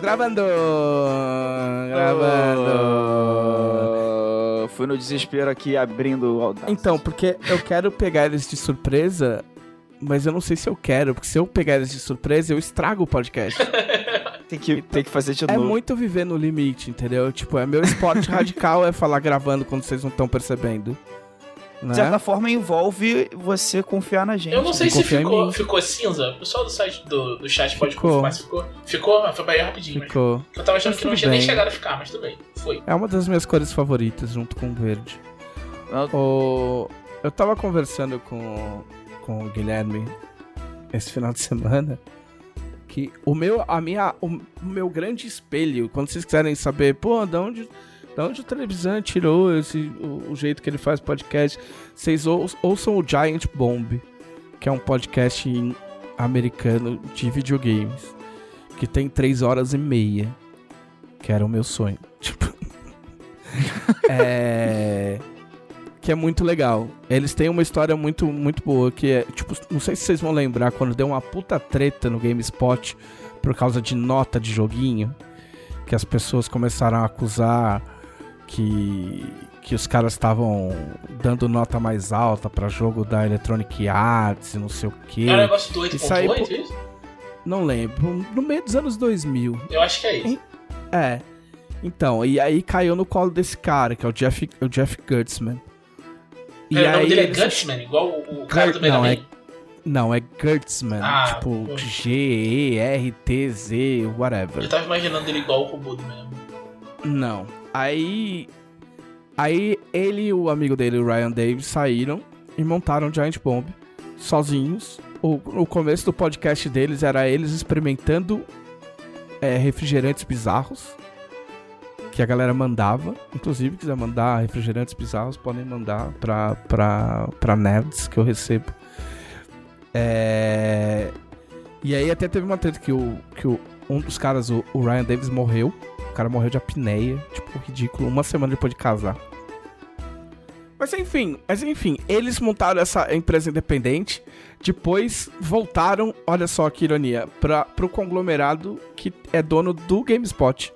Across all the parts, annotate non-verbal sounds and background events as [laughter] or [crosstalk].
Gravando! Gravando! Oh, fui no desespero aqui abrindo o Audacity. Então, porque eu quero pegar eles de surpresa, mas eu não sei se eu quero, porque se eu pegar eles de surpresa, eu estrago o podcast. [laughs] tem que, tem que fazer de É novo. muito viver no limite, entendeu? Tipo, é meu esporte [laughs] radical é falar gravando quando vocês não estão percebendo. De Né? certa forma, envolve você confiar na gente. Eu não sei se Confia em ficou, ficou cinza. O pessoal do site do, do chat pode Ficou. confirmar se ficou. Ficou? Foi bem rapidinho. mas- Ficou. Eu tava achando Mas que não tinha nem bem. chegado a ficar, mas tudo bem. Foi. É uma das minhas cores favoritas, junto com o verde. O... Eu tava conversando com, com o Guilherme esse final de semana que o meu, a minha, o meu grande espelho, quando vocês quiserem saber, pô, da onde, da onde o televisão tirou esse, o, o jeito que ele faz podcast, vocês ou- ouçam o Giant Bomb, que é um podcast americano de videogames, que tem três horas e meia, que era o meu sonho. [laughs] Tipo, é. Que é muito legal. Eles têm uma história muito, muito boa. Que é, tipo, não sei se vocês vão lembrar quando deu uma puta treta no GameSpot por causa de nota de joguinho. Que as pessoas começaram a acusar que, que os caras estavam dando nota mais alta pra jogo da Electronic Arts e não sei o. É um negócio do Isso aí, 8.8, pô- isso? Não lembro. No meio dos anos 2000. Eu acho que é isso. É. Então, e aí caiu no colo desse cara, que é o Jeff, o Jeff Gertzman. E É, o nome dele é Gutsman, igual o, o cara do Mega Não, Man. é Não, é Gertzman. Ah, tipo. G-E-R-T-Z, whatever. Eu tava imaginando ele igual o robô do Mega Man. Não. Aí. Aí ele e o amigo dele, o Ryan Davis, saíram e montaram Giant Bomb sozinhos. O, o começo do podcast deles era eles experimentando é, refrigerantes bizarros. Que a galera mandava. Inclusive, quiser mandar refrigerantes bizarros, podem mandar pra, pra, pra nerds que eu recebo. É... E aí até teve uma treta que, o, que o, um dos caras, o, o Ryan Davis, morreu. Cara morreu de apneia, tipo, ridículo, uma semana depois de casar. Mas enfim, mas enfim, eles montaram essa empresa independente, depois voltaram, olha só que ironia, para pro conglomerado que é dono do GameSpot.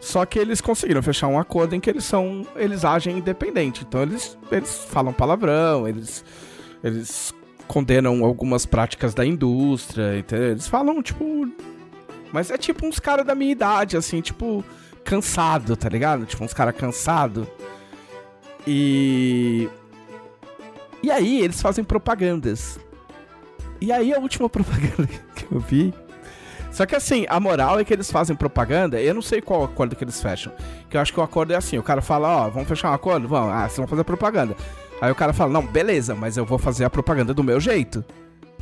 Só que eles conseguiram fechar um acordo em que eles são, eles agem independente. Então eles, eles falam palavrão, eles eles condenam algumas práticas da indústria, entendeu? Eles falam tipo mas é tipo uns caras da minha idade, assim, tipo, cansado, tá ligado? Tipo, uns caras cansado. E. E aí, eles fazem propagandas. E aí, a última [laughs] propaganda que eu vi. Só que assim, a moral é que eles fazem propaganda, eu não sei qual acordo que eles fecham. Que eu acho que o acordo é assim: o cara fala, ó, vamos fechar um acordo? Vamos, ah, vocês vão fazer propaganda. Aí o cara fala, não, beleza, mas eu vou fazer a propaganda do meu jeito.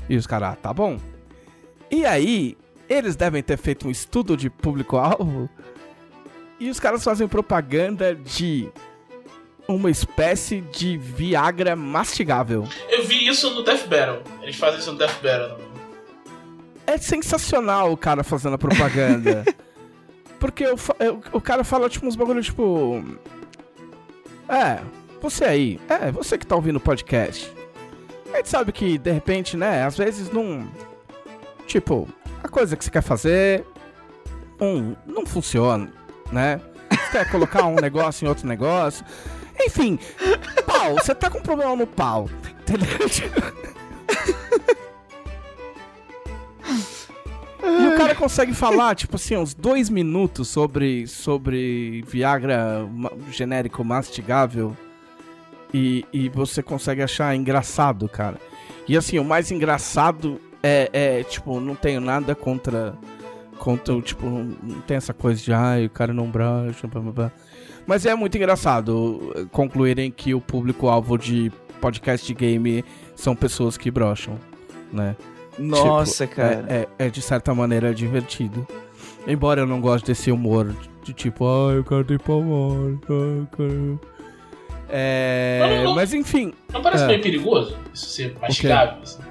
E os caras, ah, tá bom. E aí, eles devem ter feito um estudo de público-alvo e os caras fazem propaganda de uma espécie de Viagra mastigável. Eu vi isso no Death Battle. Eles fazem isso no Death Battle. É sensacional o cara fazendo a propaganda. [laughs] Porque o, o- o cara fala tipo uns bagulho tipo. É, você aí, é, você que tá ouvindo o podcast. A gente sabe que, de repente, né, às vezes não. Tipo, a coisa que você quer fazer. Um, não funciona, né? Você quer colocar um [laughs] negócio em outro negócio. Enfim, pau, você tá com problema no pau. Entendeu? E o cara consegue falar, tipo assim, uns dois minutos sobre, sobre Viagra genérico mastigável. E, e você consegue achar engraçado, cara. E assim, o mais engraçado é, é tipo, não tenho nada contra. Contra, tipo, não, não tem essa coisa de, ai, o cara não brocha, blá, blá, blá. Mas é muito engraçado eh, concluírem que o público-alvo de podcast de game são pessoas que brocham, né? Nossa, Tipo, cara. É, é, é, de certa maneira divertido. Embora eu não goste desse humor de, de tipo, ai, o cara tem pau mole, ai, cara. É, Não, não. mas enfim, Não parece É. meio perigoso isso ser mastigável? assim?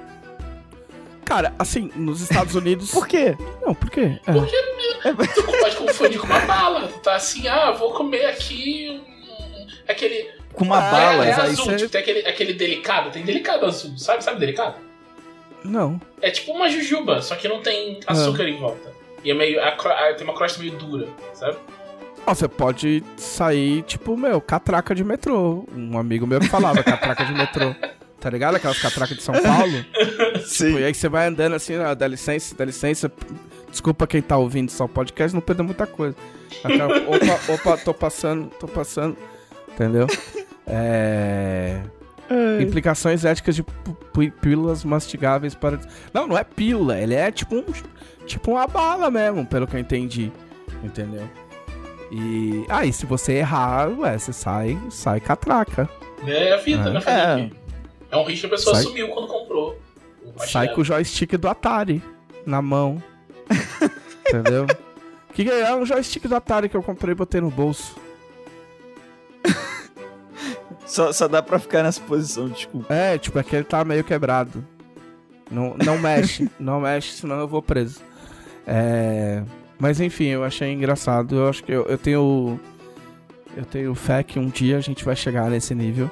Cara, assim, nos Estados Unidos. Por quê? Não, por quê? É. Porque tu pode confundir com uma bala. Tá assim, ah, vou comer aqui um- aquele. com uma Ah, bala. É, é mas aí azul, cê- tipo, tem aquele, aquele delicado, tem delicado azul, sabe? Sabe delicado? Não. É tipo uma jujuba, só que não tem Ah. açúcar em volta. E é meio. a a- tem uma crosta meio dura, sabe? Você pode sair, tipo, meu, catraca de metrô. Um amigo meu que falava catraca de metrô. [laughs] Tá ligado? Aquelas catracas de São Paulo. [laughs] Sim. E aí você vai andando assim, ó, dá licença, dá licença. Desculpa quem tá ouvindo só o podcast, não perdeu muita coisa. Aquela, opa, opa, tô passando, tô passando. Entendeu? É... Implicações éticas de pílulas mastigáveis para. Não, não é pílula, ele é tipo um. Tipo uma bala mesmo, pelo que eu entendi. Entendeu? E. Ah, e se você errar, ué, você sai, sai catraca. É a vida, É. né, Felipe? É. um risco que a pessoa Sai- assumiu quando comprou. Sai com o joystick do Atari na mão. [laughs] Entendeu? Que que é É um joystick do Atari que eu comprei e botei no bolso. [laughs] Só, só dá pra ficar nessa posição, desculpa. É, tipo, é que ele tá meio quebrado. Não, não mexe, não mexe, senão eu vou preso. É. Mas enfim, eu achei engraçado. Eu acho que eu, eu tenho. Eu tenho fé que um dia a gente vai chegar nesse nível.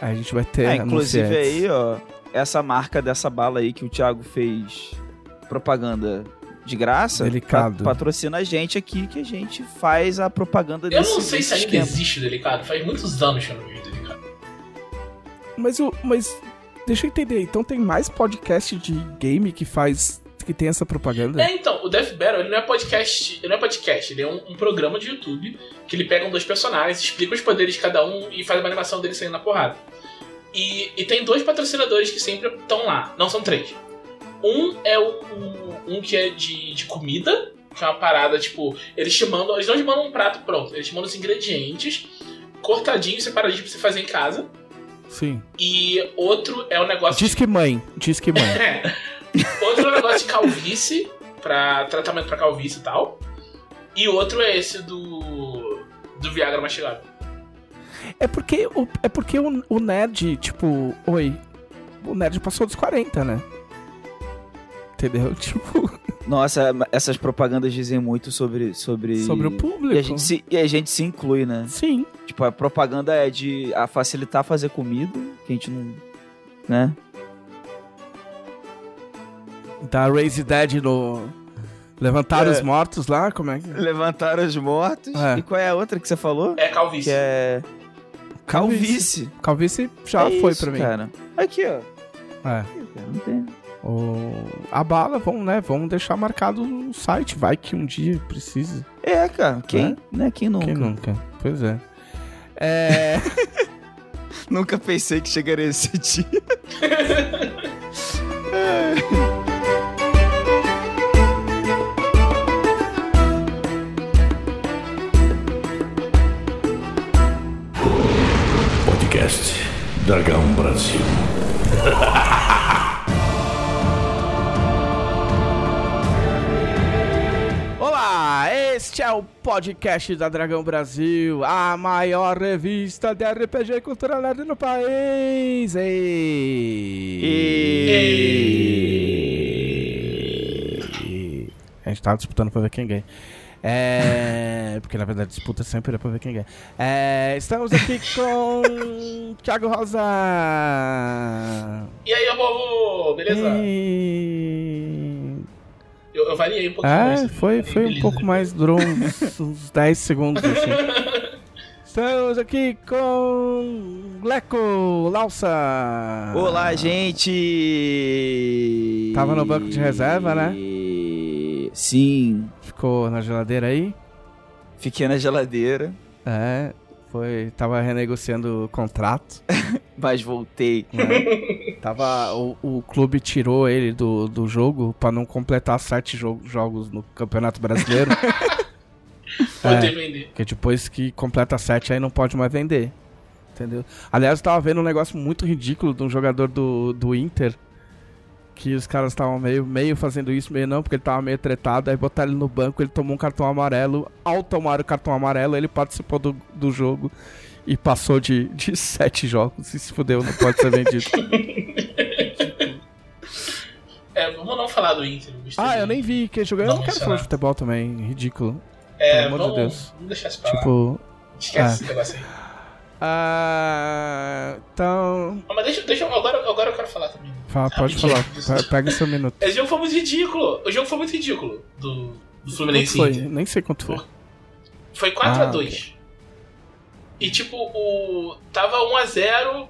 A gente vai ter. É, inclusive anunciantes. aí, ó, essa marca dessa bala aí que o Thiago fez propaganda de graça, Delicado. pa- patrocina a gente aqui que a gente faz a propaganda Eu desse não sei se ainda esquema. existe o delicado. Faz muitos anos que eu não vejo delicado. Mas o. Mas. Deixa eu entender, então tem mais podcast de game que faz. Que tem essa propaganda? É, então, o Death Battle, ele não é podcast, ele não é podcast, ele é um, um programa de YouTube que ele pega um dos personagens, explica os poderes de cada um e faz uma animação dele saindo na porrada. E, e tem dois patrocinadores que sempre estão lá, não são três. Um é o, o- um que é de, de comida, que é uma parada, tipo, eles te mandam, eles não te mandam um prato pronto, eles te mandam os ingredientes cortadinhos, separadinhos pra você fazer em casa. Sim. E outro é o negócio Diz que mãe, diz que mãe. [laughs] Outro é um negócio de calvície, pra tratamento pra calvície e tal. E outro é esse do. do Viagra mastigado. É porque, o, é porque o, o nerd, tipo, oi. O nerd passou dos 40, né? Entendeu? [laughs] Tipo, Nossa, essas propagandas dizem muito sobre sobre sobre o público. e a gente se, e a gente se inclui, né? Sim. Tipo, a propaganda é de a facilitar fazer comida, que a gente não, né? Da Raise Dead no. Levantar É. os mortos lá, como é que. Levantar os mortos. É. E qual é a outra que você falou? É calvície. Que é calvície. Calvície já É foi isso, pra mim. cara. Aqui, ó. É. Não tem. O... A bala, vamos, né? Vamos deixar marcado no site. Vai que um dia precise. É, cara. Quem, É? né? Quem nunca? Quem nunca? Pois é. É. [laughs] Nunca pensei que chegaria esse dia. Podcast [laughs] [laughs] Dragão Brasil. [laughs] Olá, este é o podcast da Dragão Brasil, a maior revista de RPG e cultura nerd no país. Ei. A gente tava disputando pra ver quem ganha. É. Porque na verdade disputa sempre é pra ver quem ganha. É, estamos aqui [laughs] com. Thiago Rosa. E aí, bobo, beleza? E... Eu, eu variei um pouquinho mais. É, foi, foi um pouco mais, durou uns, uns [laughs] 10 segundos assim. Estamos aqui com Leco Lausa. Olá, gente! Tava no banco de reserva, né? Sim. Ficou na geladeira aí? Fiquei na geladeira, É, foi, tava renegociando o contrato. [laughs] mas voltei. né? tava, o, o clube tirou ele do, do jogo pra não completar sete jo- jogos no Campeonato Brasileiro. [laughs] Vou É. vender. Porque depois que completa 7 aí não pode mais vender. Entendeu? Aliás, eu tava vendo um negócio muito ridículo de um jogador do, do Inter. Que os caras estavam meio, meio fazendo isso, meio não, porque ele tava meio tretado. Aí botaram ele no banco, ele tomou um cartão amarelo. Ao tomar o cartão amarelo, ele participou do, do jogo e passou de, de [laughs] sete jogos. E se fudeu, não pode ser vendido. [laughs] É, vamos não falar do Inter. ah, eu nem vi que jogou. Eu Não quero falar de futebol também, ridículo. É, pelo amor de vamos, Deus. vamos deixar isso pra lá. Tipo, Esquece é. esse negócio aí. Ah, então. Ah, Mas deixa, deixa eu- agora, agora eu quero falar também. Fala, pode falar. Pe- Pega seu minuto. [laughs] Esse jogo foi muito ridículo. O jogo foi muito ridículo do, do Fluminense foi? Nem sei quanto foi. Foi 4 Ah, 2 E tipo, o. Tava 1x0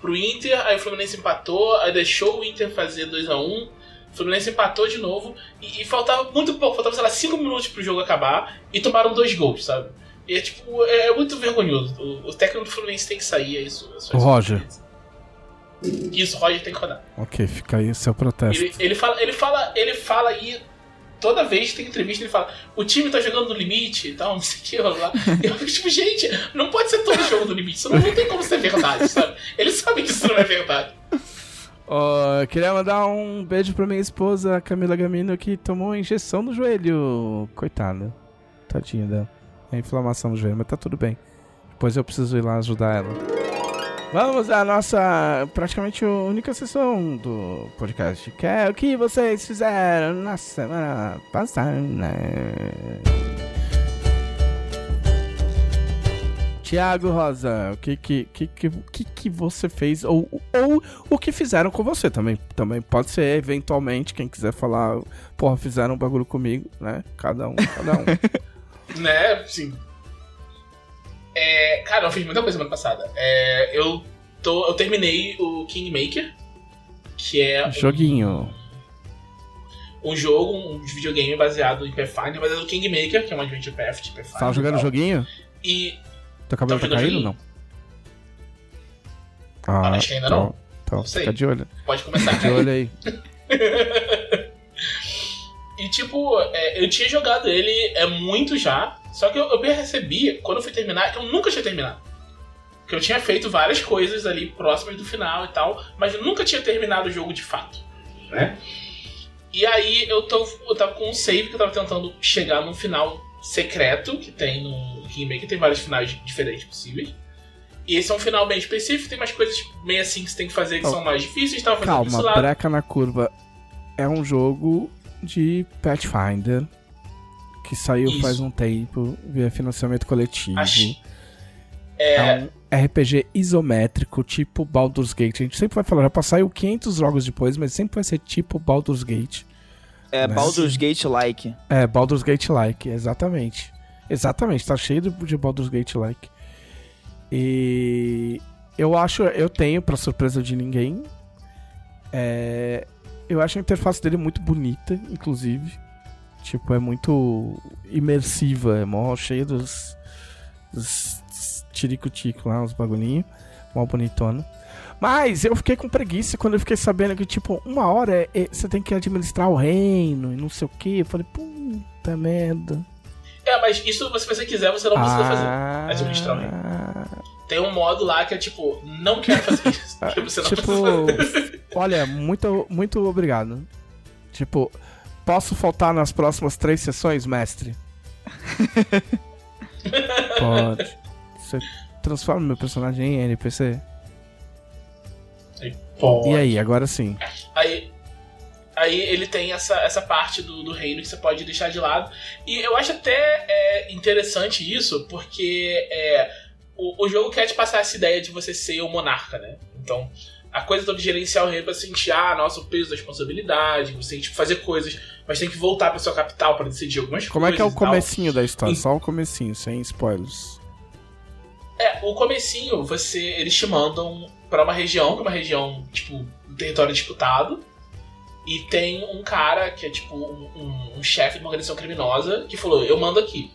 pro Inter, aí o Fluminense empatou, aí deixou o Inter fazer 2x1. O Fluminense empatou de novo. E, e faltava muito pouco, faltava, sei lá, 5 minutos pro jogo acabar e tomaram dois gols, sabe? E é tipo, é, é muito vergonhoso. O, o técnico do Fluminense tem que sair, é isso. É O. Roger. Isso, o Roger tem que rodar. Ok, fica aí o seu protesto. Ele, ele fala, ele fala, ele fala aí. Toda vez que tem entrevista, ele fala: o time tá jogando no limite e tal, não sei o que. E [laughs] eu fico tipo, gente, não pode ser todo jogo no limite, isso não, não tem como ser verdade, sabe? Ele sabe que isso não é verdade. [laughs] Ó, queria mandar um beijo pra minha esposa, Camila Gamino, que tomou injeção no joelho. Coitada. Tadinha dela. É inflamação no joelho, mas tá tudo bem. Depois eu preciso ir lá ajudar ela. Vamos à nossa praticamente única sessão do podcast, que é o que vocês fizeram na semana passada. Tiago Rosa, o que que, que, que, que, que você fez ou, ou o que fizeram com você também? Também pode ser, eventualmente, quem quiser falar, porra, fizeram um bagulho comigo, né? Cada um, cada um. [laughs] Né, sim. É, cara, eu fiz muita coisa semana passada. É, eu, tô, eu terminei o Kingmaker, que é um- Joguinho. um jogo, um videogame baseado em Pathfinder, mas é do Kingmaker, que é um Adventure Path de Pathfinder. Tava jogando tal. joguinho? E Teu cabelo Tá caindo joguinho? não? Ah, acho que ainda não. Então, Não sei. fica de olho. pode começar. De olho aí. [laughs] E tipo, é, eu tinha jogado ele é muito já, só que eu, eu percebi, quando eu fui terminar, que eu nunca tinha terminado. Que eu tinha feito várias coisas ali próximas do final e tal, mas eu nunca tinha terminado o jogo de fato, né? E aí eu, tô, eu tava com um save que eu tava tentando chegar num final secreto que tem no Kingmaker, tem vários finais diferentes possíveis. E esse é um final bem específico, tem umas coisas meio assim que você tem que fazer que Oh. são mais difíceis, tava fazendo isso Calma, lá. breca na curva. É um jogo de Pathfinder que saiu Isso. faz um tempo via financiamento coletivo. Acho- É É, um RPG isométrico, tipo Baldur's Gate. A gente sempre vai falar, já passou 500 jogos depois, mas sempre vai ser tipo Baldur's Gate. É Né? Baldur's Gate like. É, Baldur's Gate-like, exatamente. Exatamente, tá cheio de, de Baldur's Gate-like. E eu acho, eu tenho, pra surpresa de ninguém, é, eu acho a interface dele muito bonita, inclusive. Tipo, é muito imersiva, é mó cheia dos, dos tirico-tico lá, uns bagulhinhos, mó bonitona. Mas eu fiquei com preguiça quando eu fiquei sabendo que, tipo, uma hora é- é- você tem que administrar o reino e não sei o que. Eu falei, puta merda. é, mas isso se você quiser, você não precisa fazer. Ah, administrar o Tem um modo lá que é tipo, não quero fazer isso. [laughs] que você não tipo, precisa. olha, muito, muito obrigado. Tipo, posso faltar nas próximas três sessões, mestre? [laughs] Pode. Você transforma meu personagem em NPC? Pode. E aí, agora sim. Aí, aí ele tem essa, essa parte do, do reino que você pode deixar de lado. E eu acho até é, interessante isso, porque é, o, o jogo quer te passar essa ideia de você ser o monarca, né? Então, a coisa toda de gerenciar o reino pra sentir, ah, nossa, o peso da responsabilidade, você tem que fazer coisas, mas tem que voltar pra sua capital pra decidir algumas Como é coisas. que é o e tal. comecinho da história? E- Só o comecinho, sem spoilers. É, o comecinho, você, eles te mandam pra uma região, que é uma região, tipo, um território disputado. E tem um cara que é, tipo, um, um- um chefe de uma organização criminosa que falou, eu mando aqui.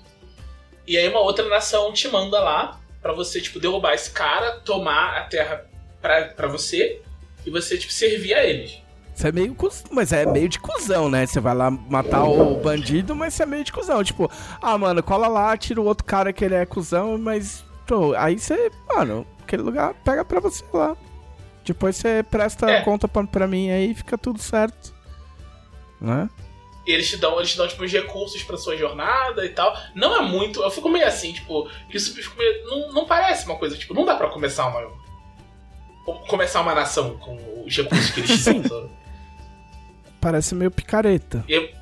E aí uma outra nação te manda lá pra você, tipo, derrubar esse cara, tomar a terra pra, pra você e você, tipo, servir a eles. Você é meio. Mas é meio de cuzão, né? Você vai lá matar o bandido, mas você é meio de cuzão. Tipo, ah, mano, cola lá, tira o outro cara que ele é cuzão, mas. Pô, aí você, mano, aquele lugar pega pra você lá. Depois você presta É. conta pra, pra mim aí fica tudo certo. Né? E eles te dão, eles te dão tipo, uns recursos pra sua jornada e tal. Não é muito. Eu fico meio assim, tipo, isso meio- não, não parece uma coisa, tipo, não dá pra começar uma. Começar uma nação com os recursos que eles te dão. Parece meio picareta. E-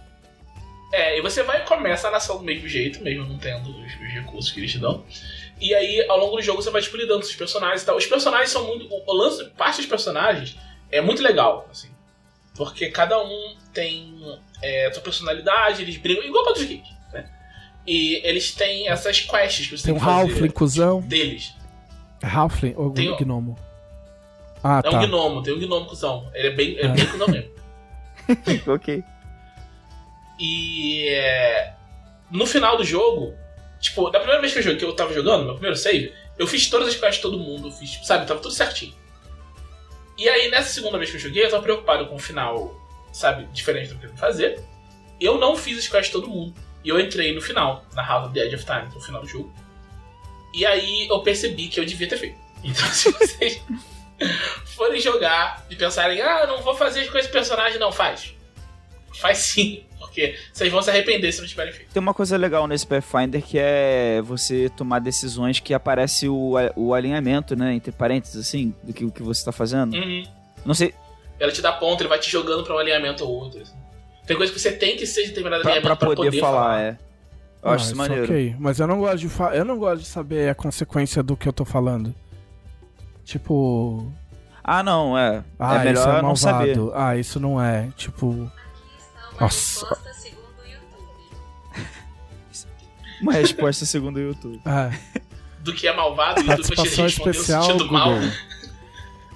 É, e você vai começa a nação do mesmo jeito, mesmo não tendo os, os recursos que eles te dão. E aí, ao longo do jogo, você vai tipo, lidando com os personagens e tal. Os personagens são muito. O lance, parte dos personagens é muito legal, assim. Porque cada um tem é, sua personalidade, eles brigam, igual para os Geek, né? E eles têm essas quests que você Tem tem, um que Halfling, cuzão. deles. Halfling ou Tem Gnomo? Ah, É um tá. gnomo, tem um gnomo cuzão. Ele é bem, é É. bem cuzão mesmo. [laughs] ok. E é, no final do jogo, tipo, da primeira vez que eu joguei, que eu tava jogando, meu primeiro save, eu fiz todas as quests de todo mundo, eu fiz, sabe, tava tudo certinho. E aí, nessa segunda vez que eu joguei, eu tava preocupado com o final, sabe, diferente do que eu queria fazer. Eu não fiz as quests de todo mundo. E eu entrei no final, na House of the Edge of Time, no final do jogo. E aí eu percebi que eu devia ter feito. [laughs] Então, se vocês [laughs] forem jogar e pensarem, ah, não vou fazer com esse personagem, não, faz. Faz sim, porque vocês vão se arrepender se não tiverem feito. Tem uma coisa legal nesse Pathfinder que é você tomar decisões que aparece o, o alinhamento, né? Entre parênteses, assim, do que o que você tá fazendo. Uhum. Não sei, Ela te dá ponto, ele vai te jogando pra um alinhamento ou outro. assim. Tem coisa que você tem que ser de determinado pra, alinhamento pra poder, falar, é. Eu Ah, acho isso isso maneiro. ok. Mas eu não gosto de fa... eu não gosto de saber a consequência do que eu tô falando. Tipo, Ah, não, é. ah, é isso melhor é não saber. malvado. Ah, isso não é. Tipo, Está uma Nossa. resposta segundo o YouTube. Uma resposta segundo o YouTube. é. Do que é malvado e do que você participação especial, sentindo mal.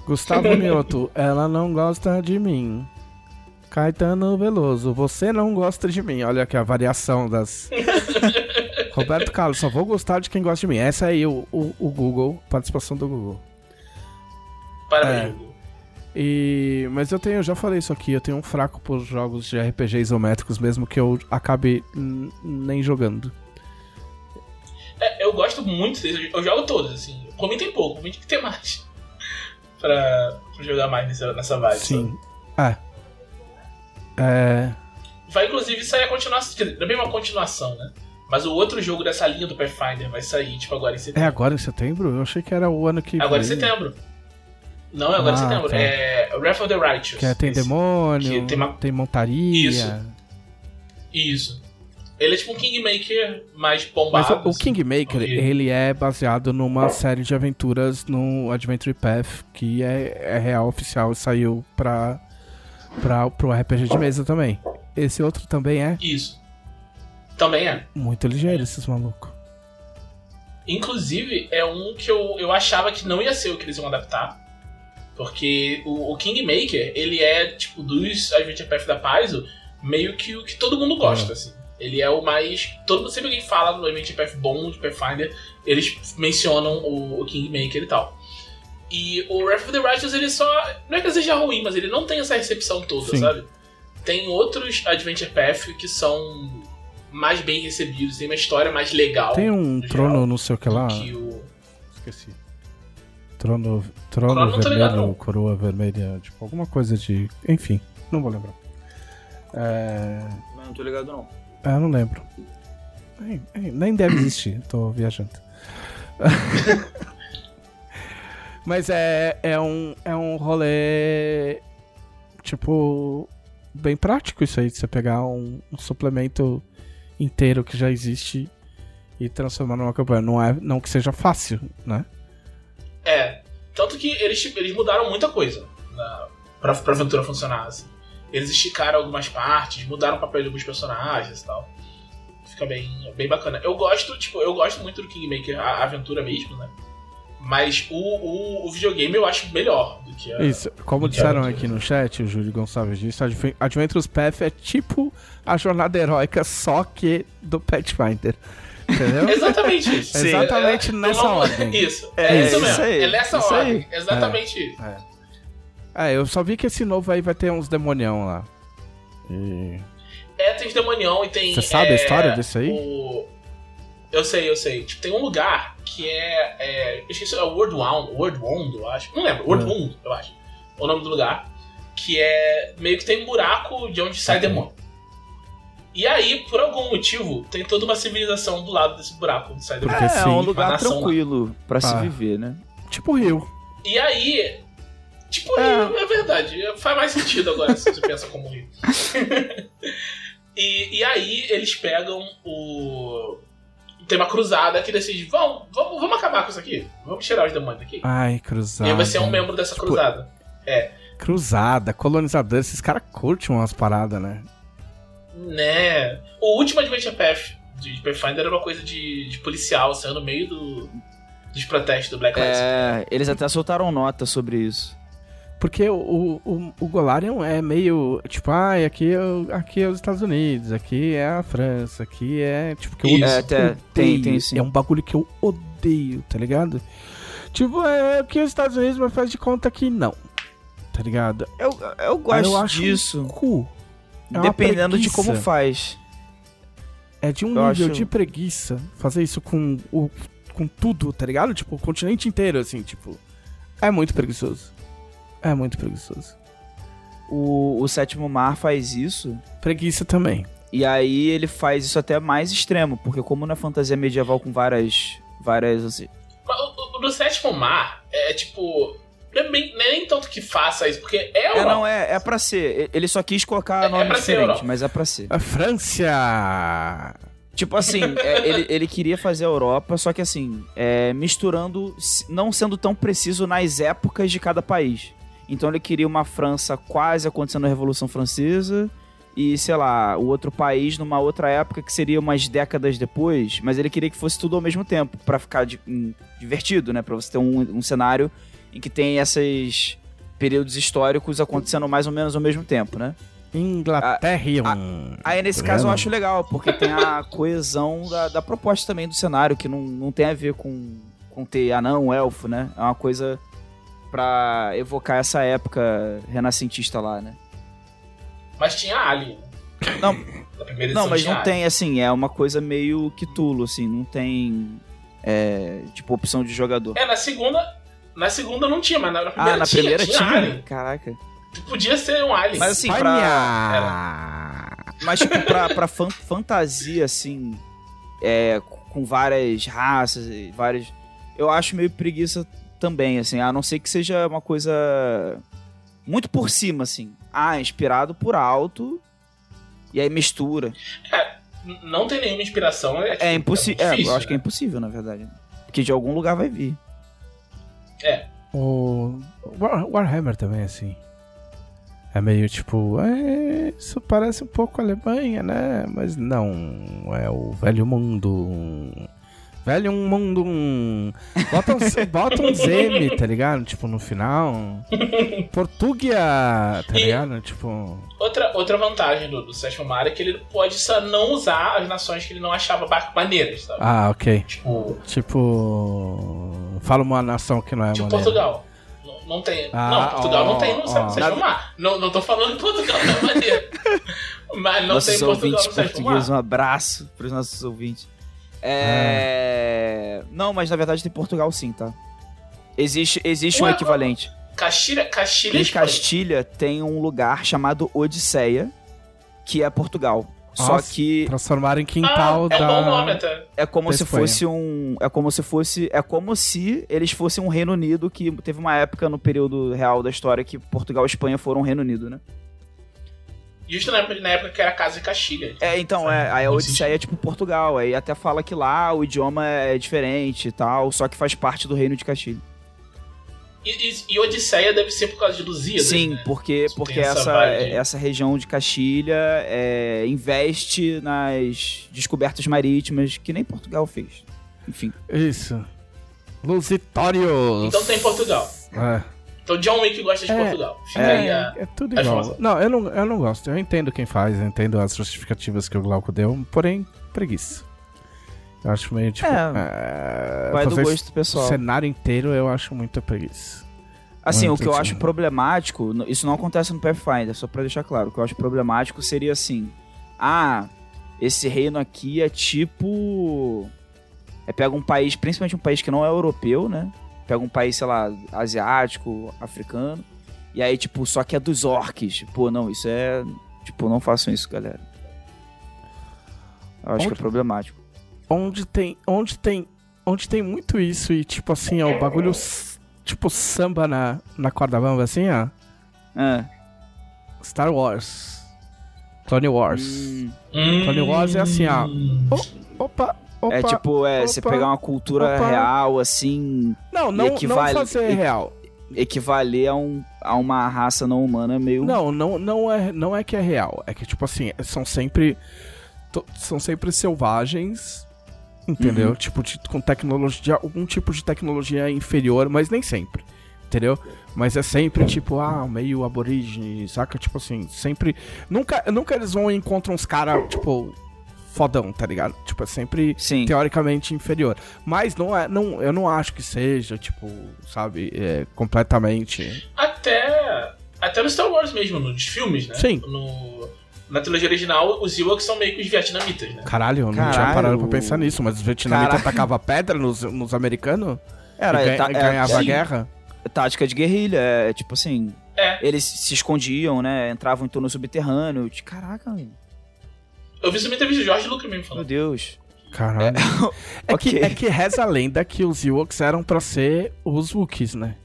Google. Gustavo [laughs] Mioto, ela não gosta de mim. Caetano Veloso, você não gosta de mim. Olha aqui a variação das. [laughs] Roberto Carlos, só vou gostar de quem gosta de mim. Essa aí, o, o, o Google, participação do Google. Parabéns, É. Hugo. E, mas eu tenho, já falei isso aqui, eu tenho um fraco por jogos de RPG isométricos, mesmo que eu acabe nem jogando. É, eu gosto muito deles, eu jogo todos, assim. Tem pouco, tem que ter mais. Pra, pra jogar mais nessa, nessa vibe. Sim. É. É. Vai inclusive sair a continuação. É bem uma continuação, né? Mas o outro jogo dessa linha do Pathfinder vai sair, tipo, agora em É setembro. agora em setembro? Eu achei que era o ano que. agora em vem. setembro. Não, é agora em Ah, setembro. tá. É Wrath of the Righteous. Que é, tem Esse. demônio, que tem, tem uma- montaria. Isso. Isso. Ele é tipo um Kingmaker mais Mas bombado. o, o assim. Kingmaker, ele é baseado numa série de aventuras no Adventure Path, que é, é real, oficial, e saiu pra, pra, pro RPG de mesa também. Esse outro também é Isso. Também é. muito ligeiro, esses malucos. Inclusive, é um que eu, eu achava que não ia ser o que eles iam adaptar. Porque o, o Kingmaker, ele é, tipo, dos Adventure Path da Paizo, meio que o que todo mundo gosta, assim. Ele é o mais. Todo, sempre que alguém fala no Adventure Path bom de Pathfinder, eles mencionam o, o Kingmaker e tal. E o Wrath of the Righteous, ele só. Não é que ele seja ruim, mas ele não tem essa recepção toda, Sim. sabe? Tem outros Adventure Path que são mais bem recebidos, tem uma história mais legal. Tem um no trono, geral, não sei o que do lá. que o. Esqueci. Trono, trono Trono ligado, vermelho, não. coroa vermelha, tipo, alguma coisa de. Enfim, não vou lembrar. É. Não, não tô ligado não. Ah, eu não lembro. Nem, nem deve existir, tô viajando. [laughs] Mas é, é, um, é um rolê. Tipo. Bem prático isso aí, de você pegar um, um suplemento inteiro que já existe e transformar numa campanha. Não, é, não que seja fácil, né? É. Tanto que eles, eles mudaram muita coisa na, pra, pra aventura funcionar, assim. Eles esticaram algumas partes, mudaram o papel de alguns personagens e tal. Fica bem, bem bacana. Eu gosto, tipo, eu gosto muito do Kingmaker, a a aventura mesmo, né? Mas o, o, o videogame eu acho melhor do que a. Isso, como disseram aqui no chat, o Júlio Gonçalves disse, Adven- Adventures Path é tipo a jornada heróica, só que do Pathfinder. Entendeu? [laughs] Exatamente isso. Sim. Exatamente É, nessa não- ordem. Isso. É, É, isso isso mesmo. aí, É nessa isso aí. ordem. Exatamente isso. É, eu só vi que esse novo aí vai ter uns demonião lá. E... É, tem os demonião e tem. Você sabe a é, história desse aí? o- Eu sei, eu sei. Tipo, tem um lugar que é. é... Eu esqueci, é World Wound, World Wound, eu acho. Não lembro, World É. Wound, eu acho. O nome do lugar. Que é. Meio que tem um buraco de onde sai Ok. demônio. E aí, por algum motivo, tem toda uma civilização do lado desse buraco onde sai demônio. Porque é, é um lugar nação lá. tranquilo pra se Ah. viver, né? Tipo Rio. E aí. Tipo, É. é. é verdade. Faz mais sentido agora se você pensa como rio. [laughs] E, e aí eles pegam o. Tem uma cruzada que decide: vamos, vamos, vamos acabar com isso aqui. Vamos tirar os demônios daqui. Ai, cruzada. e aí você é um membro dessa Tipo, cruzada. Cruzada, colonizador, esses caras curtem umas paradas, né? Né? O último Adventure Path de Pathfinder era uma coisa de, de policial, saiu no meio do, dos protestos do Black Lives Matter. É, eles até soltaram nota sobre isso. Porque o, o, o Golarion é meio, tipo, ai, aqui, é aqui é os Estados Unidos, aqui é a França, aqui é, tipo, que eu. É, até- tem- tem sim. É um bagulho que eu odeio, tá ligado? Tipo, é aqui é os Estados Unidos, mas faz de conta que não, tá ligado? Eu, eu gosto eu acho disso, um cu. É dependendo de como faz. É de um Eu nível acho- de preguiça fazer isso com, o, com tudo, tá ligado? Tipo, o continente inteiro, assim, tipo. É muito preguiçoso. É muito preguiçoso. O, o Sétimo Mar faz isso, Preguiça também. e aí ele faz isso até mais extremo, porque como na fantasia medieval com várias... várias assim, Mas o, o do Sétimo Mar é tipo. Não é, bem- não é nem tanto que faça isso, porque é É, Europa. não, é, é pra ser. Ele só quis colocar É- é nome ser diferente, mas é pra ser. A França! Tipo assim, é, ele, ele queria fazer a Europa, só que assim, é, misturando, não sendo tão preciso nas épocas de cada país. Então ele queria uma França quase acontecendo a Revolução Francesa e, sei lá, o outro país numa outra época que seria umas décadas depois, mas ele queria que fosse tudo ao mesmo tempo, pra ficar di- hum, divertido, né? Pra você ter um, um cenário em que tem esses períodos históricos acontecendo mais ou menos ao mesmo tempo, né? Inglaterra. Aí nesse Tá caso eu acho legal, porque tem a coesão da, da proposta também do cenário, que não, não tem a ver com, com ter anão, elfo, né? É uma coisa pra evocar essa época renascentista lá, né? Mas tinha Alien. Não, Na primeira não edição mas tinha não tem, assim, é uma coisa meio que tulo, assim, não tem, é, tipo, opção de jogador. É, na segunda. Na segunda não tinha, mas na na primeira ah, na tinha, primeira tinha. tinha? Alien. Caraca. Tu podia ser um Alien. Mas assim, pra, Espanha! Mas, tipo, pra, pra fan- fantasia, assim, é, com várias raças e várias. Eu acho meio preguiça também, assim, a não ser que seja uma coisa muito por cima, assim. Ah, inspirado por alto. E aí mistura. N- Não tem nenhuma inspiração. É, É impossível. É, difícil, eu acho que é né? impossível, na verdade. Porque de algum lugar vai vir. O War- Warhammer também, assim. É meio tipo, é, isso parece um pouco Alemanha, né? Mas não, é o velho mundo. Velho mundo. Bota um, bota um M, [laughs] tá ligado? Tipo, no final. Portuguia, tá E- ligado? Tipo. Outra, outra vantagem do, do Sétimo Mar é que ele pode só não usar as nações que ele não achava maneiras, sabe? Ah, ok. Tipo, Tipo. Fala uma nação que não é tipo maneira. Portugal. Não, não tem. Ah, não, Portugal ó, não tem no Sétimo Mar. Não, não tô falando que Portugal não é maneiro. [laughs] Mas não nossos tem Portugal ouvintes no Sétimo portugueses, Mar. um abraço pros nossos ouvintes. É... Não, mas na verdade tem Portugal sim, tá? Existe, existe um equivalente. Castilha, Castilha e Em. Castilha tem um lugar chamado Odisseia, que é Portugal. Só Nossa, que Transformaram em Ah, quintal é da. bom nome até. é como da se Espanha. fosse um. É como se fosse. É como se eles fossem um Reino Unido, que teve uma época no período real da história que Portugal e Espanha foram um Reino Unido, né? Justo na época, na época que era Casa de Castilha. É, então, é, aí a Odisseia é tipo Portugal. Aí até fala que lá o idioma é diferente e tal, só que faz parte do Reino de Castilha. E, e, e Odisseia deve ser por causa de Lusíadas, Sim, né? porque, Isso porque essa essa, essa região de Castilha é, investe nas descobertas marítimas que nem Portugal fez. Enfim. Isso. Lusitórios. Então tem Portugal. É. Então John Wick gosta de É, Portugal. Fica aí É, a... é tudo a igual. Não, eu não, eu não gosto. Eu entendo quem faz, eu entendo as justificativas que o Glauco deu, porém, preguiça. Eu acho meio tipo. É, é, Vai do gosto O pessoal. cenário inteiro eu acho muita preguiça. Assim, o Muito que eu assim. acho problemático, isso não acontece no Pathfinder, só pra deixar claro. O que eu acho problemático seria assim: ah, esse reino aqui é tipo. É pega um país, principalmente um país que não é europeu, né? Pega um país, sei lá, asiático, africano. E aí, tipo, só que é dos orcs. Pô, não, isso é. Tipo, não façam isso, galera. Eu acho que é Onde- problemático. Onde tem. Onde tem. Onde tem muito isso e, tipo assim, ó, o bagulho. Tipo samba na, na corda bamba, assim, ó. É. Star Wars. Clone Wars. Hum, Clone Wars é assim, ó. Hum. Opa, opa. é tipo, é, você pegar uma cultura opa. real, assim, Não, não, equivale- não fazer real. equivaler a, um, a uma raça não humana meio. Não, não, não é, não é que é real. É que, tipo assim, são sempre. são sempre selvagens. Entendeu? Uhum. Tipo, com tecnologia. Algum tipo de tecnologia inferior, mas nem sempre. Entendeu? Mas é sempre, tipo, ah, meio aborígene, saca? Tipo assim, sempre. Nunca, nunca eles vão e encontram uns caras, tipo, fodão, tá ligado? Tipo, é sempre Sim. teoricamente inferior. Mas não é, não, eu não acho que seja, tipo, sabe, é, completamente. Até, até no Star Wars mesmo, nos filmes, né? Sim. No, na trilogia original, os Ewoks são meio que os vietnamitas, né? Caralho, eu não tinha Caralho. parado pra pensar nisso, mas os vietnamitas atacavam pedra nos, nos americanos Era, e ganha- tá- é, ganhava a sim. guerra. tática de guerrilha, é tipo assim. É. Eles se escondiam, né? Entravam em túnel subterrâneo. De- Caraca, velho. Eu vi isso uma entrevista do George Lucas mesmo meu falando. Deus. Caralho. É, [laughs] Ok. que, é que reza a lenda que os Ewoks eram pra ser os Wookiees, né?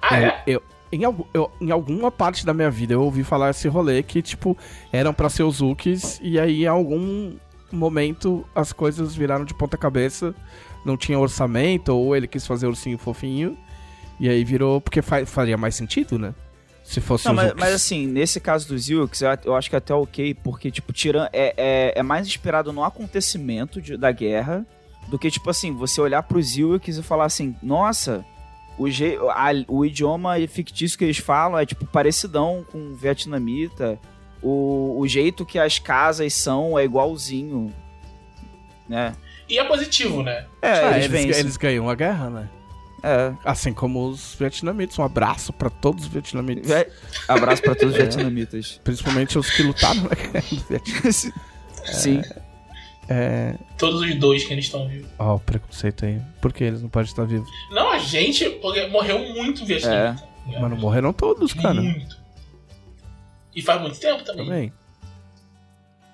Ah, é? Eu, em, eu- em alguma parte da minha vida eu ouvi falar esse rolê que, tipo, eram pra ser os Wookiees e aí em algum momento as coisas viraram de ponta cabeça, não tinha orçamento ou ele quis fazer ursinho fofinho e aí virou porque fa- faria mais sentido, né? Se fosse Não, mas, mas assim, nesse caso dos Ewoks, eu, eu acho que é até ok, porque, tipo, tirando. É, é, é mais inspirado no acontecimento de- da guerra do que, tipo assim, você olhar pros Ewoks e falar assim, nossa, o, a- o idioma fictício que eles falam é, tipo, parecidão com o vietnamita. O, o jeito que as casas são é igualzinho. Né? E é positivo, né? É, Ah, eles, eles ganham a guerra, né? É. Assim como os vietnamitas. Um abraço pra todos os vietnamitas. Ve- Abraço pra todos os vietnamitas. [laughs] Principalmente os que lutaram na guerra do Vietnã. Sim. É. Todos os dois que eles estão vivos. Ó, o preconceito aí. Por que eles não podem estar vivos? Não, a gente, porque morreu muito vietnamita. É. Mas não morreram todos, cara. Muito. E faz muito tempo também. Também.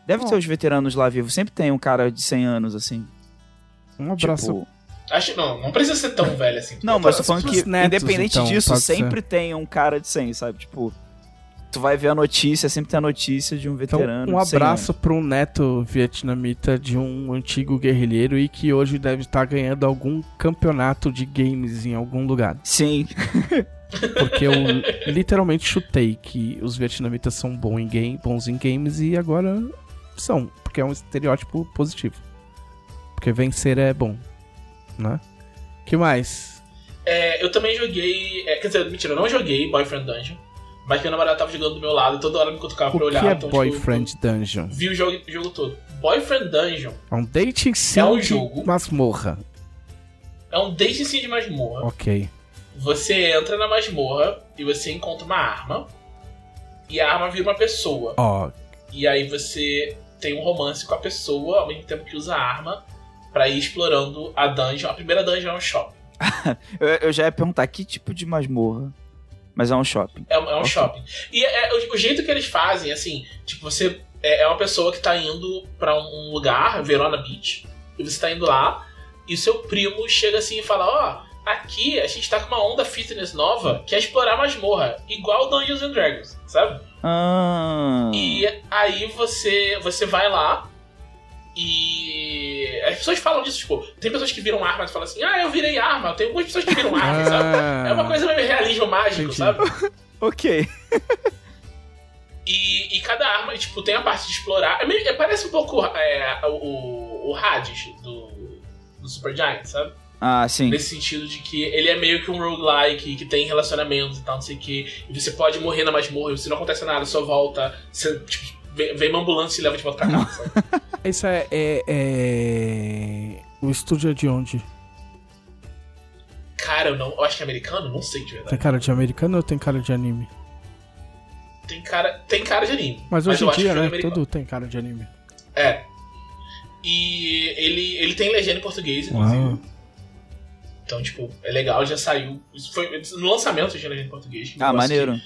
Deve ter os veteranos lá vivos. Sempre tem um cara de 100 anos, assim. Um abraço. Tipo, Acho não, não precisa ser tão velho assim. Não, mas tô falando que, netos, independente então, disso, sempre tem um cara de 100, sabe? Tipo, tu vai ver a notícia, sempre tem a notícia de um Então, veterano. um de 100 abraço para um neto vietnamita de um antigo guerrilheiro e que hoje deve estar ganhando algum campeonato de games em algum lugar. Sim. [laughs] Porque eu literalmente chutei que os vietnamitas são bons em, game, bons em games e agora são, porque é um estereótipo positivo. Porque vencer é bom, né? que mais? É, eu também joguei. é, quer dizer, mentira, eu não joguei Boyfriend Dungeon. Mas minha namorada tava jogando do meu lado e toda hora me cutucava O pra olhar. que é então, tipo, Boyfriend Dungeon? vi o jogo, o jogo todo. Boyfriend Dungeon É um dating sim É um de jogo. masmorra. é um date sim de masmorra. Ok. Você entra na masmorra e você encontra uma arma. E a arma vira uma pessoa. Ó, E aí você tem um romance com a pessoa ao mesmo tempo que usa a arma pra ir explorando a dungeon. A primeira dungeon é um shopping. [laughs] Eu, eu já ia perguntar que tipo de masmorra. Mas é um shopping. É, um- é um Ok. shopping. E é- é o, o jeito que eles fazem, assim, tipo, você é, é uma pessoa que tá indo pra um, lugar, Verona Beach, e você tá indo lá, e seu primo chega assim e fala, ó, aqui a gente tá com uma onda fitness nova que é explorar masmorra, igual Dungeons and Dragons, sabe? Ah. E aí você, você vai lá e. As pessoas falam disso, tipo, tem pessoas que viram arma e falam assim, ah, eu virei arma. Tem algumas pessoas que viram arma, sabe? Ah, É uma coisa meio realismo mágico, entendi. sabe? [laughs] Ok. E, e cada arma, tipo, tem a parte de explorar. É meio- é- parece um pouco é, o, o, Hades do, do Super Giant, sabe? Ah, sim. Nesse sentido de que ele é meio que um roguelike, que tem relacionamentos e tal, não sei o que. E você pode morrer na masmorra, se não acontece nada, só volta. Você, tipo, vem, vem uma ambulância e leva de volta pra casa, sabe? [laughs] Isso é, é, é- O estúdio é de onde? Cara, eu, não, eu acho que é americano? Não sei de Tem verdade. cara de americano ou tem cara de anime? Tem cara, tem cara de anime. Mas hoje eu em dia, né? é americano. Tudo tem cara de anime. É. E ele, ele tem legenda em português, inclusive. Uau. Então, tipo, é legal, já saiu. Isso foi, no lançamento tinha legenda em português. é Ah, maneiro.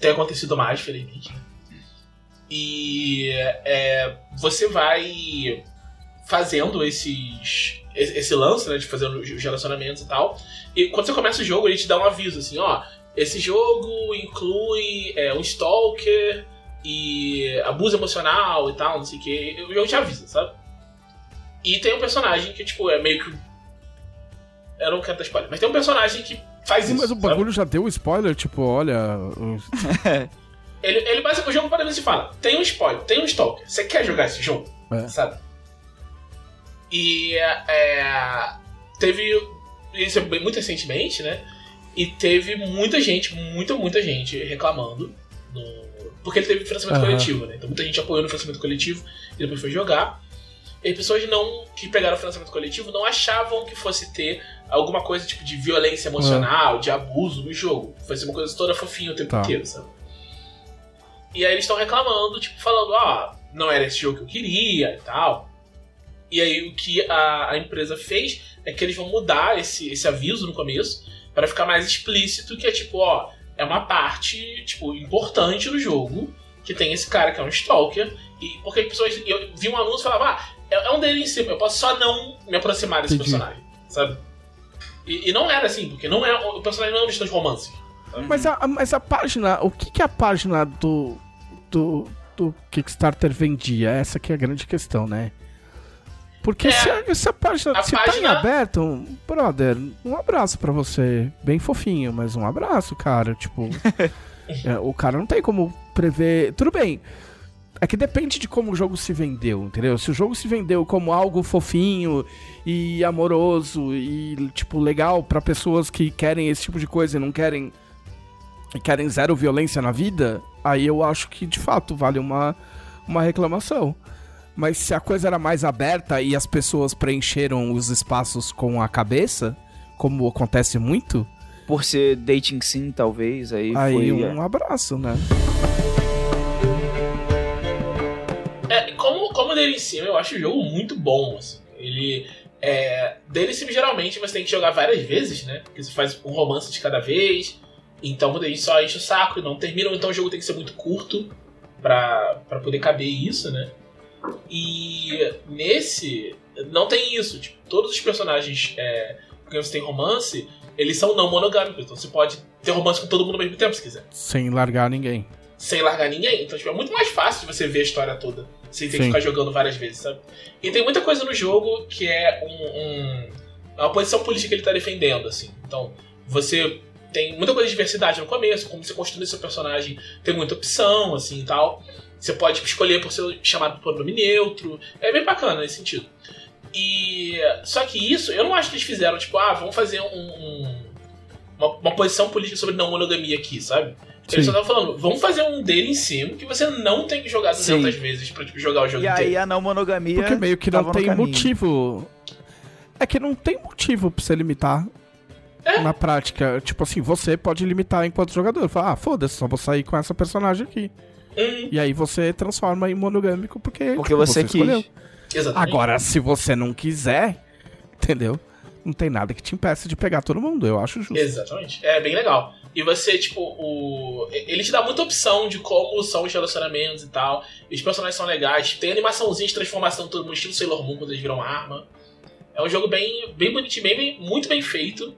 Tem acontecido mais, felizmente. né? E é, você vai fazendo esses. Esse lance, né? De fazer os relacionamentos e tal. E quando você começa o jogo, ele te dá um aviso assim, ó. Esse jogo inclui é, um stalker, e abuso emocional e tal, não sei o que, o jogo te avisa, sabe? E tem um personagem que, tipo, é meio que. Eu não quero dar spoiler, mas tem um personagem que faz Sim, isso. mas o sabe? bagulho já deu spoiler, tipo, olha. [laughs] o- Ele, ele o jogo para se fala: tem um spoiler, tem um stalker. Você quer jogar esse jogo? É. Sabe? E é, teve. Isso é muito recentemente, né? E teve muita gente, muita, muita gente reclamando. no- porque ele teve financiamento Aham. coletivo, né? Então muita gente apoiou no financiamento coletivo e depois foi jogar. E pessoas não que pegaram o financiamento coletivo não achavam que fosse ter alguma coisa tipo de violência emocional, de abuso no jogo. Fosse uma coisa toda fofinha o tempo Tá. inteiro, sabe? E aí eles estão reclamando, tipo, falando, ah, não era esse jogo que eu queria e tal. E aí o que a, a empresa fez é que eles vão mudar esse, esse aviso no começo para ficar mais explícito que é tipo, ó, é uma parte, tipo, importante do jogo que tem esse cara que é um stalker. E porque as pessoas. Eu vi um anúncio e falava, ah, é, é um dele em cima, eu posso só não me aproximar desse Entendi. personagem, sabe? E, e não era assim, porque não é, o personagem não é um distante romance. Mas, a, mas a página. O que, que a página do. do. do Kickstarter vendia? Essa que é a grande questão, né? Porque É, se, a, se a página. a se tá em página- aberto, brother, um abraço pra você. Bem fofinho, mas um abraço, cara. Tipo. [laughs] é, o cara não tem como prever. Tudo bem. É que depende de como o jogo se vendeu, entendeu? Se o jogo se vendeu como algo fofinho e amoroso e, tipo, legal pra pessoas que querem esse tipo de coisa e não querem. E querem zero violência na vida, aí eu acho que de fato vale uma, uma reclamação. Mas se a coisa era mais aberta e as pessoas preencheram os espaços com a cabeça, como acontece muito, Por ser dating sim, talvez, aí, aí foi... um abraço, né? É, como, como dele em cima, eu acho o jogo muito bom, assim. Ele. É, dele em cima, geralmente, você tem que jogar várias vezes, né? Porque você faz um romance de cada vez. Então gente só enche o saco e não termina. ou Então o jogo tem que ser muito curto pra, pra poder caber isso, né? E nesse. Não tem isso. Tipo, todos os personagens é, que você tem romance, eles são não monogâmicos. Então você pode ter romance com todo mundo ao mesmo tempo, se quiser Sem largar ninguém. sem largar ninguém. Então, tipo, é muito mais fácil de você ver a história toda. Sem ter que Sim. ficar jogando várias vezes, sabe? E tem muita coisa no jogo que é um, um- é uma posição política que ele tá defendendo, assim. Então, você tem muita coisa de diversidade no começo, como você construir seu personagem, tem muita opção, assim, e tal. Você pode tipo, escolher por ser chamado por nome neutro. É bem bacana nesse sentido. E... Só que isso, eu não acho que eles fizeram, tipo, ah, vamos fazer um... um- uma, uma posição política sobre não monogamia aqui, sabe? Eles Sim. só estavam falando, vamos fazer um dele em cima que você não tem que jogar 200 Sim. vezes pra tipo, jogar o jogo E aí inteiro. a não monogamia Porque meio que não tem motivo. É que não tem motivo pra você limitar. É. Na prática, tipo assim, você pode limitar enquanto jogador. Fala, ah, foda-se, só vou sair com essa personagem aqui. Hum, E aí você transforma em monogâmico porque, Porque tipo, você quis. exatamente. Agora, se você não quiser, entendeu? Não tem nada que te impeça de pegar todo mundo, eu acho justo. Exatamente. É bem legal. E você, tipo, o. Ele te dá muita opção de como são os relacionamentos e tal. E os personagens são legais. Tem animaçãozinha de transformação todo mundo, estilo Sailor Moon quando eles viram arma. É um jogo bem, bem bonitinho, bem, bem- muito bem feito.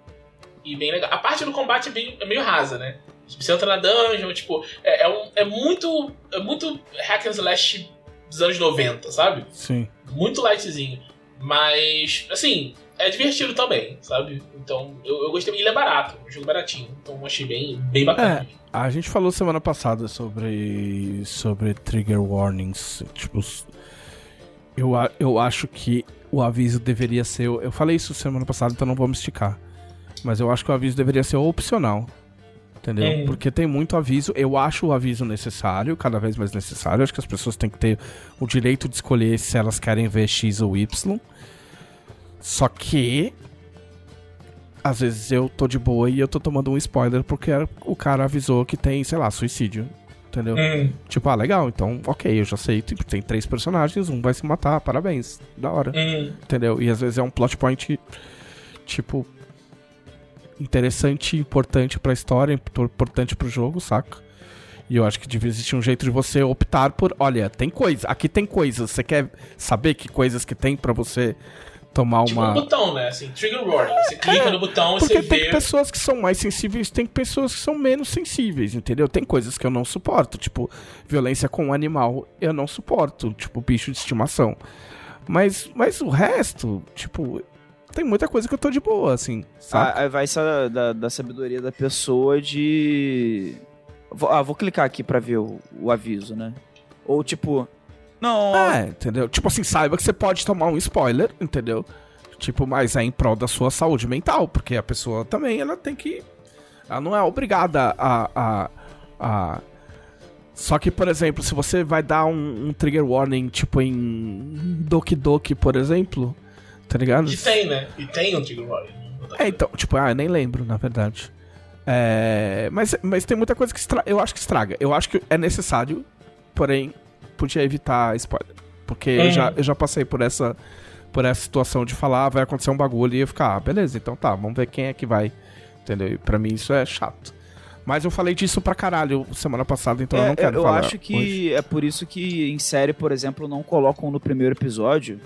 E bem legal. A parte do combate é, bem, é meio rasa, né? Você entra na dungeon, tipo, é, é, um- é muito. É muito hack and slash dos anos 90, sabe? Sim. muito lightzinho. Mas, assim, é divertido também, sabe? Então, eu, eu gostei. Ele é barato, um jogo baratinho. Então, eu achei bem, bem bacana. A gente falou semana passada sobre sobre trigger warnings, tipo eu, eu acho que o aviso deveria ser, eu falei isso semana passada, então não vou me esticar. Mas eu acho que o aviso deveria ser opcional. Entendeu? Hum. Porque tem muito aviso, eu acho o aviso necessário, cada vez mais necessário. Acho que as pessoas têm que ter o direito de escolher se elas querem ver X ou Y. Só que às vezes eu tô de boa e eu tô tomando um spoiler porque o cara avisou que tem, sei lá, suicídio. Entendeu? Hum, Tipo, ah, legal, então, ok, eu já sei. Tipo, tem três personagens, um vai se matar, parabéns. Da hora. hum, Entendeu? E às vezes é um plot point, tipo, interessante, importante pra história, impor- importante pro jogo, saca? E eu acho que devia existir um jeito de você optar por, olha, tem coisa, aqui tem coisas, você quer saber que coisas que tem pra você tomar Tipo uma. um botão, né? Assim, trigger warning. Você clica no botão e Porque você tem vê. pessoas que são mais sensíveis, tem pessoas que são menos sensíveis, entendeu? Tem coisas que eu não suporto, tipo, violência com um animal, eu não suporto, tipo, bicho de estimação. Mas, mas o resto, tipo, tem muita coisa que eu tô de boa, assim? Ah, Aí vai essa da, da sabedoria da pessoa de. Ah, vou clicar aqui pra ver o, o aviso, né? Ou tipo. Não, É, entendeu? Tipo assim, saiba que você pode tomar um spoiler, entendeu? Tipo, mas é em prol da sua saúde mental, porque a pessoa também, ela tem que... Ela não é obrigada a... a, a... Só que, por exemplo, se você vai dar um, um trigger warning, tipo em Doki Doki, por exemplo, tá ligado? E tem, né? E tem trigger warning. É, então, tipo, ah, eu nem lembro, na verdade. É, mas, mas tem muita coisa que estra... eu acho que estraga. Eu acho que é necessário, porém, podia evitar spoiler. Porque eu, Uhum. já, eu já passei por essa, por essa situação de falar, ah, vai acontecer um bagulho e eu ficar, ah, beleza, então tá, vamos ver quem é que vai. Entendeu? E pra mim isso é chato. Mas eu falei disso pra caralho semana passada, então eu É, não quero eu falar. acho que hoje. é por isso que em série, por exemplo, não colocam no primeiro episódio.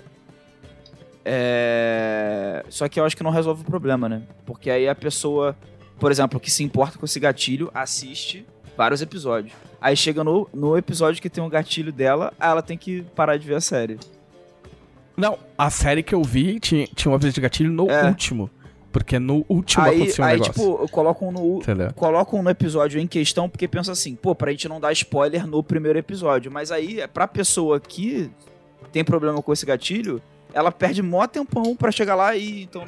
É... Só que eu acho que não resolve o problema, né? Porque aí a pessoa, por exemplo, que se importa com esse gatilho, assiste vários episódios. Aí chega no, no episódio que tem um gatilho dela, aí ela tem que parar de ver a série. Não, a série que eu vi tinha, tinha uma vez de gatilho no É. último. Porque no último aí, aconteceu um aí negócio. tipo, colocam no, Entendeu? colocam no episódio em questão porque pensa assim, pô, pra gente não dar spoiler no primeiro episódio. Mas aí, é pra pessoa que tem problema com esse gatilho, ela perde mó tempão pra chegar lá e então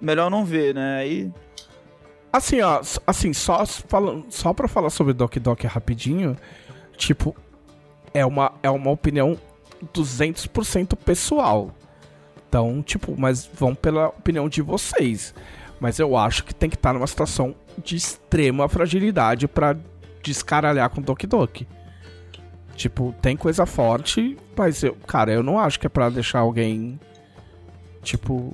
melhor não ver, né? Aí Assim, ó, assim, só falando, só para falar sobre Doc Doc rapidinho, tipo, é uma é uma opinião 200% pessoal. Então, tipo, mas vão pela opinião de vocês. Mas eu acho que tem que estar numa situação de extrema fragilidade pra descaralhar com Doc Doc. Tipo, tem coisa forte, mas eu, cara, eu não acho que é pra deixar alguém tipo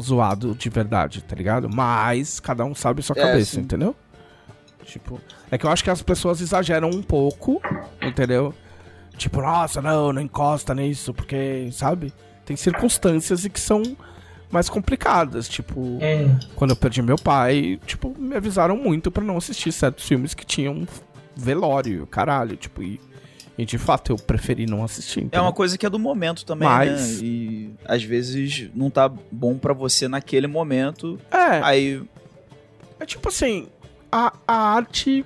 zoado de verdade, tá ligado? Mas cada um sabe sua É, cabeça, sim. entendeu? Tipo, é que eu acho que as pessoas exageram um pouco, entendeu? Tipo, nossa, não, não encosta nisso, porque, sabe? Tem circunstâncias e que são mais complicadas, tipo, Hum. quando eu perdi meu pai, tipo, me avisaram muito pra não assistir certos filmes que tinham velório, caralho, tipo, e, e de fato eu preferi não assistir. é entendeu? uma coisa que é do momento também, Mas- né? E às vezes não tá bom pra você naquele momento. É, Aí é tipo assim, a, a arte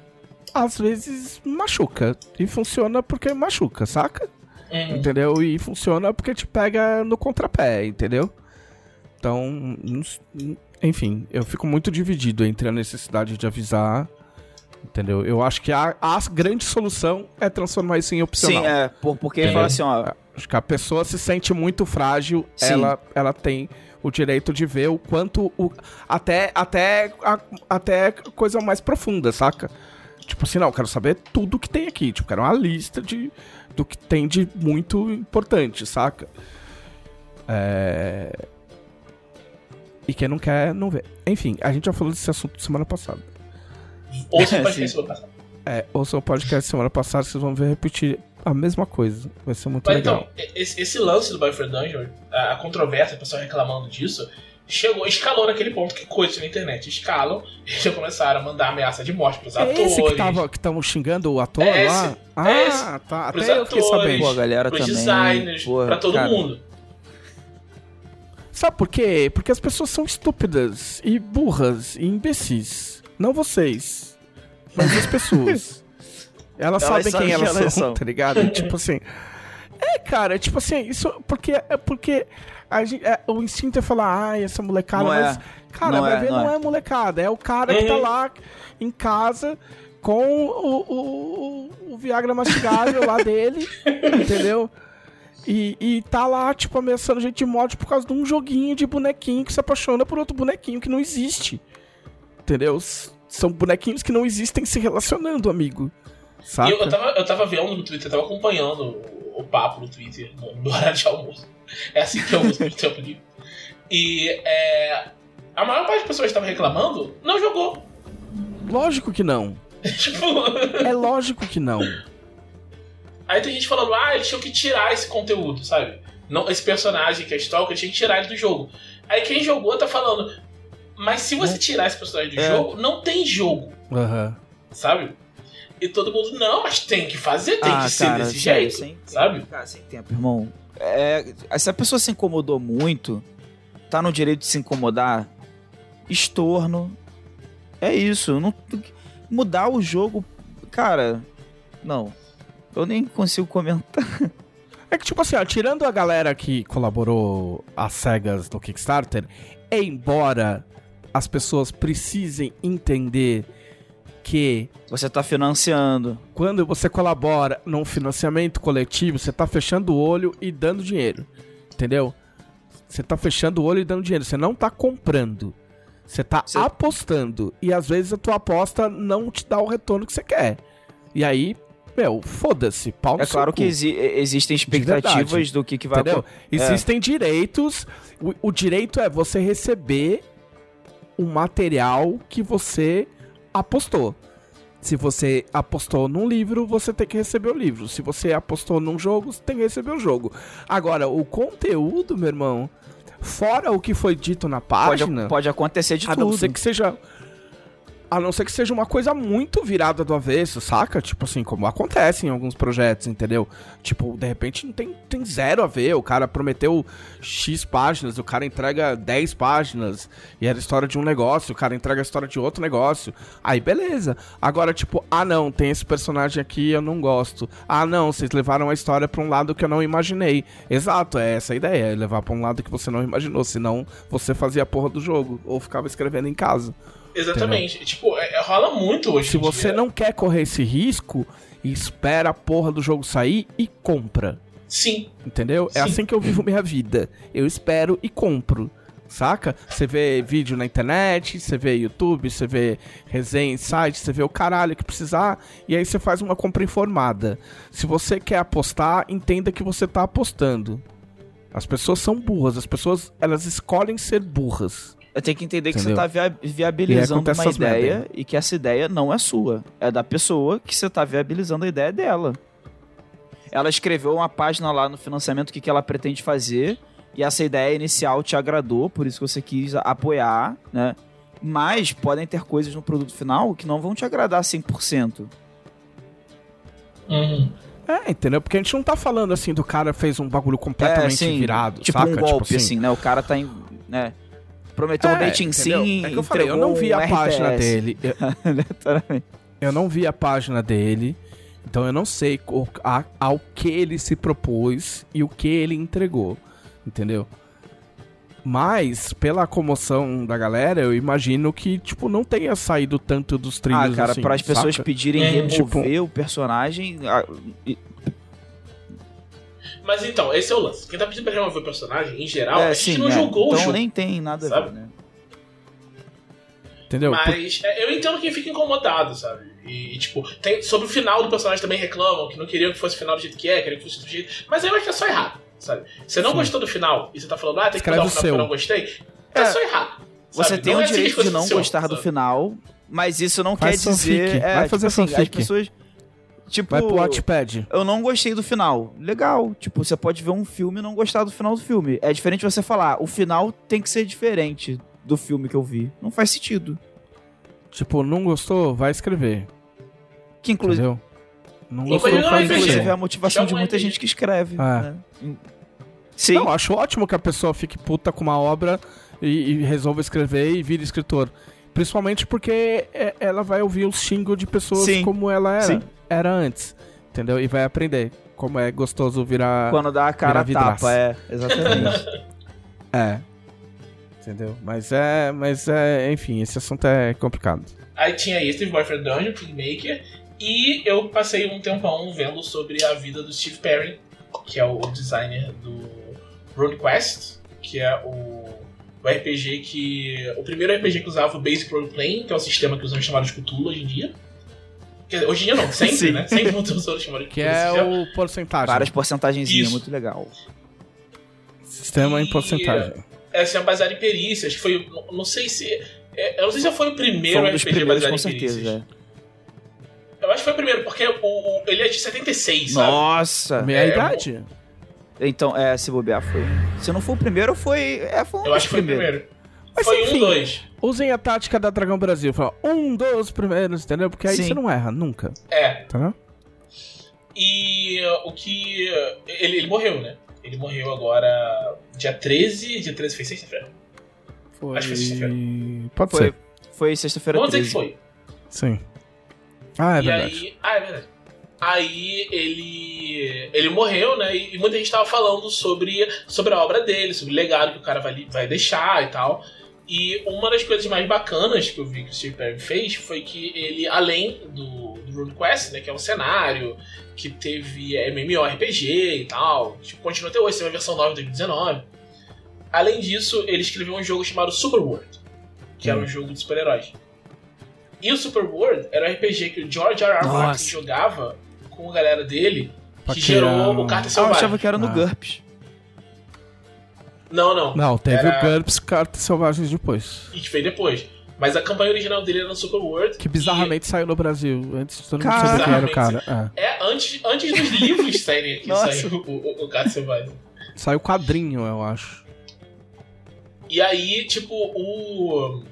às vezes machuca. E funciona porque machuca, saca? Hum. Entendeu? E funciona porque te pega no contrapé, entendeu? Então, enfim, eu fico muito dividido entre a necessidade de avisar, entendeu? Eu acho que a, a grande solução é transformar isso em opcional. sim, é, por, porque É. fala assim, ó, Acho que a pessoa se sente muito frágil, Sim. ela, ela tem o direito de ver o quanto. O, até, até, a- até coisa mais profunda, saca? Tipo assim, não, eu quero saber tudo que tem aqui. Tipo, quero uma lista de, do que tem de muito importante, saca? É... E quem não quer, não vê. Enfim, a gente já falou desse assunto semana passada. Ouça o [laughs] podcast semana passada. É, ouçam o podcast semana passada, vocês vão ver repetir a mesma coisa. Vai ser muito Mas legal. então, esse, esse lance do Boyfriend Dungeon, a, a controvérsia, o pessoal reclamando disso, chegou, escalou naquele ponto que coisas na internet escalam [laughs] e já começaram a mandar ameaça de morte pros É atores. esse que tava que estavam xingando o ator É lá? esse, ah, é esse. tá. Até eu fiquei atores. sabendo. pô, a galera pros também. designers, porra, pra todo cara, mundo. Sabe por quê? Porque as pessoas são estúpidas e burras e imbecis. Não vocês, mas as pessoas. [laughs] Elas, Elas sabem sabem quem elas, elas são, são. [laughs] tá ligado? tipo assim. É, cara, tipo assim, isso porque é porque a gente, é, o instinto é falar, ai, essa molecada, Não é. mas cara, Não vai é, ver, não não é. é. molecada, é o cara que tá Uhum. lá em casa com o, o, o, o Viagra mastigável lá dele, [laughs] entendeu? E, e tá lá, tipo, ameaçando gente de morte por causa de um joguinho de bonequinho que se apaixona por outro bonequinho que não existe. Entendeu? São bonequinhos que não existem se relacionando, amigo. Saca? eu, eu, tava, eu tava vendo no Twitter, eu tava acompanhando o, o papo no Twitter no, no horário de almoço. É assim que eu uso meu [laughs] tempo livre. E é, a maior parte das pessoas que estavam reclamando não jogou. Lógico que não. [laughs] tipo, É lógico que não. aí tem gente falando, ah, eles tinham que tirar esse conteúdo, sabe? Não, esse personagem que é Stalker tinha que tirar ele do jogo. Aí quem jogou tá falando, mas se você tirar esse personagem do É. jogo, não tem jogo, Aham. sabe? E todo mundo, não, mas tem que fazer, tem Ah, que ser cara, desse jeito, sem- sabe? Cara, sem tempo, irmão. É, se a pessoa se incomodou muito, tá no direito de se incomodar, estorno. É isso. Não, mudar o jogo, cara. Não. Eu nem consigo comentar. [laughs] É que, tipo assim, ó, tirando a galera que colaborou às cegas no Kickstarter, embora as pessoas precisem entender que Você tá financiando. quando você colabora num financiamento coletivo, você tá fechando o olho e dando dinheiro. Entendeu? Você tá fechando o olho e dando dinheiro. Você não tá comprando. Você tá Você- apostando. E às vezes a tua aposta não te dá o retorno que você quer. E aí, meu, foda-se. Pau É claro cu. que exi- existem expectativas do que, que vai acontecer. Existem direitos. O, o direito é você receber o material que você apostou. Se você apostou num livro, você tem que receber o livro. Se você apostou num jogo, você tem que receber o jogo. Agora, o conteúdo, meu irmão, fora o que foi dito na Pode, página, pode acontecer de a não tudo. ser que seja. A não ser que seja uma coisa muito virada do avesso, saca? Tipo assim, como acontece em alguns projetos, entendeu? Tipo, de repente não tem, tem zero a ver. O cara prometeu X páginas, o cara entrega 10 páginas, e era história de um negócio, o cara entrega a história de outro negócio. Aí beleza. Agora, tipo, ah não, tem esse personagem aqui, eu não gosto. Ah não, vocês levaram a história pra um lado que eu não imaginei. Exato, é essa a ideia, é levar pra um lado que você não imaginou, senão você fazia a porra do jogo, ou ficava escrevendo em casa. Exatamente. Tipo, é- é- rola muito hoje Se você dia. não quer correr esse risco, espera a porra do jogo sair e compra. Sim. Entendeu? É Sim. assim que eu vivo minha vida. Eu espero e compro. Saca? Você vê vídeo na internet, você vê YouTube, você vê resenha em site, você vê o caralho que precisar, e aí você faz uma compra informada. Se você quer apostar, entenda que você tá apostando. As pessoas são burras, as pessoas elas escolhem ser burras. Eu tenho que entender que Entendeu? você tá via- viabilizando uma merda ideia e que essa ideia não é sua. É da pessoa que você tá viabilizando a ideia dela. Ela escreveu uma página lá no financiamento o que, que ela pretende fazer e essa ideia inicial te agradou, por isso que você quis apoiar, né? Mas podem ter coisas no produto final que não vão te agradar 100%. Uhum. É, entendeu? Porque a gente não tá falando assim do cara fez um bagulho completamente sim, virado, Tipo saca? um golpe, assim, né? O cara tá em. Né? Prometeu um dating entendeu? sim, É que eu falei, eu não vi a página RTS. dele. [laughs] Eu, não vi a página dele. Então eu não sei o- a- ao que ele se propôs e o que ele entregou. Entendeu? Mas, pela comoção da galera, eu imagino que, tipo, não tenha saído tanto dos trilhos Ah, cara, assim, para as pessoas saca? pedirem É, remover tipo- o personagem. Mas então, esse é o lance. Quem tá pedindo pra remover o personagem, em geral, é, a gente sim, não é. jogou então o jogo. nem tem nada a sabe? ver, né? Entendeu? Por- Mas é, eu entendo quem fica incomodado, sabe? E, e, tipo, tem, sobre o final do personagem também reclamam que não queriam que fosse o final do jeito que é, queriam que fosse do jeito. Mas eu acho que é só errado, sabe? Você não Sim. gostou do final e você tá falando, ah, tem que Escreve mudar o o final porque eu seu. não gostei. É, É. só errado. Você sabe? tem Não o é assim que as direito de coisas não gostar do sabe? final, mas isso não Faz quer dizer. É, vai tipo fazer assim, as pessoas. Tipo, Vai pro Watchpad. eu não gostei do final. Legal. Tipo, você pode ver um filme e não gostar do final do filme. É diferente você falar, o final tem que ser diferente do filme que eu vi. Não faz sentido. Tipo, não gostou? Vai escrever. Que inclusive, Entendeu? Não gostou? não é Faz inclusive é a motivação Chama de muita gente que escreve. Ah. né? Sim. Não, acho ótimo que a pessoa fique puta com uma obra e, e resolva escrever e vire escritor. Principalmente porque é- ela vai ouvir os xingos de pessoas Sim. como ela era, Sim. Era antes. Entendeu? E vai aprender como é gostoso virar. Quando dá a cara tapa, é. Exatamente. [laughs] É. Entendeu? Mas é. Mas é. Enfim, esse assunto é complicado. Aí tinha esse, teve Boyfriend Dungeon, Kingmaker. E eu passei um tempão vendo sobre a vida do Steve Perry, que é o designer do RuneQuest, que é o, o RPG que. O primeiro RPG que usava o Basic Role Playing, que é o sistema que usam chamado de Cthulhu hoje em dia. Dizer, hoje em dia não, sempre, Sim. né? Sempre usam chamado de Que é o porcentagem. Várias porcentagenzinhas, Isso. muito legal. Sistema em E- porcentagem. É assim, é baseado em perícias, que foi. Não, sei se. é, eu não sei se foi o primeiro Foi um dos RPG baseado com em certeza. perícias. é. Eu acho que foi o primeiro, porque o, o- ele é de 76, sabe? Nossa! Meia é, idade. Então, é, se bobear foi. Se não for o primeiro, foi. É, foi um Eu acho que foi o primeiro. Mas, foi enfim. um, dois. Usem a tática da Dragão Brasil. Fala, um dos primeiros, entendeu? Porque aí Sim. você não erra, nunca. É. Entendeu? E uh, o que. uh, Ele, ele morreu, né? Ele morreu agora dia 13. Dia 13 foi sexta-feira. Foi... Acho que foi sexta-feira. Pode Foi, ser. foi sexta-feira Vamos dizer 13. que foi. Sim. Ah, é e verdade. aí. Ah, é verdade. Aí ele. Ele morreu, né? E muita gente tava falando sobre, sobre a obra dele, sobre o legado que o cara vai, vai deixar e tal. E uma das coisas mais bacanas que eu vi que o Steve Perry fez foi que ele, além do, do RuneQuest, né? Que é um cenário que teve é, MMORPG e tal, tipo, continua até hoje, tem uma versão nova em 2019. Além disso, ele escreveu um jogo chamado Superworld, que era um jogo de super-heróis. E o Superworld era um RPG que o George R. R. Martin jogava com a galera dele, que gerou o Carta Ah, eu Selvagem. achava que era no Ah. GURPS. Não, não. Não, teve Era- o GURPS Cartas Selvagens depois. E que fez depois. Mas a campanha original dele era no Superworld. Que bizarramente saiu no Brasil. Antes de todo mundo Cara- saber quem era o cara. E É antes, antes dos livros [laughs] saírem aqui, Nossa. saiu o, o, o Carta Selvagem. É. Saiu quadrinho, eu acho. E aí, tipo, o.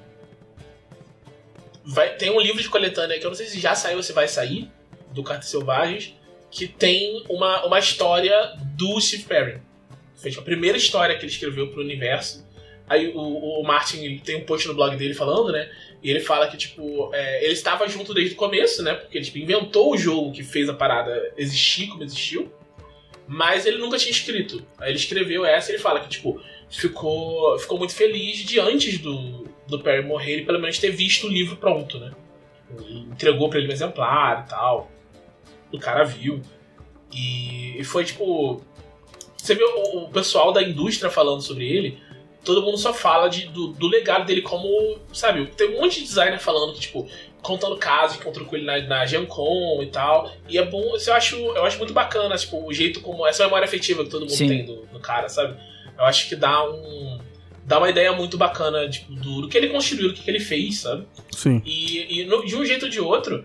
Vai, tem um livro de coletânea que eu não sei se já saiu ou se vai sair, do Cartas Selvagens, que tem uma, uma história do Steve Perry. Foi tipo, a primeira história que ele escreveu pro universo. Aí o, o Martin tem um post no blog dele falando, né? E ele fala que, tipo, é, ele estava junto desde o começo, né? Porque ele tipo, inventou o jogo que fez a parada existir como existiu. Mas ele nunca tinha escrito. Aí ele escreveu essa e ele fala que, tipo, ficou, ficou muito feliz de antes do, do Perry morrer, ele pelo menos ter visto o livro pronto, né? Entregou pra ele um exemplar e tal. O cara viu. E, e foi tipo. Você vê o, o pessoal da indústria falando sobre ele, todo mundo só fala de, do, do legado dele como. Sabe, tem um monte de designer falando que, tipo, contando casos que encontrou com ele na, na Gen Con e tal. E é bom, eu acho, eu acho muito bacana, tipo, o jeito como. Essa memória afetiva que todo mundo Sim. tem do, do cara, sabe? Eu acho que dá um. Dá uma ideia muito bacana tipo, do, do que ele construiu, do que, que ele fez, sabe? Sim. E, e no- de um jeito ou de outro,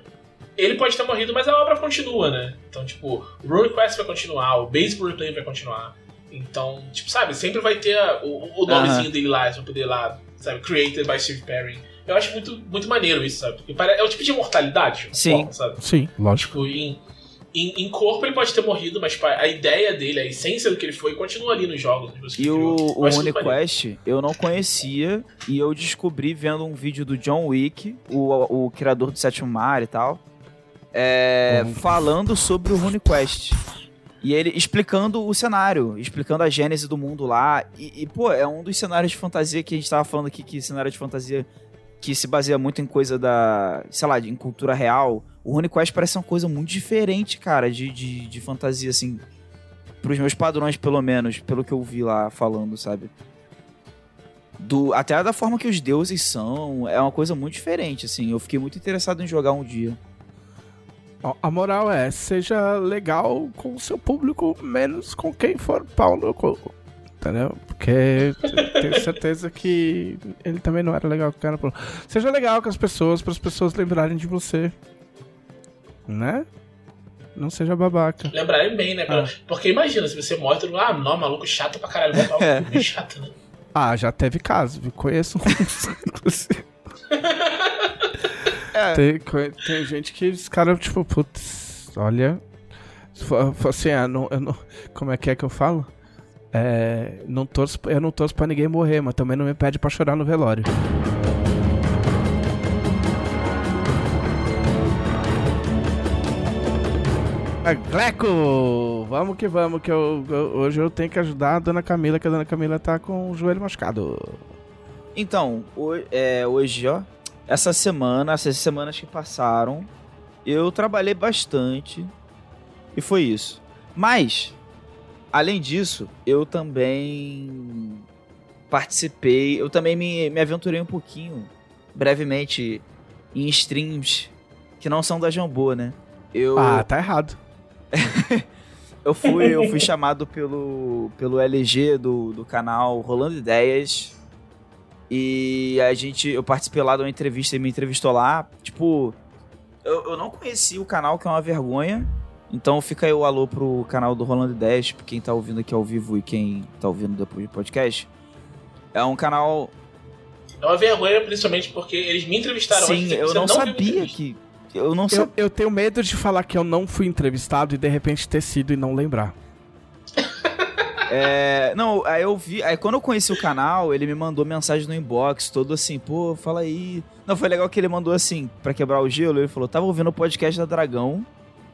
ele pode ter morrido, mas a obra continua, né? Então, tipo, o RuneQuest vai continuar, o Baseball Replay vai continuar. Então, tipo, sabe, sempre vai ter a- o, o nomezinho dele lá, você vai poder lá, sabe, created by Steve Perry. Eu acho muito, muito maneiro isso, sabe? Porque É o tipo de imortalidade, Sim. forma, sabe? Sim, lógico. Tipo, em, em, em corpo ele pode ter morrido, mas tipo, a ideia dele, a essência do que ele foi, continua ali nos jogos. nos E o, o eu não conhecia e eu descobri vendo um vídeo do John Wick, o, o criador do Sétimo Mar e tal, é, Uhum. falando sobre o RuneQuest. E ele explicando o cenário, explicando a gênese do mundo lá. E, e, pô, é um dos cenários de fantasia que a gente tava falando aqui, que cenário de fantasia que se baseia muito em coisa da, sei lá, em cultura real. O RuneQuest parece uma coisa muito diferente, cara, de, de, de fantasia, assim, pros meus padrões, pelo menos, pelo que eu vi lá falando, sabe? Do, até da forma que os deuses são, é uma coisa muito diferente, assim. Eu fiquei muito interessado em jogar um dia. A moral é, seja legal com o seu público, menos com quem for pau no cu. Entendeu? Porque te- tenho certeza que ele também não era legal com o cara. Seja legal com as pessoas, para as pessoas lembrarem de você. Né? Não seja babaca. Lembrarem bem, né? Ah. Porque imagina, se você morre, todo mundo, ah, não, maluco chato pra caralho, vai [laughs] É. bem chato, né? Ah, já teve caso, viu? Conheço [laughs] uns, inclusive. [laughs] É. Tem, tem gente que os caras, tipo, putz, olha. Assim, ah, não, eu não, como é que é que eu falo? É, não torço, eu não torço pra ninguém morrer, mas também não me pede pra chorar no velório. Ah, Gleco! Vamos que vamos, que eu, eu- hoje eu tenho que ajudar a dona Camila, que a dona Camila tá com o joelho machucado. Então, ho- é, hoje, ó, essa semana, essas semanas que passaram, eu trabalhei bastante e foi isso. Mas, além disso, eu também participei, eu também me, me aventurei um pouquinho, brevemente, em streams que não são da Jambô, né? Eu, Ah, tá errado. [laughs] eu fui, eu fui [laughs] chamado pelo, pelo LG do, do canal Rolando Ideias. E a gente, eu participei lá de uma entrevista e me entrevistou lá. Tipo, eu, eu não conhecia o canal, que é uma vergonha. Então fica aí o alô pro canal do Rolando 10, pra quem tá ouvindo aqui ao vivo e quem tá ouvindo depois do podcast. É um canal. É uma vergonha, principalmente porque eles me entrevistaram Sim, antes, eu você não, a sabia que. Eu não Eu, sabia. eu tenho medo de falar que eu não fui entrevistado e de repente ter sido e não lembrar. É, não, aí eu vi. Aí quando eu conheci o canal, ele me mandou mensagem no inbox, todo assim, pô, fala aí. Não, foi legal que ele mandou assim, pra quebrar o gelo, ele falou: tava ouvindo o podcast da Dragão.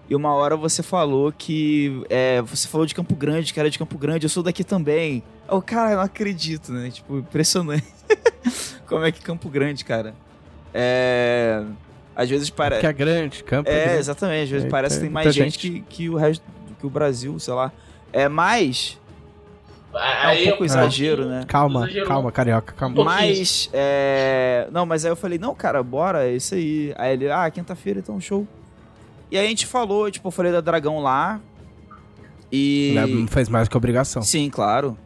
E uma hora você falou que. É, você falou de Campo Grande, que era de Campo Grande, eu sou daqui também. Eu, cara, eu não acredito, né? Tipo, impressionante. [laughs] Como é que Campo Grande, cara? É. Às vezes parece. Que é grande, campo. É, grande. exatamente. Às vezes É, parece que tem tem mais gente, gente. Que, que o resto, que o Brasil, sei lá. É mais. É um pouco eu- exagero, né? Calma, calma, carioca, calma. Mas, é... Não, mas aí eu falei, não, cara, bora, é isso aí. Aí ele, ah, quinta-feira, então show. E aí a gente falou, tipo, eu falei da Dragão lá. E... Não fez mais que obrigação. Sim, claro.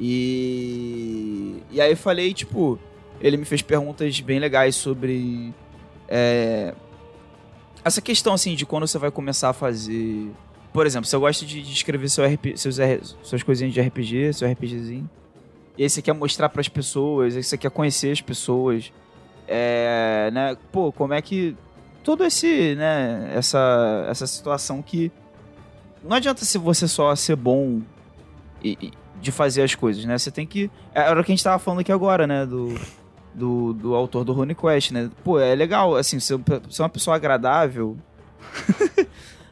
E. E aí eu falei, tipo, ele me fez perguntas bem legais sobre. é, Essa questão, assim, de quando você vai começar a fazer. Por exemplo, você gosta de, de escrever seu RP, seus, suas coisinhas de RPG, seu RPGzinho. E aí você quer mostrar pras pessoas, aí você quer conhecer as pessoas. É. né? Pô, como é que. Todo esse, né? Essa, essa situação que. Não adianta se você só ser bom e- e- de fazer as coisas, né? Você tem que. Era o que a gente tava falando aqui agora, né? Do, do, do autor do Rune Quest, né? Pô, é legal, assim, ser, ser uma pessoa agradável. [laughs]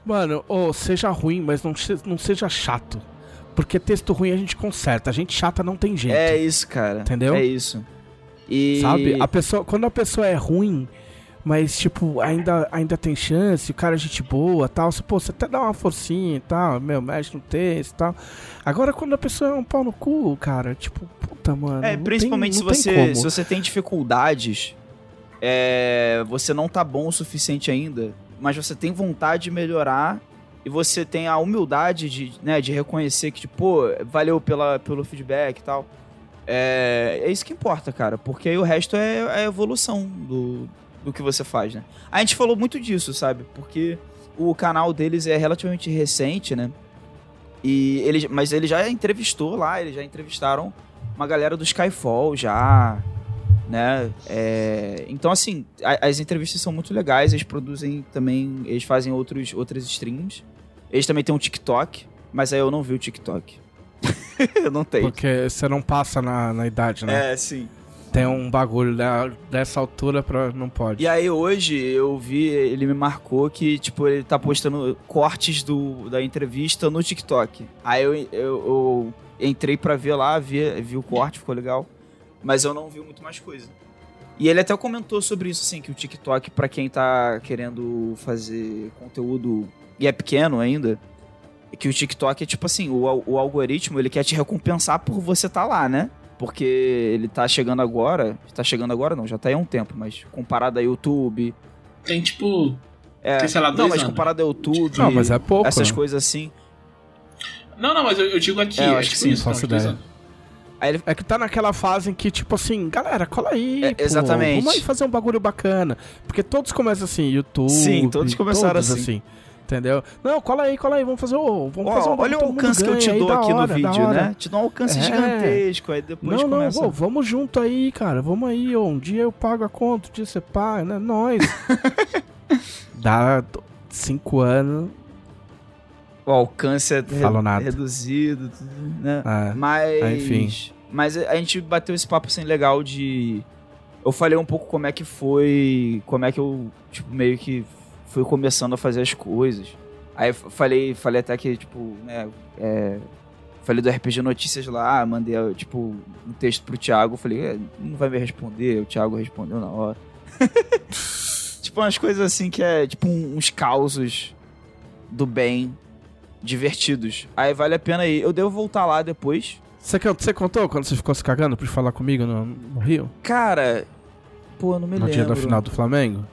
Mano, ô, seja ruim, mas não, não seja chato. Porque texto ruim a gente conserta. A gente chata não tem jeito. É isso, cara. Entendeu? É isso. E. Sabe? A pessoa, quando a pessoa é ruim, mas, tipo, ainda, ainda tem chance, o cara é gente boa tal, você, pô, você até dá uma forcinha e tal, meu, mexe no texto e tal. Agora, quando a pessoa é um pau no cu, cara, tipo, puta, mano. É, principalmente tem, se você, se você tem dificuldades, é, você não tá bom o suficiente ainda, mas você tem vontade de melhorar e você tem a humildade de, né, de reconhecer que, tipo, pô, valeu pela, pelo feedback e tal. É, é isso que importa, cara, porque aí o resto é, é a evolução do, do que você faz, né? A gente falou muito disso, sabe? Porque o canal deles é relativamente recente, né? E ele, mas ele já entrevistou lá, eles já entrevistaram uma galera do Skyfall já, né? É, então, assim, a- as entrevistas são muito legais, eles produzem também, eles fazem outros, outras streams. Eles também têm um TikTok, mas aí eu não vi o TikTok. [laughs] eu não tenho. Porque você não passa na, na idade, né? É, sim. Tem um bagulho da- dessa altura pra. Não pode. E aí hoje eu vi, ele me marcou que, tipo, ele tá postando cortes do, da entrevista no TikTok. Aí eu, eu, eu entrei pra ver lá, vi, vi o corte, ficou legal. Mas eu não vi muito mais coisa. E ele até comentou sobre isso, assim, que o TikTok, pra quem tá querendo fazer conteúdo e é pequeno ainda, que o TikTok é tipo assim, o, o algoritmo, ele quer te recompensar por você tá lá, né? Porque ele tá chegando agora, tá chegando agora não, já tá aí há um tempo, mas comparado a YouTube, Tem tipo. é, Tem, sei lá, não, dois mas anos. comparado a YouTube, Não, mas é pouco. essas né? coisas assim. Não, não, mas eu, eu digo aqui. É, eu é acho tipo que sim, isso, não, dois ideia. anos. Ele É que tá naquela fase em que, tipo assim, galera, cola aí. É, pô, exatamente. Vamos aí fazer um bagulho bacana. Porque todos começam assim, YouTube. Sim, todos começaram todos assim. Entendeu? Não, cola aí, cola aí, vamos fazer o. Vamos Ó, fazer um olha o alcance que eu te dou aqui hora, no vídeo, né? Te dou um alcance É. gigantesco. Aí depois Não, começa. não, ô, vamos junto aí, cara. Vamos aí, ô. Um dia eu pago a conta, um dia você paga, né? Nós. [laughs] Dá cinco anos. O alcance é re- reduzido, tudo, né? É. Mas. Ah, enfim. Mas a gente bateu esse papo assim legal de. Eu falei um pouco como é que foi. Como é que eu, tipo, meio que fui começando a fazer as coisas. Aí falei, falei até que, tipo, né. é, falei do RPG Notícias lá, mandei, tipo, um texto pro Thiago. Falei, é, não vai me responder. O Thiago respondeu na hora. [laughs] tipo, umas coisas assim que é, tipo, uns causos do bem divertidos. Aí vale a pena ir. Eu devo voltar lá depois. Você, você contou quando você ficou se cagando por falar comigo no, no Rio? Cara, pô, não me no lembro. dia da final do Flamengo?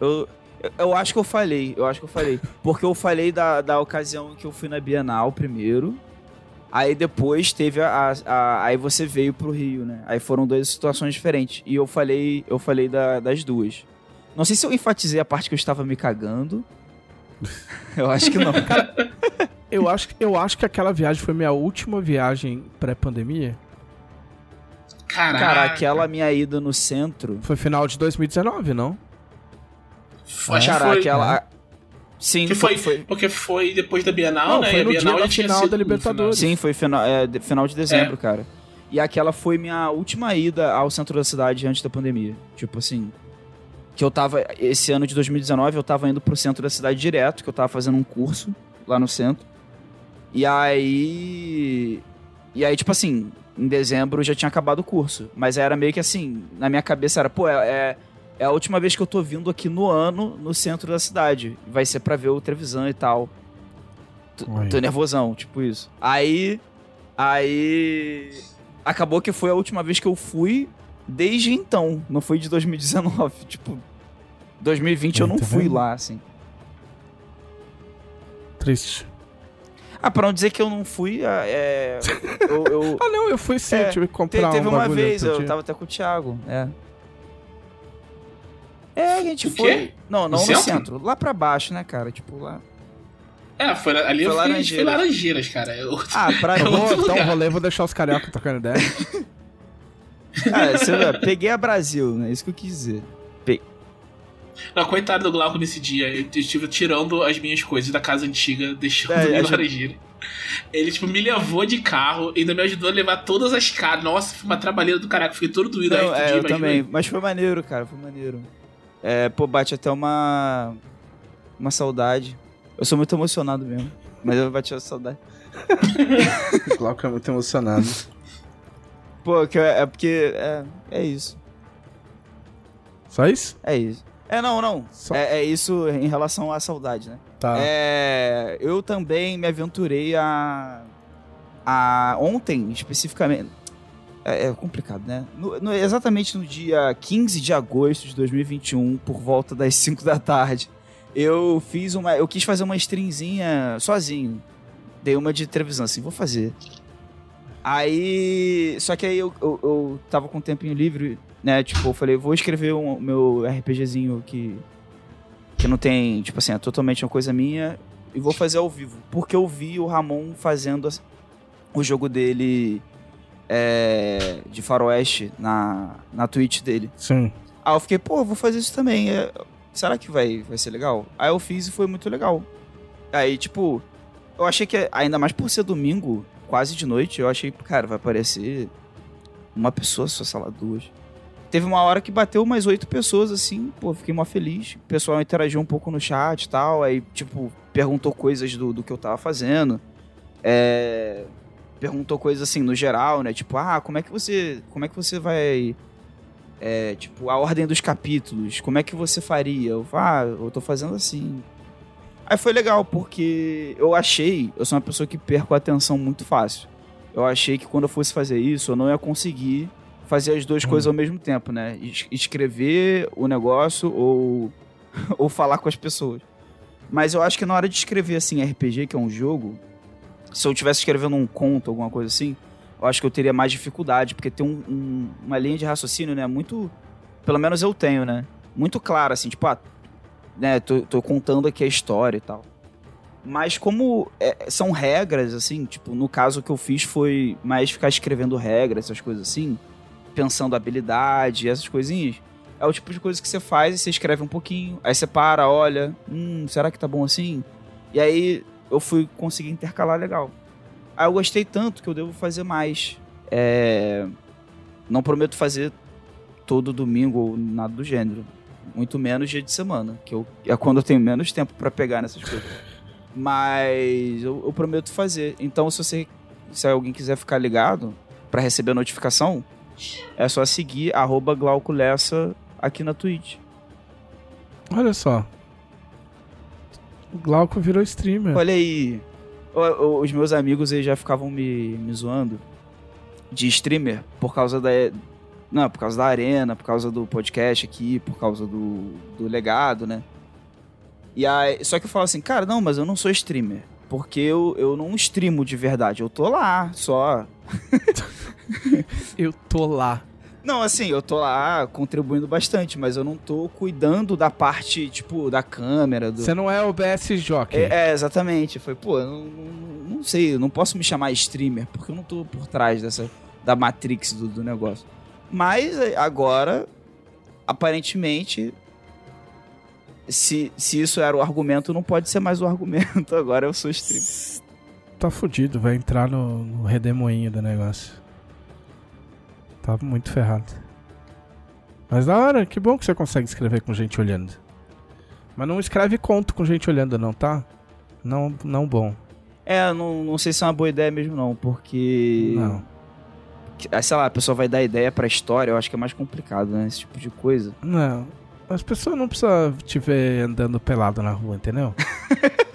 Eu, eu- eu acho que eu falei, eu acho que eu falei. [laughs] Porque eu falei da, da ocasião que eu fui na Bienal primeiro. Aí depois teve a, a- a- Aí você veio pro Rio, né? Aí foram duas situações diferentes. E eu falei, eu falei da- das duas. Não sei se eu enfatizei a parte que eu estava me cagando. [laughs] Eu acho que não. [laughs] Eu acho, eu acho que aquela viagem foi minha última viagem pré-pandemia. Caraca. Cara, aquela minha ida no centro. Foi final de 2019, não? Acho que cara, foi. aquela. Sim, Que foi, foi. Porque foi depois da Bienal, Não, né? foi E a no Bienal dia da final sido da Libertadores. Sim, foi final, é, de- final de dezembro, É. cara. E aquela foi minha última ida ao centro da cidade antes da pandemia. Tipo assim. Que eu tava. Esse ano de 2019, eu tava indo pro centro da cidade direto, que eu tava fazendo um curso lá no centro. E aí. E aí, tipo assim, em dezembro já tinha acabado o curso. Mas era meio que assim, na minha cabeça era, pô, é, é, é a última vez que eu tô vindo aqui no ano no centro da cidade. Vai ser pra ver o Trevisan e tal. T- Oi. Tô nervosão, tipo isso. Aí. Aí. Acabou que foi a última vez que eu fui desde então. Não foi de 2019. [laughs] Tipo, 2020 eu não Tá fui lá, assim. Triste. Ah, pra não dizer que eu não fui, ah, é. [laughs] eu- eu, Ah, não, eu fui sim, É, eu tive que comprar teve um uma vez, eu dia. tava até com o Thiago, é. É, a gente O foi. quê? Não, não No no centro? centro? Lá pra baixo, né, cara? Tipo, lá. É, foi, ali Foi eu fui, Laranjeiras. foi Laranjeiras, cara. Eu- Ah, pra [laughs] Eu vou um lugar. rolê, vou deixar os carioca trocando ideia. [laughs] Ah, você vê, peguei a Brasil, né? Isso que eu quis dizer. Não, coitado do Glauco nesse dia. Eu estive tirando as minhas coisas da casa antiga, deixando É, em Laranjeira. Ele, tipo, me levou de carro, ainda me ajudou a levar todas as casas. Nossa, foi uma trabalheira do caraca, fiquei todo doído. Não, aí, é, eu imagina também. aí. Mas foi maneiro, cara, foi maneiro. É, pô, bate até uma. Uma saudade. Eu sou muito emocionado mesmo. Mas eu bati a saudade. [laughs] o Glauco é muito emocionado. Pô, que é, é porque. É, é isso. Só isso? É isso. É, não, não. Só- É, é isso em relação à saudade, né? Tá. É, eu também me aventurei a, a ontem, especificamente. É, é complicado, né? No- no- exatamente no dia 15 de agosto de 2021, por volta das [laughs] 5 da tarde, eu fiz uma. Eu quis fazer uma streamzinha sozinho. Dei uma de televisão, assim, vou fazer. Aí. Só que aí eu, eu, eu tava com um tempinho livre, né? Tipo, eu falei, vou escrever o um, meu RPGzinho que que não tem, tipo assim, é totalmente uma coisa minha e vou fazer ao vivo. Porque eu vi o Ramon fazendo o jogo dele é, de faroeste na, na Twitch dele. Sim. Aí eu fiquei, pô, vou fazer isso também. é, será que vai, vai ser legal? Aí eu fiz e foi muito legal. Aí, tipo, eu achei que, ainda mais por ser domingo, quase de noite, eu achei, cara, vai aparecer uma pessoa só, sei lá, duas. Teve uma hora que bateu umas oito pessoas, assim, pô, fiquei mó feliz. O pessoal interagiu um pouco no chat e tal, aí, tipo, perguntou coisas do, do que eu tava fazendo. É, perguntou coisas assim, no geral, né? Tipo, ah, como é que você. Como é que você vai. É, tipo, a ordem dos capítulos, como é que você faria? Eu, ah, eu tô fazendo assim. Aí foi legal, porque eu achei, eu sou uma pessoa que perco a atenção muito fácil. Eu achei que quando eu fosse fazer isso, eu não ia conseguir fazer as duas coisas ao mesmo tempo, né? Es- Escrever o negócio ou, [laughs] ou falar com as pessoas. Mas eu acho que na hora de escrever, assim, RPG, que é um jogo, se eu estivesse escrevendo um conto, alguma coisa assim, eu acho que eu teria mais dificuldade, porque tem um- um- uma linha de raciocínio, né? Muito. Pelo menos eu tenho, né? Muito clara, assim, tipo, ah, né, tô, tô contando aqui a história e tal. Mas como é, são regras, assim, tipo, no caso que eu fiz foi mais ficar escrevendo regras, essas coisas assim, pensando habilidade, essas coisinhas. É o tipo de coisa que você faz e você escreve um pouquinho, aí você para, olha, hum, será que tá bom assim? E aí eu fui conseguir intercalar legal. Aí eu gostei tanto que eu devo fazer mais. É... Não prometo fazer todo domingo ou nada do gênero. Muito menos dia de semana, que eu, é quando eu tenho menos tempo pra pegar nessas coisas. Mas eu, eu prometo fazer. Então, se você, se alguém quiser ficar ligado pra receber a notificação, é só seguir arroba Glauco Lessa aqui na Twitch. Olha só. O Glauco virou streamer. Olha aí. Os meus amigos eles já ficavam me, me zoando de streamer por causa da. Não, por causa da arena, por causa do podcast aqui, por causa do, do legado, né? E aí, só que eu falo assim, cara, não, mas eu não sou streamer. Porque eu, eu não streamo de verdade. Eu tô lá, só. [laughs] Eu tô lá. Não, assim, eu tô lá contribuindo bastante, mas eu não tô cuidando da parte, tipo, da câmera, do... Você não é OBS Jockey. É, é, exatamente. Foi, pô, eu não, não, não sei, eu não posso me chamar streamer, porque eu não tô por trás dessa, da Matrix do, do negócio. Mas é, agora, aparentemente, se, se isso era o argumento, não pode ser mais o argumento. [laughs] Agora eu sou streamer. Tá fudido, vai entrar no, no redemoinho do negócio. Tá muito ferrado. Mas da hora, que bom que você consegue escrever com gente olhando. Mas não escreve conto com gente olhando, não, tá? Não, não bom. É, não, não sei se é uma boa ideia mesmo, não, porque. Não. ah, Sei lá, a pessoa vai dar ideia pra história, eu acho que é mais complicado, né? Esse tipo de coisa. Não. As pessoas não precisam te ver andando pelado na rua, entendeu? [laughs]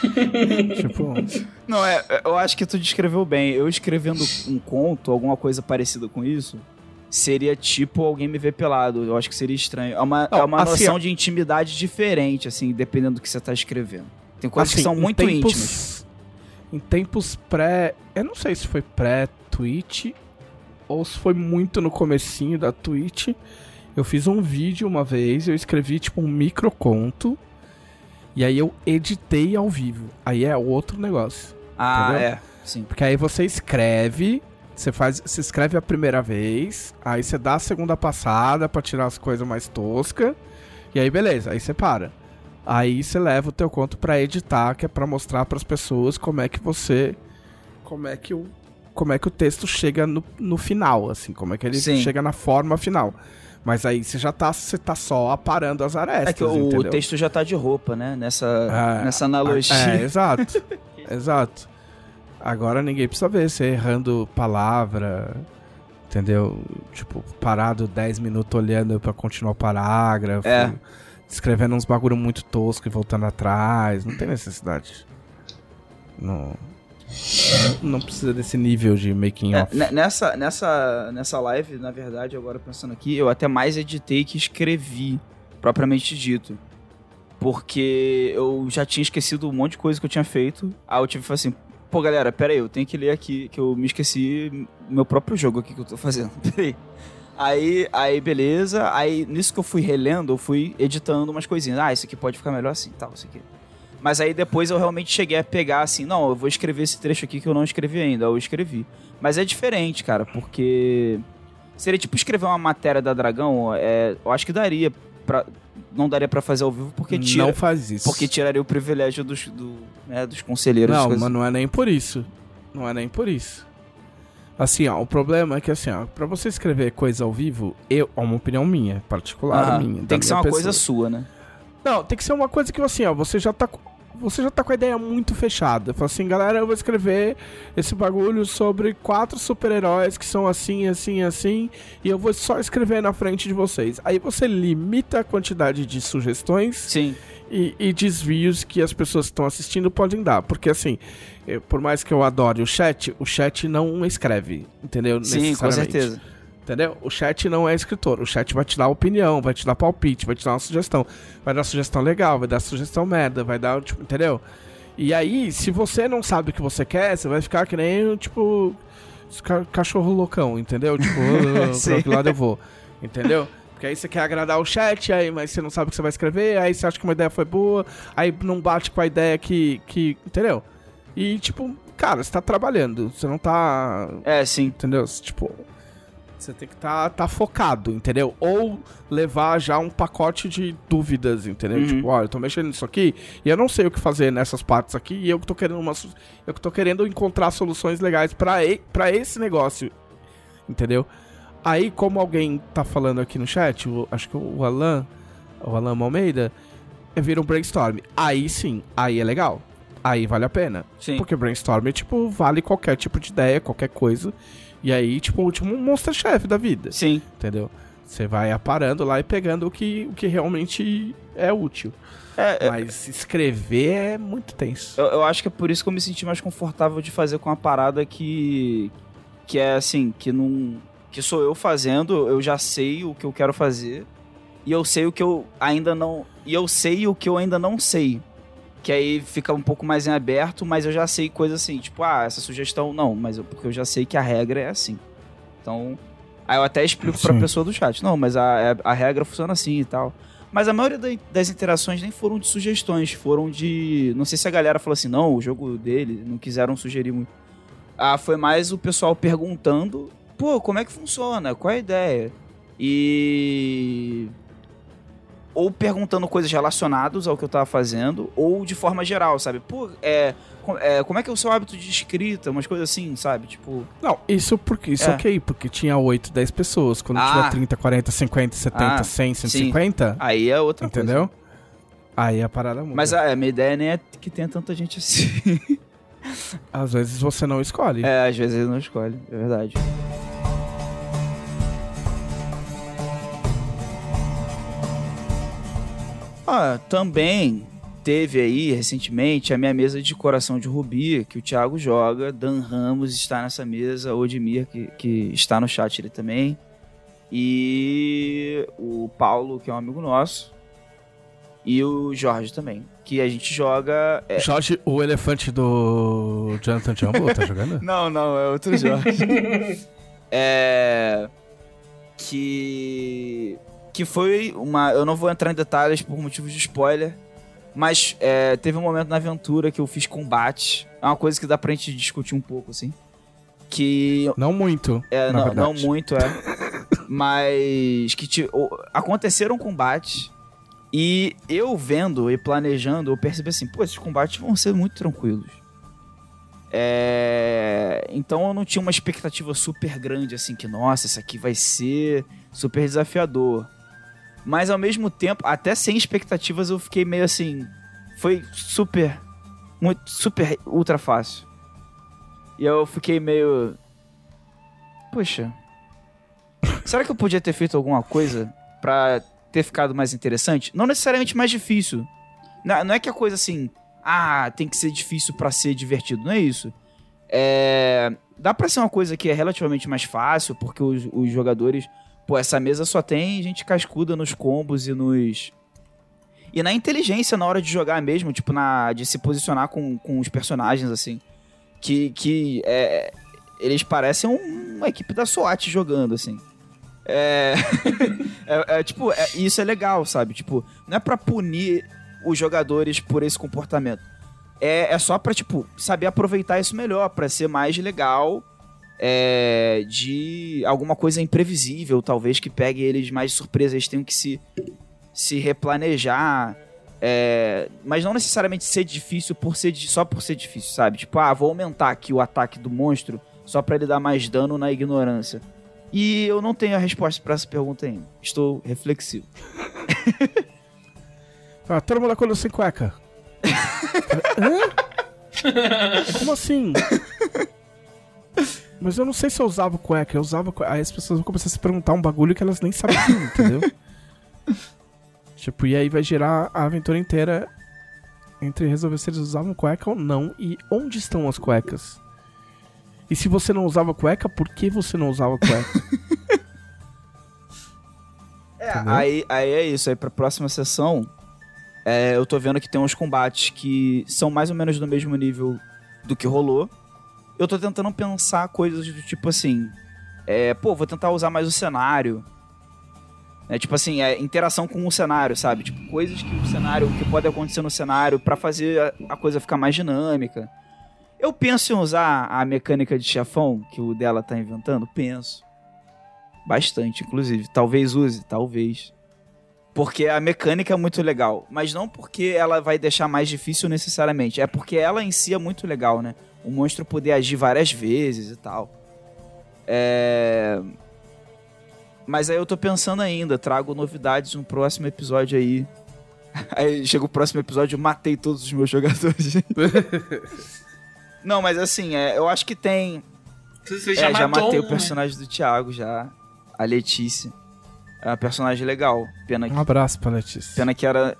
[laughs] tipo, Não, é, é, eu acho que tu descreveu bem. Eu escrevendo um conto, alguma coisa parecida com isso, seria tipo alguém me ver pelado. Eu acho que seria estranho. É uma, Não, é uma assim, noção ó. de intimidade diferente, assim, dependendo do que você tá escrevendo. Tem coisas que assim, são em muito tempos- íntimas. Em tempos pré. Eu não sei se foi pré-Twitch ou se foi muito no comecinho da Twitch. Eu fiz um vídeo uma vez, eu escrevi tipo um microconto. E aí eu editei ao vivo. Aí é outro negócio. Ah, entendeu? é. Sim. Porque aí você escreve, você faz, você escreve a primeira vez, aí você dá a segunda passada pra tirar as coisas mais toscas, e aí beleza, aí você para. Aí você leva o teu conto pra editar, que é pra mostrar pras pessoas como é que você como é que o como é que o texto chega no, no final, assim, como é que ele Sim. chega na forma final. Mas aí você já tá, você tá só aparando as arestas, É que o, entendeu? texto já tá de roupa, né? Nessa, É, nessa analogia. É, [laughs] exato. exato. Agora ninguém precisa ver você errando palavra, entendeu? Tipo, parado 10 minutos olhando pra continuar o parágrafo. É. Escrevendo uns bagulho muito tosco e voltando atrás. Não tem necessidade. Não. Não precisa desse nível de making É, off. ne- nessa, nessa, nessa live, na verdade, agora pensando aqui, eu até mais editei que escrevi, propriamente dito. Porque eu já tinha esquecido um monte de coisa que eu tinha feito. Aí eu tive que falar assim, pô galera, pera aí, eu tenho que ler aqui, que eu me esqueci meu próprio jogo aqui que eu tô fazendo. [laughs] Pera aí. Aí, aí, beleza. Aí, nisso que eu fui relendo, eu fui editando umas coisinhas. Ah, isso aqui pode ficar melhor assim, tal, isso aqui. Mas aí depois eu realmente cheguei a pegar assim, não, eu vou escrever esse trecho aqui que eu não escrevi ainda. Eu escrevi. Mas é diferente, cara, porque seria tipo escrever uma matéria da Dragão, é, eu acho que daria pra, não daria pra fazer ao vivo porque tira, Não faz isso. porque tiraria o privilégio dos, do, né, dos conselheiros. Não, mas não é nem por isso. Não é nem por isso. Assim, ó, o problema é que assim, ó, pra você escrever coisa ao vivo, eu, é uma opinião minha, particular Ah, minha. tem que ser uma pessoa. coisa sua, né? Não, tem que ser uma coisa que assim, ó, você já tá você já tá com a ideia muito fechada. Fala assim, galera, eu vou escrever esse bagulho sobre quatro super-heróis que são assim, assim, assim, e eu vou só escrever na frente de vocês. Aí você limita a quantidade de sugestões Sim. e, e desvios que as pessoas que estão assistindo podem dar. Porque assim, eu- por mais que eu adore o chat, o chat não escreve, entendeu? Sim, com certeza. Entendeu? O chat não é escritor. O chat vai te dar opinião, vai te dar palpite, vai te dar uma sugestão. Vai dar sugestão legal, vai dar sugestão merda, vai dar, tipo, entendeu? E aí, se você não sabe o que você quer, você vai ficar que nem, tipo, cachorro loucão, entendeu? Tipo, "Ah, [laughs] Sim. pra que lado eu vou? Entendeu? Porque aí você quer agradar o chat, aí, mas você não sabe o que você vai escrever, aí você acha que uma ideia foi boa, aí não bate com a ideia que. que entendeu? E, tipo, cara, você tá trabalhando, você não tá É, sim. Entendeu? Tipo, você tem que estar tá, tá focado, entendeu? Ou levar já um pacote de dúvidas, entendeu? Uhum. Tipo, olha, eu tô mexendo nisso aqui e eu não sei o que fazer nessas partes aqui e eu que tô querendo uma, eu que tô querendo encontrar soluções legais pra pra esse negócio, entendeu? Aí, como alguém tá falando aqui no chat, o- acho que o Alan, o Alan Almeida, é vira um brainstorm. Aí sim, aí é legal. Aí vale a pena. Sim. Porque brainstorm tipo, vale qualquer tipo de ideia, qualquer coisa. E aí, tipo, tipo um monster-chefe da vida, Sim. entendeu? Você vai aparando lá e pegando o que, o que realmente é útil. É, é, Mas escrever é muito tenso. Eu, eu acho que é por isso que eu me senti mais confortável de fazer com uma parada que. Que é assim, que não. Que sou eu fazendo, eu já sei o que eu quero fazer. E eu sei o que eu ainda não. E eu sei o que eu ainda não sei. Que aí fica um pouco mais em aberto, mas eu já sei coisas assim, tipo, ah, essa sugestão não, mas eu, porque eu já sei que a regra é assim. Então. Aí eu até explico pra Sim. pessoa do chat. Não, mas a, a regra funciona assim e tal. Mas a maioria da- das interações nem foram de sugestões, foram de. Não sei se a galera falou assim, não, o jogo dele, não quiseram sugerir muito. Ah, foi mais o pessoal perguntando, pô, como é que funciona? Qual é a ideia? E. Ou perguntando coisas relacionadas ao que eu tava fazendo, ou de forma geral, sabe? Pô, é, é, como é que é o seu hábito de escrita? Umas coisas assim, sabe? Tipo. Não, isso porque isso É. ok, porque tinha 8, 10 pessoas. Quando Ah. tiver 30, 40, 50, 70, Ah, 100, 150, Aí é outra entendeu? coisa. Aí a parada muda. Mas a, a minha ideia nem é que tenha tanta gente assim. Às vezes você não escolhe. É, às vezes não escolhe, é verdade. Ah, também teve aí recentemente a minha mesa de coração de Rubi, que o Thiago joga. Dan Ramos está nessa mesa, Odimir, que, que está no chat ele também. E o Paulo, que é um amigo nosso. E o Jorge também. Que a gente joga. é, Jorge, o elefante do Jonathan Jumbo, tá jogando? [laughs] Não, não, é outro Jorge. [laughs] é. Que. Que foi uma. Eu não vou entrar em detalhes por motivos de spoiler. Mas é, teve um momento na aventura que eu fiz combate. É uma coisa que dá pra gente discutir um pouco, assim. Que. Não muito, É, não, não muito, é. [laughs] Mas. Que aconteceram combates. E eu vendo e planejando, eu percebi assim, pô, esses combates vão ser muito tranquilos. É, Então eu não tinha uma expectativa super grande, assim, que, nossa, isso aqui vai ser super desafiador. Mas ao mesmo tempo, até sem expectativas, eu fiquei meio assim. Foi super. Muito, super ultra fácil. E eu fiquei meio. Poxa. Será que eu podia ter feito alguma coisa pra ter ficado mais interessante? Não necessariamente mais difícil. Não, não é que a coisa assim. Ah, tem que ser difícil pra ser divertido. Não é isso. É. Dá pra ser uma coisa que é relativamente mais fácil, porque os, os jogadores. Pô, essa mesa só tem gente cascuda nos combos e nos. E na inteligência na hora de jogar mesmo, tipo, na de se posicionar com, com os personagens, assim. Que, que é, eles parecem um- uma equipe da SWAT jogando, assim. É, [laughs] é, é, tipo, é- isso é legal, sabe? Tipo, não é pra punir os jogadores por esse comportamento. É, é só pra, tipo, saber aproveitar isso melhor, pra ser mais legal é, de alguma coisa imprevisível, talvez, que pegue eles mais de surpresa. Eles tenham que se, se replanejar. é, mas não necessariamente ser difícil por ser só por ser difícil, sabe? Tipo, ah, vou aumentar aqui o ataque do monstro só pra ele dar mais dano na ignorância. E eu não tenho a resposta pra essa pergunta ainda. Estou reflexivo. [laughs] Ah, todo mundo acordou sem cueca. [laughs] Hã? Como assim? [laughs] Mas eu não sei se eu usava cueca, eu usava cueca. Aí as pessoas vão começar a se perguntar um bagulho que elas nem sabiam, [laughs] entendeu? tipo, e aí vai gerar a aventura inteira entre resolver se eles usavam cueca ou não e onde estão as cuecas. E se você não usava cueca, por que você não usava cueca? [laughs] É, Entendeu? aí, aí é isso. Aí pra próxima sessão, é, eu tô vendo que tem uns combates que são mais ou menos do mesmo nível do que rolou. Eu tô tentando pensar coisas do tipo assim. É, pô, vou tentar usar mais o cenário. É, tipo assim, é, interação com o cenário, sabe? Tipo, coisas que o cenário, que pode acontecer no cenário pra fazer a, a coisa ficar mais dinâmica. Eu penso em usar a mecânica de chefão que o dela tá inventando? Penso. Bastante, inclusive. Talvez use, talvez. Porque a mecânica é muito legal. Mas não porque ela vai deixar mais difícil necessariamente. É porque ela em si é muito legal, né? O monstro poder agir várias vezes e tal. É. Mas aí eu tô pensando ainda. Trago novidades no próximo episódio aí. [laughs] Aí chega o próximo episódio, eu matei todos os meus jogadores. [laughs] Não, mas assim, é, eu acho que tem. Você É, já, já, matou matei um, o personagem do Thiago já. A Letícia. É uma personagem legal. Pena que, Um abraço pra Letícia. pena que era.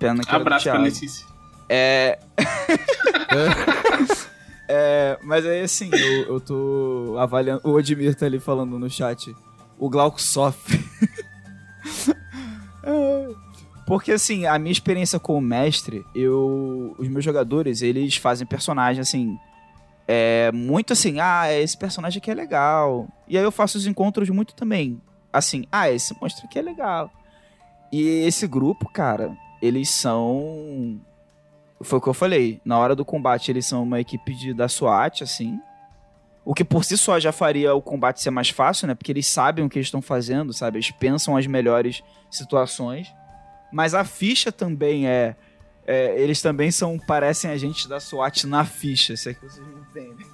Pena que Né? Abraço era pra do Thiago. Letícia. É. [laughs] É, mas aí assim, eu, eu tô avaliando. O Admir tá ali falando no chat. O Glauco sofre. [laughs] É, Porque assim, a minha experiência como mestre, eu. Os meus jogadores, eles fazem personagem assim. é muito assim, ah, esse personagem aqui é legal. E aí eu faço os encontros muito também. Assim, ah, esse monstro aqui é legal. E esse grupo, cara, eles são. Foi o que eu falei. Na hora do combate, eles são uma equipe de, da SWAT, assim. O que por si só já faria o combate ser mais fácil, né? Porque eles sabem o que eles estão fazendo, sabe? Eles pensam as melhores situações. Mas a ficha também é. é, eles também são. parecem agentes da SWAT na ficha, se é que vocês me entendem.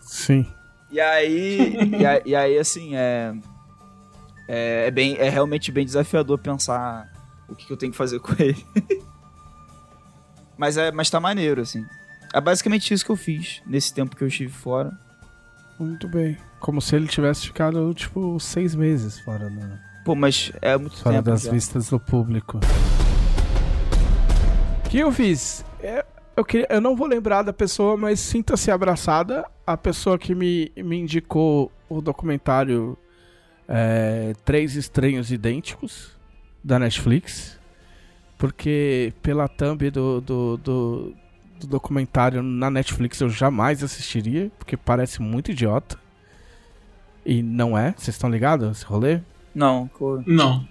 Sim. E aí, e, aí e aí, assim, é, é, é, bem, é realmente bem desafiador pensar o que, que eu tenho que fazer com ele. [laughs] mas, é, mas tá maneiro, assim. É basicamente isso que eu fiz nesse tempo que eu estive fora. Muito bem. Como se ele tivesse ficado, tipo, seis meses fora, né? Pô, mas é muito Fora tempo das já. vistas do público. O que eu fiz? É, eu, queria, eu não vou lembrar da pessoa, mas sinta-se abraçada. A pessoa que me, me indicou o documentário é, Três Estranhos Idênticos, da Netflix. Porque pela thumb do, do, do, do documentário na Netflix eu jamais assistiria, porque parece muito idiota. E não é, vocês estão ligados esse rolê? Não, Não.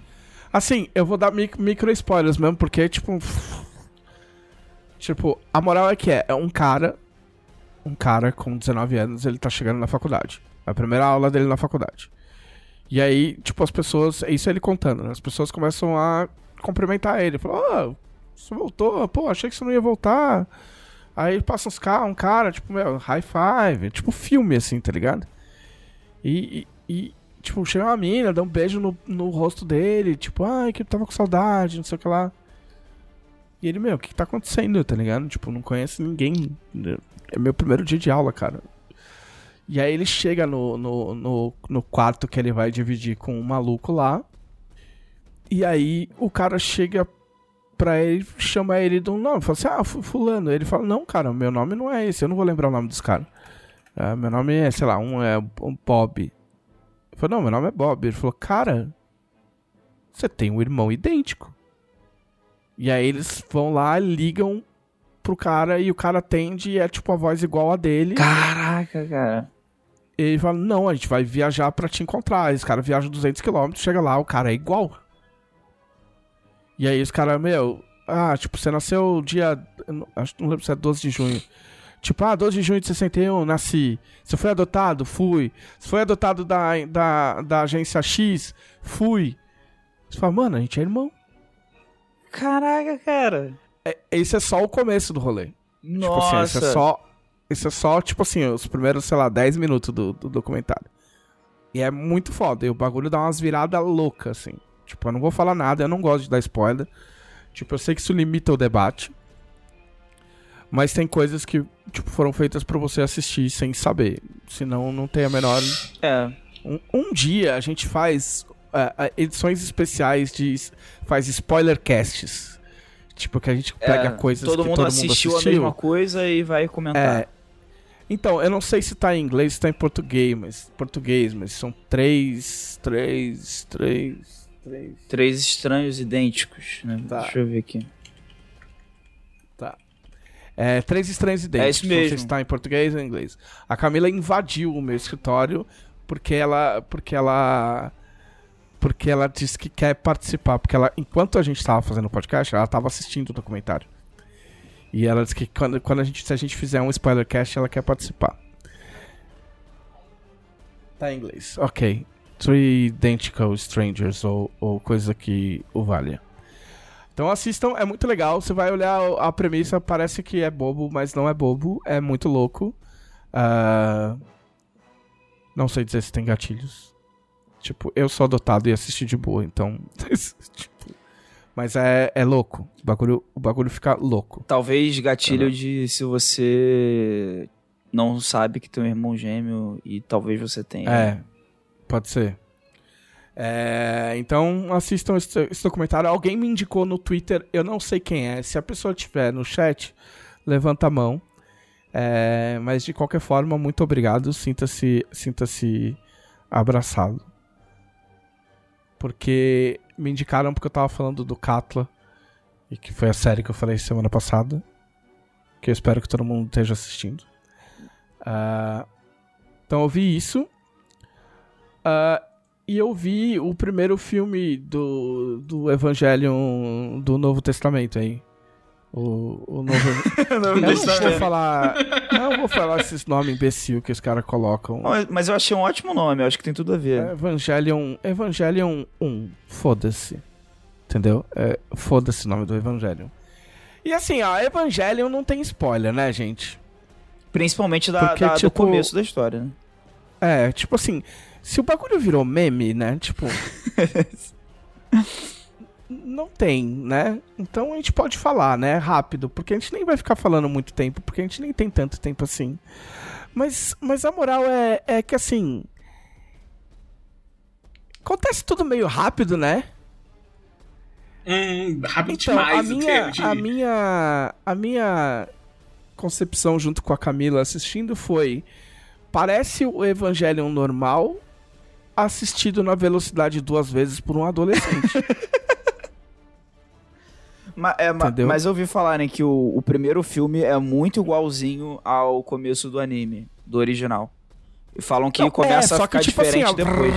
Assim, eu vou dar mic- micro spoilers mesmo, porque, tipo. Tipo, a moral é que é, é um cara. Um cara com 19 anos, ele tá chegando na faculdade. É a primeira aula dele na faculdade. E aí, tipo, as pessoas. É isso ele contando, né? As pessoas começam a cumprimentar ele. Falam, ah, você voltou? Pô, achei que você não ia voltar. Aí passa uns ca um cara, tipo, meu, high five. Tipo, filme, assim, tá ligado? E, e, e, tipo, chega uma mina, dá um beijo no, no rosto dele, tipo, ai, que eu tava com saudade, não sei o que lá. E ele, meu, o que, que tá acontecendo, tá ligado? Tipo, não conhece ninguém. É meu primeiro dia de aula, cara. E aí ele chega no, no, no, no quarto que ele vai dividir com um maluco lá. E aí o cara chega pra ele, chama ele de um nome, fala assim, ah, fu- fulano. Ele fala, não, cara, meu nome não é esse, eu não vou lembrar o nome dos caras. Ah, meu nome é, sei lá, um é um Bob. Ele falou, não, meu nome é Bob. Ele falou, cara, você tem um irmão idêntico. E aí eles vão lá, ligam pro cara e o cara atende e é tipo a voz igual a dele. Caraca, cara. E ele fala, não, a gente vai viajar pra te encontrar. Esse cara viaja 200km, chega lá, o cara é igual. E aí os caras, meu, ah, tipo, você nasceu dia, acho não lembro se é 12 de junho. Tipo, ah, 12 de junho de 61, nasci. Você foi adotado? Fui. Você foi adotado da, da, da agência X? Fui. Você fala, mano, a gente é irmão. Caraca, cara. É, esse é só o começo do rolê. Tipo Nossa. assim, esse é só. Esse é só, tipo assim, os primeiros, sei lá, 10 minutos do, do documentário. E é muito foda. E o bagulho dá umas viradas loucas, assim. Tipo, eu não vou falar nada, eu não gosto de dar spoiler. Tipo, eu sei que isso limita o debate. Mas tem coisas que, tipo, foram feitas pra você assistir sem saber. Senão não tem a menor. É. Um, um dia a gente faz é, é, edições especiais de. faz spoiler casts. Tipo, que a gente pega É, coisas todo que mundo todo assistiu mundo a assistiu. mesma coisa e vai comentar. É. Então, eu não sei se tá em inglês, se tá em português, mas português, mas são três, três, três, três. Três estranhos idênticos, né? Tá. Deixa eu ver aqui. É, três estranhos idênticos. É isso Não sei mesmo. se tá em português ou em inglês. A Camila invadiu o meu escritório porque ela, porque ela, porque ela disse que quer participar, porque ela, enquanto a gente tava fazendo o podcast, ela tava assistindo o documentário. E ela disse que quando, quando a gente, se a gente fizer um spoilercast, ela quer participar. Tá em inglês. Ok. Three Identical Strangers ou, ou coisa que o valha. Então assistam, é muito legal. Você vai olhar a premissa, parece que é bobo, mas não é bobo. É muito louco. Ah, Não sei dizer se tem gatilhos. Tipo, eu sou adotado e assisti de boa, então. [laughs] tipo, Mas é, é louco. O bagulho, o bagulho fica louco. Talvez gatilho de se você não sabe que tem um irmão gêmeo e talvez você tenha. É, pode ser. É, então assistam esse, esse documentário. Alguém me indicou no Twitter, eu não sei quem é. Se a pessoa tiver no chat, levanta a mão. É, mas de qualquer forma, muito obrigado. Sinta-se sinta-se abraçado. Porque me indicaram porque eu tava falando do Katla. E que foi a série que eu falei semana passada. Que eu espero que todo mundo esteja assistindo. Ah, então eu vi isso. Ah, e eu vi o primeiro filme do, do Evangelion do Novo Testamento aí. O, o Novo. [laughs] eu não vou Testamento. falar. Não vou falar esses nomes imbecil que os caras colocam. Mas- Mas eu achei um ótimo nome, eu acho que tem tudo a ver. Evangelion. Evangelion 1. Foda-se. Entendeu? É, Foda-se o nome do Evangelion. E assim, ó, Evangelion não tem spoiler, né, gente? Principalmente da, Porque, da- do tipo, começo da história, né? É, tipo assim, se o bagulho virou meme, né? Tipo. [laughs] não tem, né? Então a gente pode falar, né? Rápido, porque a gente nem vai ficar falando muito tempo, porque a gente nem tem tanto tempo assim. Mas, mas a moral é, é que assim. Acontece tudo meio rápido, né? Hum, rápido Então, demais, a minha, diria. a minha, a minha concepção junto com a Camila assistindo foi parece o Evangelion normal assistido na velocidade duas vezes por um adolescente. [laughs] Ma- é, ma- mas eu ouvi falarem que o, o primeiro filme é muito igualzinho ao começo do anime, do original. E falam que Não, começa é, a só que, ficar tipo assim, diferente ó, depois.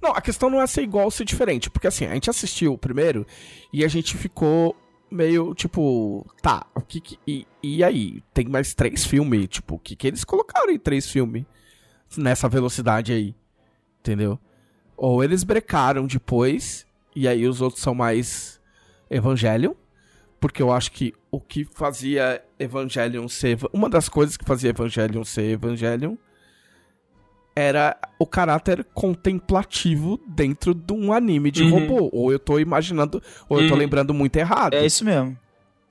Não, a questão não é ser igual ou ser diferente, porque assim, a gente assistiu o primeiro e a gente ficou meio tipo, tá, o que, que e, e aí? Tem mais três filmes, tipo, o que que eles colocaram em três filmes nessa velocidade aí? Entendeu? Ou eles brecaram depois e aí os outros são mais Evangelion, porque eu acho que o que fazia Evangelion ser uma das coisas que fazia Evangelion ser Evangelion era o caráter contemplativo dentro de um anime de Uhum. robô. Ou eu tô imaginando, ou eu tô Uhum. lembrando muito errado. É isso mesmo.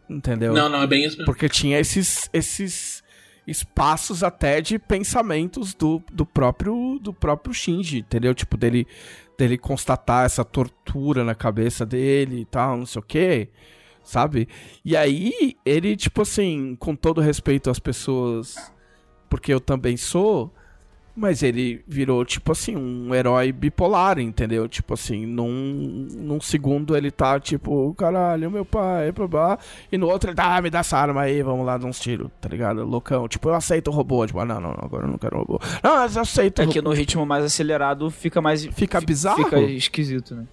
Entendeu? Não, não, é bem isso mesmo. Porque tinha esses, esses espaços até de pensamentos do, do próprio do próprio Shinji, entendeu? Tipo, dele, dele constatar essa tortura na cabeça dele e tal, não sei o quê, sabe? E aí, ele, tipo assim, com todo respeito às pessoas, porque eu também sou, mas ele virou, tipo assim, um herói bipolar, entendeu? Tipo assim, num, num segundo ele tá, tipo, caralho, meu pai, blá, e no outro ele tá, ah, me dá essa arma aí, vamos lá dar uns tiros, tá ligado? Loucão. Tipo, eu aceito o robô. Tipo, ah, não, não, não, agora eu não quero robô. Não, eu aceito o É que no ritmo mais acelerado fica mais. Fica fi- bizarro? Fica esquisito, né?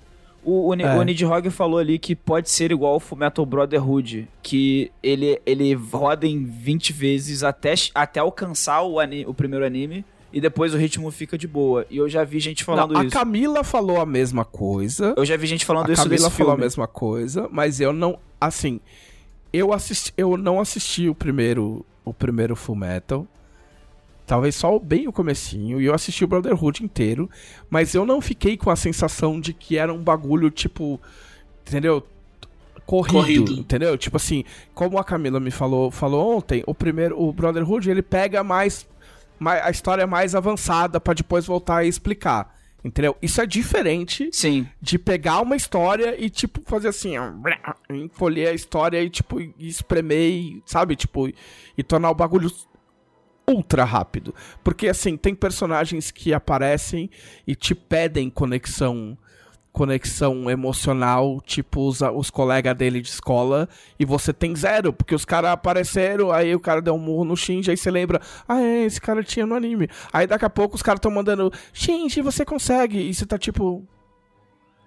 O, o, É. o Nidhogg falou ali que pode ser igual ao Fullmetal Brotherhood, que ele, ele roda em 20 vezes até, até alcançar o, o primeiro anime e depois o ritmo fica de boa. E eu já vi gente falando Não, a isso. Camila falou a mesma coisa. Eu já vi gente falando a isso Camila desse falou filme. a mesma coisa, mas eu não, assim, eu assisti, eu não assisti o primeiro, o primeiro Full Metal. Talvez só bem o comecinho, e eu assisti o Brotherhood inteiro, mas eu não fiquei com a sensação de que era um bagulho tipo, entendeu? Corrido, Corrido. entendeu? Tipo assim, como a Camila me falou, falou ontem, o primeiro, o Brotherhood, ele pega mais a história mais avançada pra depois voltar e explicar. Entendeu? Isso é diferente Sim. de pegar uma história e, tipo, fazer assim, ó, encolher a história e, tipo, e espremer, e, sabe? Tipo, e tornar o bagulho ultra rápido. Porque, assim, tem personagens que aparecem e te pedem conexão conexão emocional, tipo os, os colegas dele de escola, e você tem zero, porque os caras apareceram, aí o cara deu um murro no Shinji, aí você lembra, ah, é, esse cara tinha no anime. Aí daqui a pouco os caras estão mandando, Shinji, você consegue, e você tá tipo,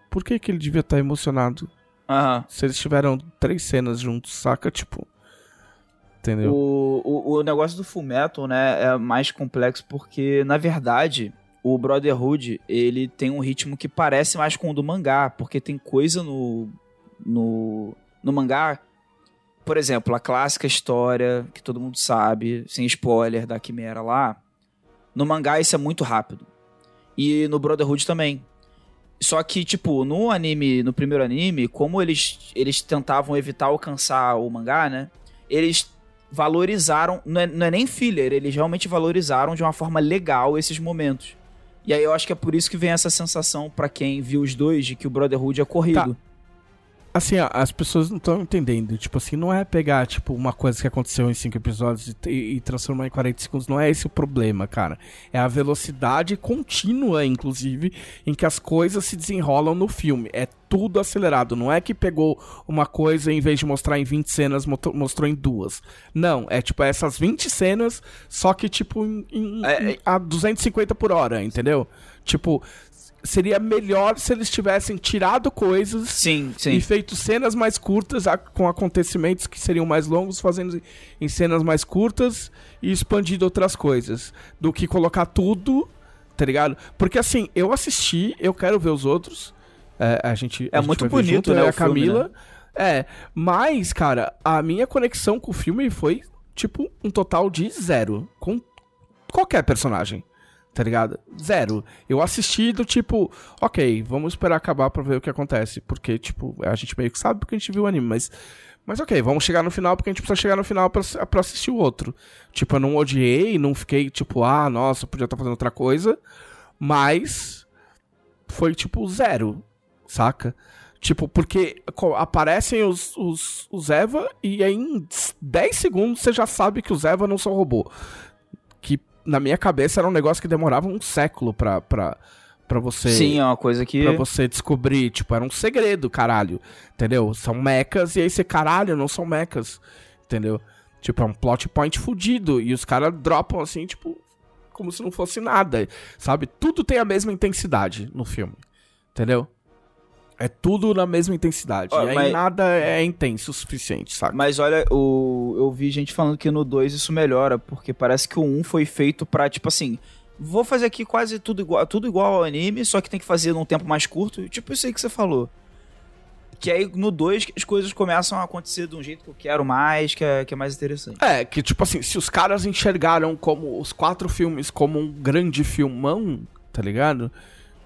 por que que ele devia estar emocionado? Aham. Se eles tiveram três cenas juntos, saca? Tipo, entendeu? O, o, o negócio do Fullmetal, né, é mais complexo porque, na verdade, o Brotherhood, ele tem um ritmo que parece mais com o do mangá, porque tem coisa no, no, no mangá, por exemplo, a clássica história que todo mundo sabe, sem spoiler, da Quimera lá, no mangá isso é muito rápido. E no Brotherhood também. Só que, tipo, no anime, no primeiro anime, como eles, eles tentavam evitar alcançar o mangá, né? Eles valorizaram, não é, não é nem filler, eles realmente valorizaram de uma forma legal esses momentos. E aí eu acho que é por isso que vem essa sensação pra quem viu os dois de que o Brotherhood é corrido. Assim, ó, as pessoas não estão entendendo. Tipo assim, não é pegar, tipo, uma coisa que aconteceu em cinco episódios e, e transformar em 40 segundos. Não é esse o problema, cara. É a velocidade contínua, inclusive, em que as coisas se desenrolam no filme. É tudo acelerado. Não é que pegou uma coisa e, em vez de mostrar em 20 cenas, mostrou em duas. Não, é tipo essas 20 cenas, só que, tipo, em, em- É, em- a 250 por hora, entendeu? Tipo, seria melhor se eles tivessem tirado coisas Sim, e sim. feito cenas mais curtas com acontecimentos que seriam mais longos, fazendo em cenas mais curtas e expandindo outras coisas. Do que colocar tudo, tá ligado? Porque assim, eu assisti, eu quero ver os outros. É, a gente, É a gente muito bonito, junto, né, e a filme, Camila. É, mas, cara, a minha conexão com o filme foi, tipo, um total de zero. Com qualquer personagem. Tá ligado? Zero. Eu assisti do tipo, ok, vamos esperar acabar pra ver o que acontece. Porque, tipo, a gente meio que sabe porque a gente viu o anime, mas. Mas ok, vamos chegar no final porque a gente precisa chegar no final pra, pra assistir o outro. Tipo, eu não odiei, não fiquei tipo, ah, nossa, podia estar fazendo outra coisa. Mas. Foi tipo zero, saca? Tipo, porque aparecem os, os, os Eva e em 10 segundos você já sabe que os Eva não são robô. Na minha cabeça era um negócio que demorava um século pra, pra, pra você. Sim, é uma coisa que. Pra você descobrir, tipo, era um segredo, caralho. Entendeu? São mechas e aí você, caralho, não são mechas. Entendeu? Tipo, é um plot point fudido. E os caras dropam assim, tipo, como se não fosse nada. Sabe? Tudo tem a mesma intensidade no filme. Entendeu? É tudo na mesma intensidade. Ó, e aí mas- nada é intenso o suficiente, sabe? Mas olha, o... eu vi gente falando que no 2 isso melhora, porque parece que o 1 foi feito pra, tipo assim, vou fazer aqui quase tudo igual, tudo igual ao anime, só que tem que fazer num tempo mais curto, tipo isso aí que você falou. Que aí no 2 que as coisas começam a acontecer de um jeito que eu quero mais, que é, que é mais interessante. É, que tipo assim, se os caras enxergaram como os quatro filmes como um grande filmão, tá ligado?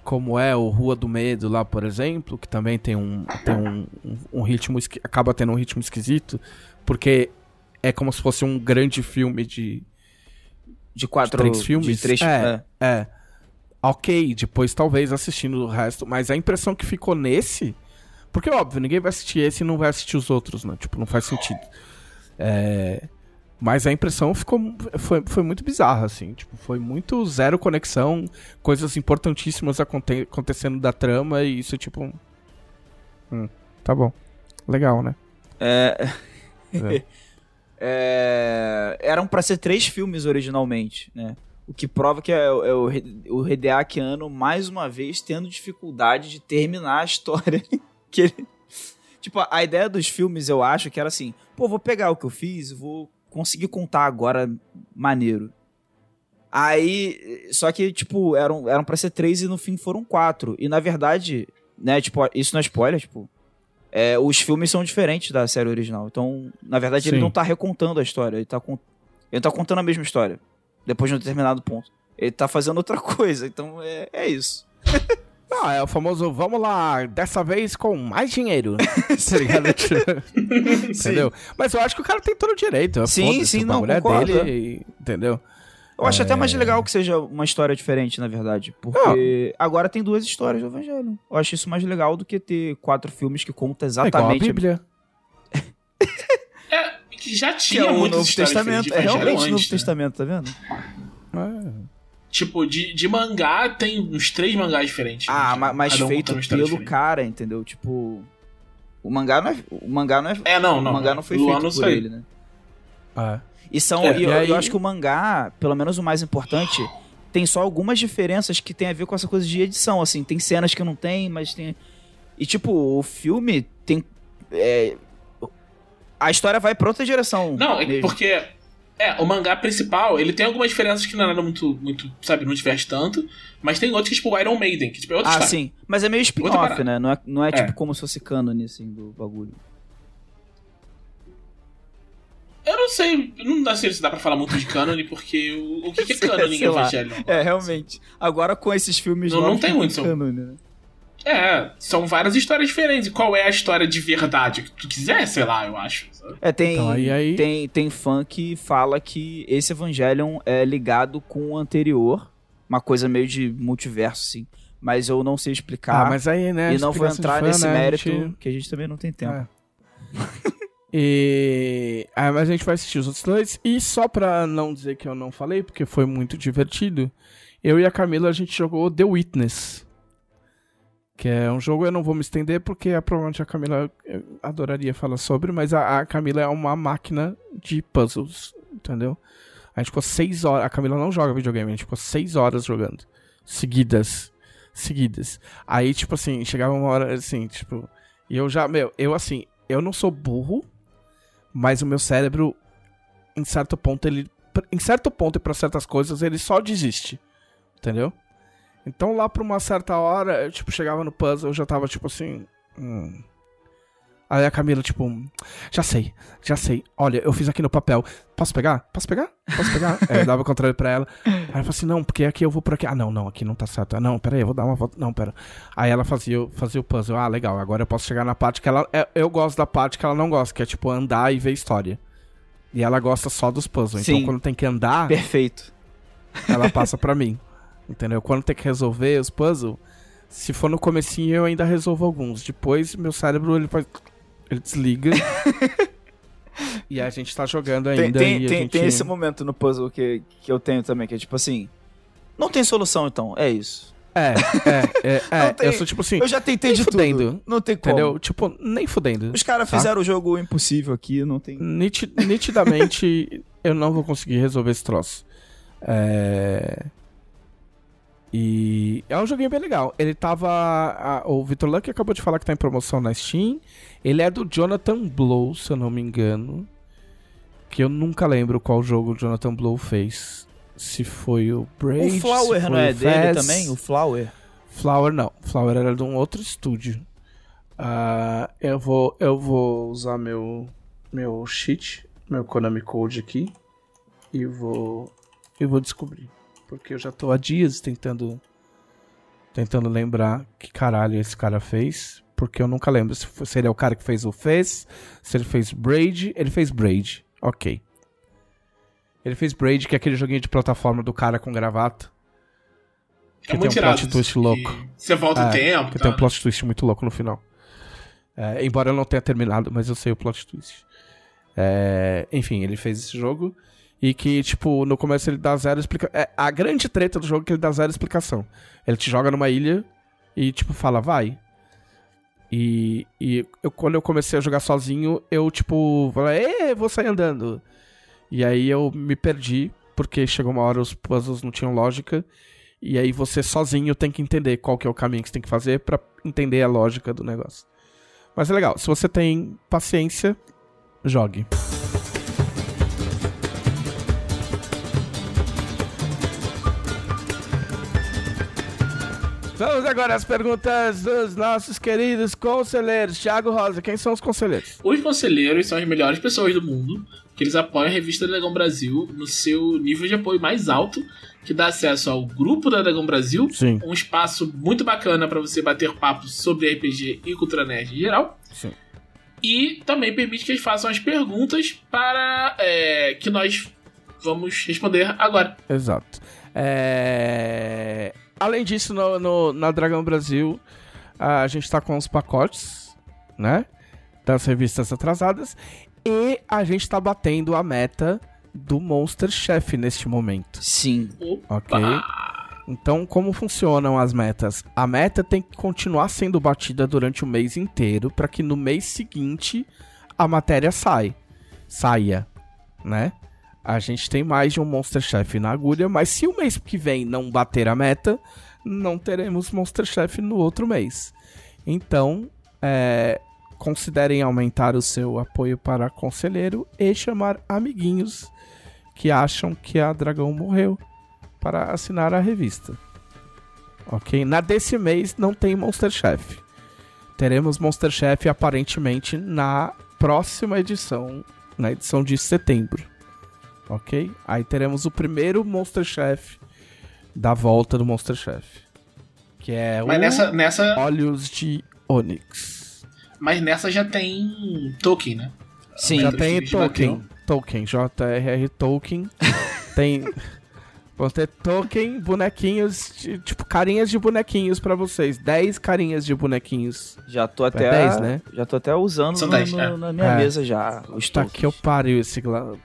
Como é o Rua do Medo lá, por exemplo, que também tem um, tem um, um- ritmo, acaba tendo um ritmo esquisito, porque é como se fosse um grande filme de, De quatro três filmes? De três, É. é. Ok, depois talvez assistindo o resto, mas a impressão que ficou nesse, porque óbvio, ninguém vai assistir esse e não vai assistir os outros, né? Tipo, não faz sentido. É, mas a impressão ficou foi, foi muito bizarra, assim. Tipo, foi muito zero conexão, coisas importantíssimas aconte- acontecendo da trama e isso, tipo. Hum, tá bom. Legal, né? É. É. [laughs] É, Eram pra ser três filmes originalmente, né? O que prova que é, o- é o, o Hideaki Anno, mais uma vez, tendo dificuldade de terminar a história [laughs] que ele... Tipo, a- ideia dos filmes, eu acho que era assim, pô, vou pegar o que eu fiz vou conseguir contar agora maneiro. Aí, só que, tipo, eram, eram pra ser três e no fim foram quatro. E, na verdade, né, tipo, isso não é spoiler, tipo, é, os filmes são diferentes da série original. Então, na verdade, ele Sim. não tá recontando a história. Ele tá, con- ele tá contando a mesma história. Depois de um determinado ponto. Ele tá fazendo outra [laughs] coisa. Então, é, é isso. [laughs] Ah, é o famoso, vamos lá, dessa vez com mais dinheiro. [laughs] tá ligado? entendeu? Mas eu acho que o cara tem todo o direito. Sim, foda-se, sim, o não, é concordo, dele, entendeu? Eu acho até É. mais legal que seja uma história diferente, na verdade. Porque agora tem duas histórias do Evangelho. Eu acho isso mais legal do que ter quatro filmes que contam É igual a exatamente. Bíblia. [laughs] É, que já que tinha é o muitas Novo histórias Testamento. É realmente o Novo né? Testamento, tá vendo? É. Tipo, de, de mangá tem uns três mangás diferentes. Ah, né? ma- mas Cada um feito pelo diferente. cara, entendeu? Tipo. O mangá não é. O mangá não é. É, não, não. o mangá não foi feito não por ele, né? É. E são. É, e eu, e aí- eu acho que o mangá, pelo menos o mais importante, tem só algumas diferenças que tem a ver com essa coisa de edição. Assim, tem cenas que não tem, mas tem. E tipo, o filme tem. é, a história vai pra outra direção. Não, é mesmo. porque. É, o mangá principal, ele tem algumas diferenças que não é nada muito, muito, sabe, não diverge tanto. Mas tem outros que, tipo, o Iron Maiden, que tipo, é outra Ah, história. sim. Mas é meio spin-off, né? Não é, não é, É. tipo como se fosse cânone, assim, do bagulho. Eu não sei, não sei se dá pra falar muito de cânone, [laughs] porque o, o que, que é cânone em. Evangelho? É, realmente. Agora com esses filmes Não- não tem muito, cânone, né? É, são várias histórias diferentes. E qual é a história de verdade que tu quiser, sei lá, eu acho. sabe? É, tem, Então, aí- aí- tem, tem fã que fala que esse Evangelion é ligado com o anterior, uma coisa meio de multiverso, assim. mas eu não sei explicar. Ah, mas aí, né? e não vou entrar fã, nesse né, mérito, gente- que a gente também não tem tempo. É. E. Ah, mas a gente vai assistir os outros dois. E só pra não dizer que eu não falei, porque foi muito divertido, eu e a Camila a gente jogou The Witness. Que é um jogo, eu não vou me estender, porque provavelmente a Camila eh, adoraria falar sobre, mas a, a Camila é uma máquina de puzzles, entendeu? A gente ficou seis horas. A Camila não joga videogame, a gente ficou seis horas jogando. Seguidas. Seguidas. Aí, tipo assim, chegava uma hora assim, tipo. E eu já, meu, eu assim, eu não sou burro, mas o meu cérebro, em certo ponto, ele. Em certo ponto e pra certas coisas, ele só desiste. Entendeu? Então lá pra uma certa hora, eu, tipo, chegava no puzzle, eu já tava tipo assim. Hum. Aí a Camila, tipo, já sei, já sei. Olha, eu fiz aqui no papel. Posso pegar? Posso pegar? Posso pegar? Aí eu dava o controle pra ela. Aí ela falou assim: não, porque aqui eu vou por aqui. Ah, não, não, aqui não tá certo. Ah, não, pera aí, eu vou dar uma volta. Não, pera. Aí ela fazia, fazia o puzzle. Ah, legal, agora eu posso chegar na parte que ela. é- Eu gosto da parte que ela não gosta, que é tipo andar e ver história. E ela gosta só dos puzzles. Sim. Então quando tem que andar, Perfeito. ela passa pra mim. Entendeu? Quando tem que resolver os puzzles, se for no comecinho eu ainda resolvo alguns. Depois meu cérebro ele faz. Ele desliga. [laughs] e a gente tá jogando Tem, ainda. tem, a tem, gente... tem esse momento no puzzle que, que eu tenho também, que é tipo assim. Não tem solução, então. É isso. É, é, é, [laughs] é. Tem- Eu sou tipo assim. Eu já tentei de fudendo. tudo. Não tem como. Entendeu? Tipo, nem fudendo. Os caras Tá. fizeram o jogo impossível aqui, não tem. Niti- nitidamente, eu não vou conseguir resolver esse troço. É... E é um joguinho bem legal. Ele tava. a- o Victor Luck acabou de falar que tá em promoção na Steam. Ele é do Jonathan Blow, se eu não me engano. Que eu nunca lembro qual jogo o Jonathan Blow fez. Se foi o Braid. O Flower não é dele também? O Flower? Flower não. Flower era de um outro estúdio. Ah, eu vou eu vou usar meu meu cheat, meu Konami Code aqui e vou eu vou descobrir, porque eu já tô há dias tentando tentando lembrar que caralho esse cara fez, porque eu nunca lembro se, foi- se ele é o cara que fez o Fez, se ele fez Braid, ele fez Braid. OK. Ele fez Braid, que é aquele joguinho de plataforma do cara com gravata. É Que muito tem um plot twist louco. Você volta É, o tempo. Que tá? tem um plot twist muito louco no final. É, embora eu não tenha terminado, mas eu sei o plot twist. É, enfim, ele fez esse jogo. E que, tipo, no começo ele dá zero explicação. a grande treta do jogo é que ele dá zero explicação. Ele te joga numa ilha e, tipo, fala, vai. E, e eu, quando eu comecei a jogar sozinho, eu, tipo, falei, Ê, vou sair andando. E aí eu me perdi, porque chegou uma hora os puzzles não tinham lógica. E aí você sozinho tem que entender qual que é o caminho que você tem que fazer pra entender a lógica do negócio. Mas é legal, se você tem paciência, jogue. Vamos agora às perguntas dos nossos queridos conselheiros. Thiago Rosa, quem são os conselheiros? Os conselheiros são as melhores pessoas do mundo, que eles apoiam a revista Dragão Brasil no seu nível de apoio mais alto, que dá acesso ao grupo da Dragão Brasil, Sim. um espaço muito bacana para você bater papo sobre RPG e cultura nerd em geral. Sim. E também permite que eles façam as perguntas para é, que nós vamos responder agora. Exato. É, Além disso, no, no- na Dragão Brasil, a gente tá com os pacotes, né? Das revistas atrasadas. E a gente tá batendo a meta do Monster Chef neste momento. Sim. Ok? Então, como funcionam as metas? A meta tem que continuar sendo batida durante o mês inteiro para que no mês seguinte a matéria sai, saia, né? A gente tem mais de um Monster Chef na agulha, mas se o mês que vem não bater a meta, não teremos Monster Chef no outro mês. Então, é, considerem aumentar o seu apoio para conselheiro e chamar amiguinhos que acham que a Dragão morreu para assinar a revista. Ok? Na desse mês não tem Monster Chef. Teremos Monster Chef aparentemente na próxima edição, na edição de setembro. Ok? Aí teremos o primeiro Monster Chef da volta do Monster Chef. Que é Mas o nessa, nessa, Olhos de Onyx. mas nessa já tem Tolkien, né? Sim. Já tem Tolkien. Tolkien, J.R.R. Tolkien. [laughs] tem. Vão ter token, bonequinhos, de- tipo, carinhas de bonequinhos pra vocês. 10 carinhas de bonequinhos. Já tô até. 10, né? Já tô até usando São no- 10, no- é. na minha É. mesa já. Os Tá que eu pariu esse Glauco.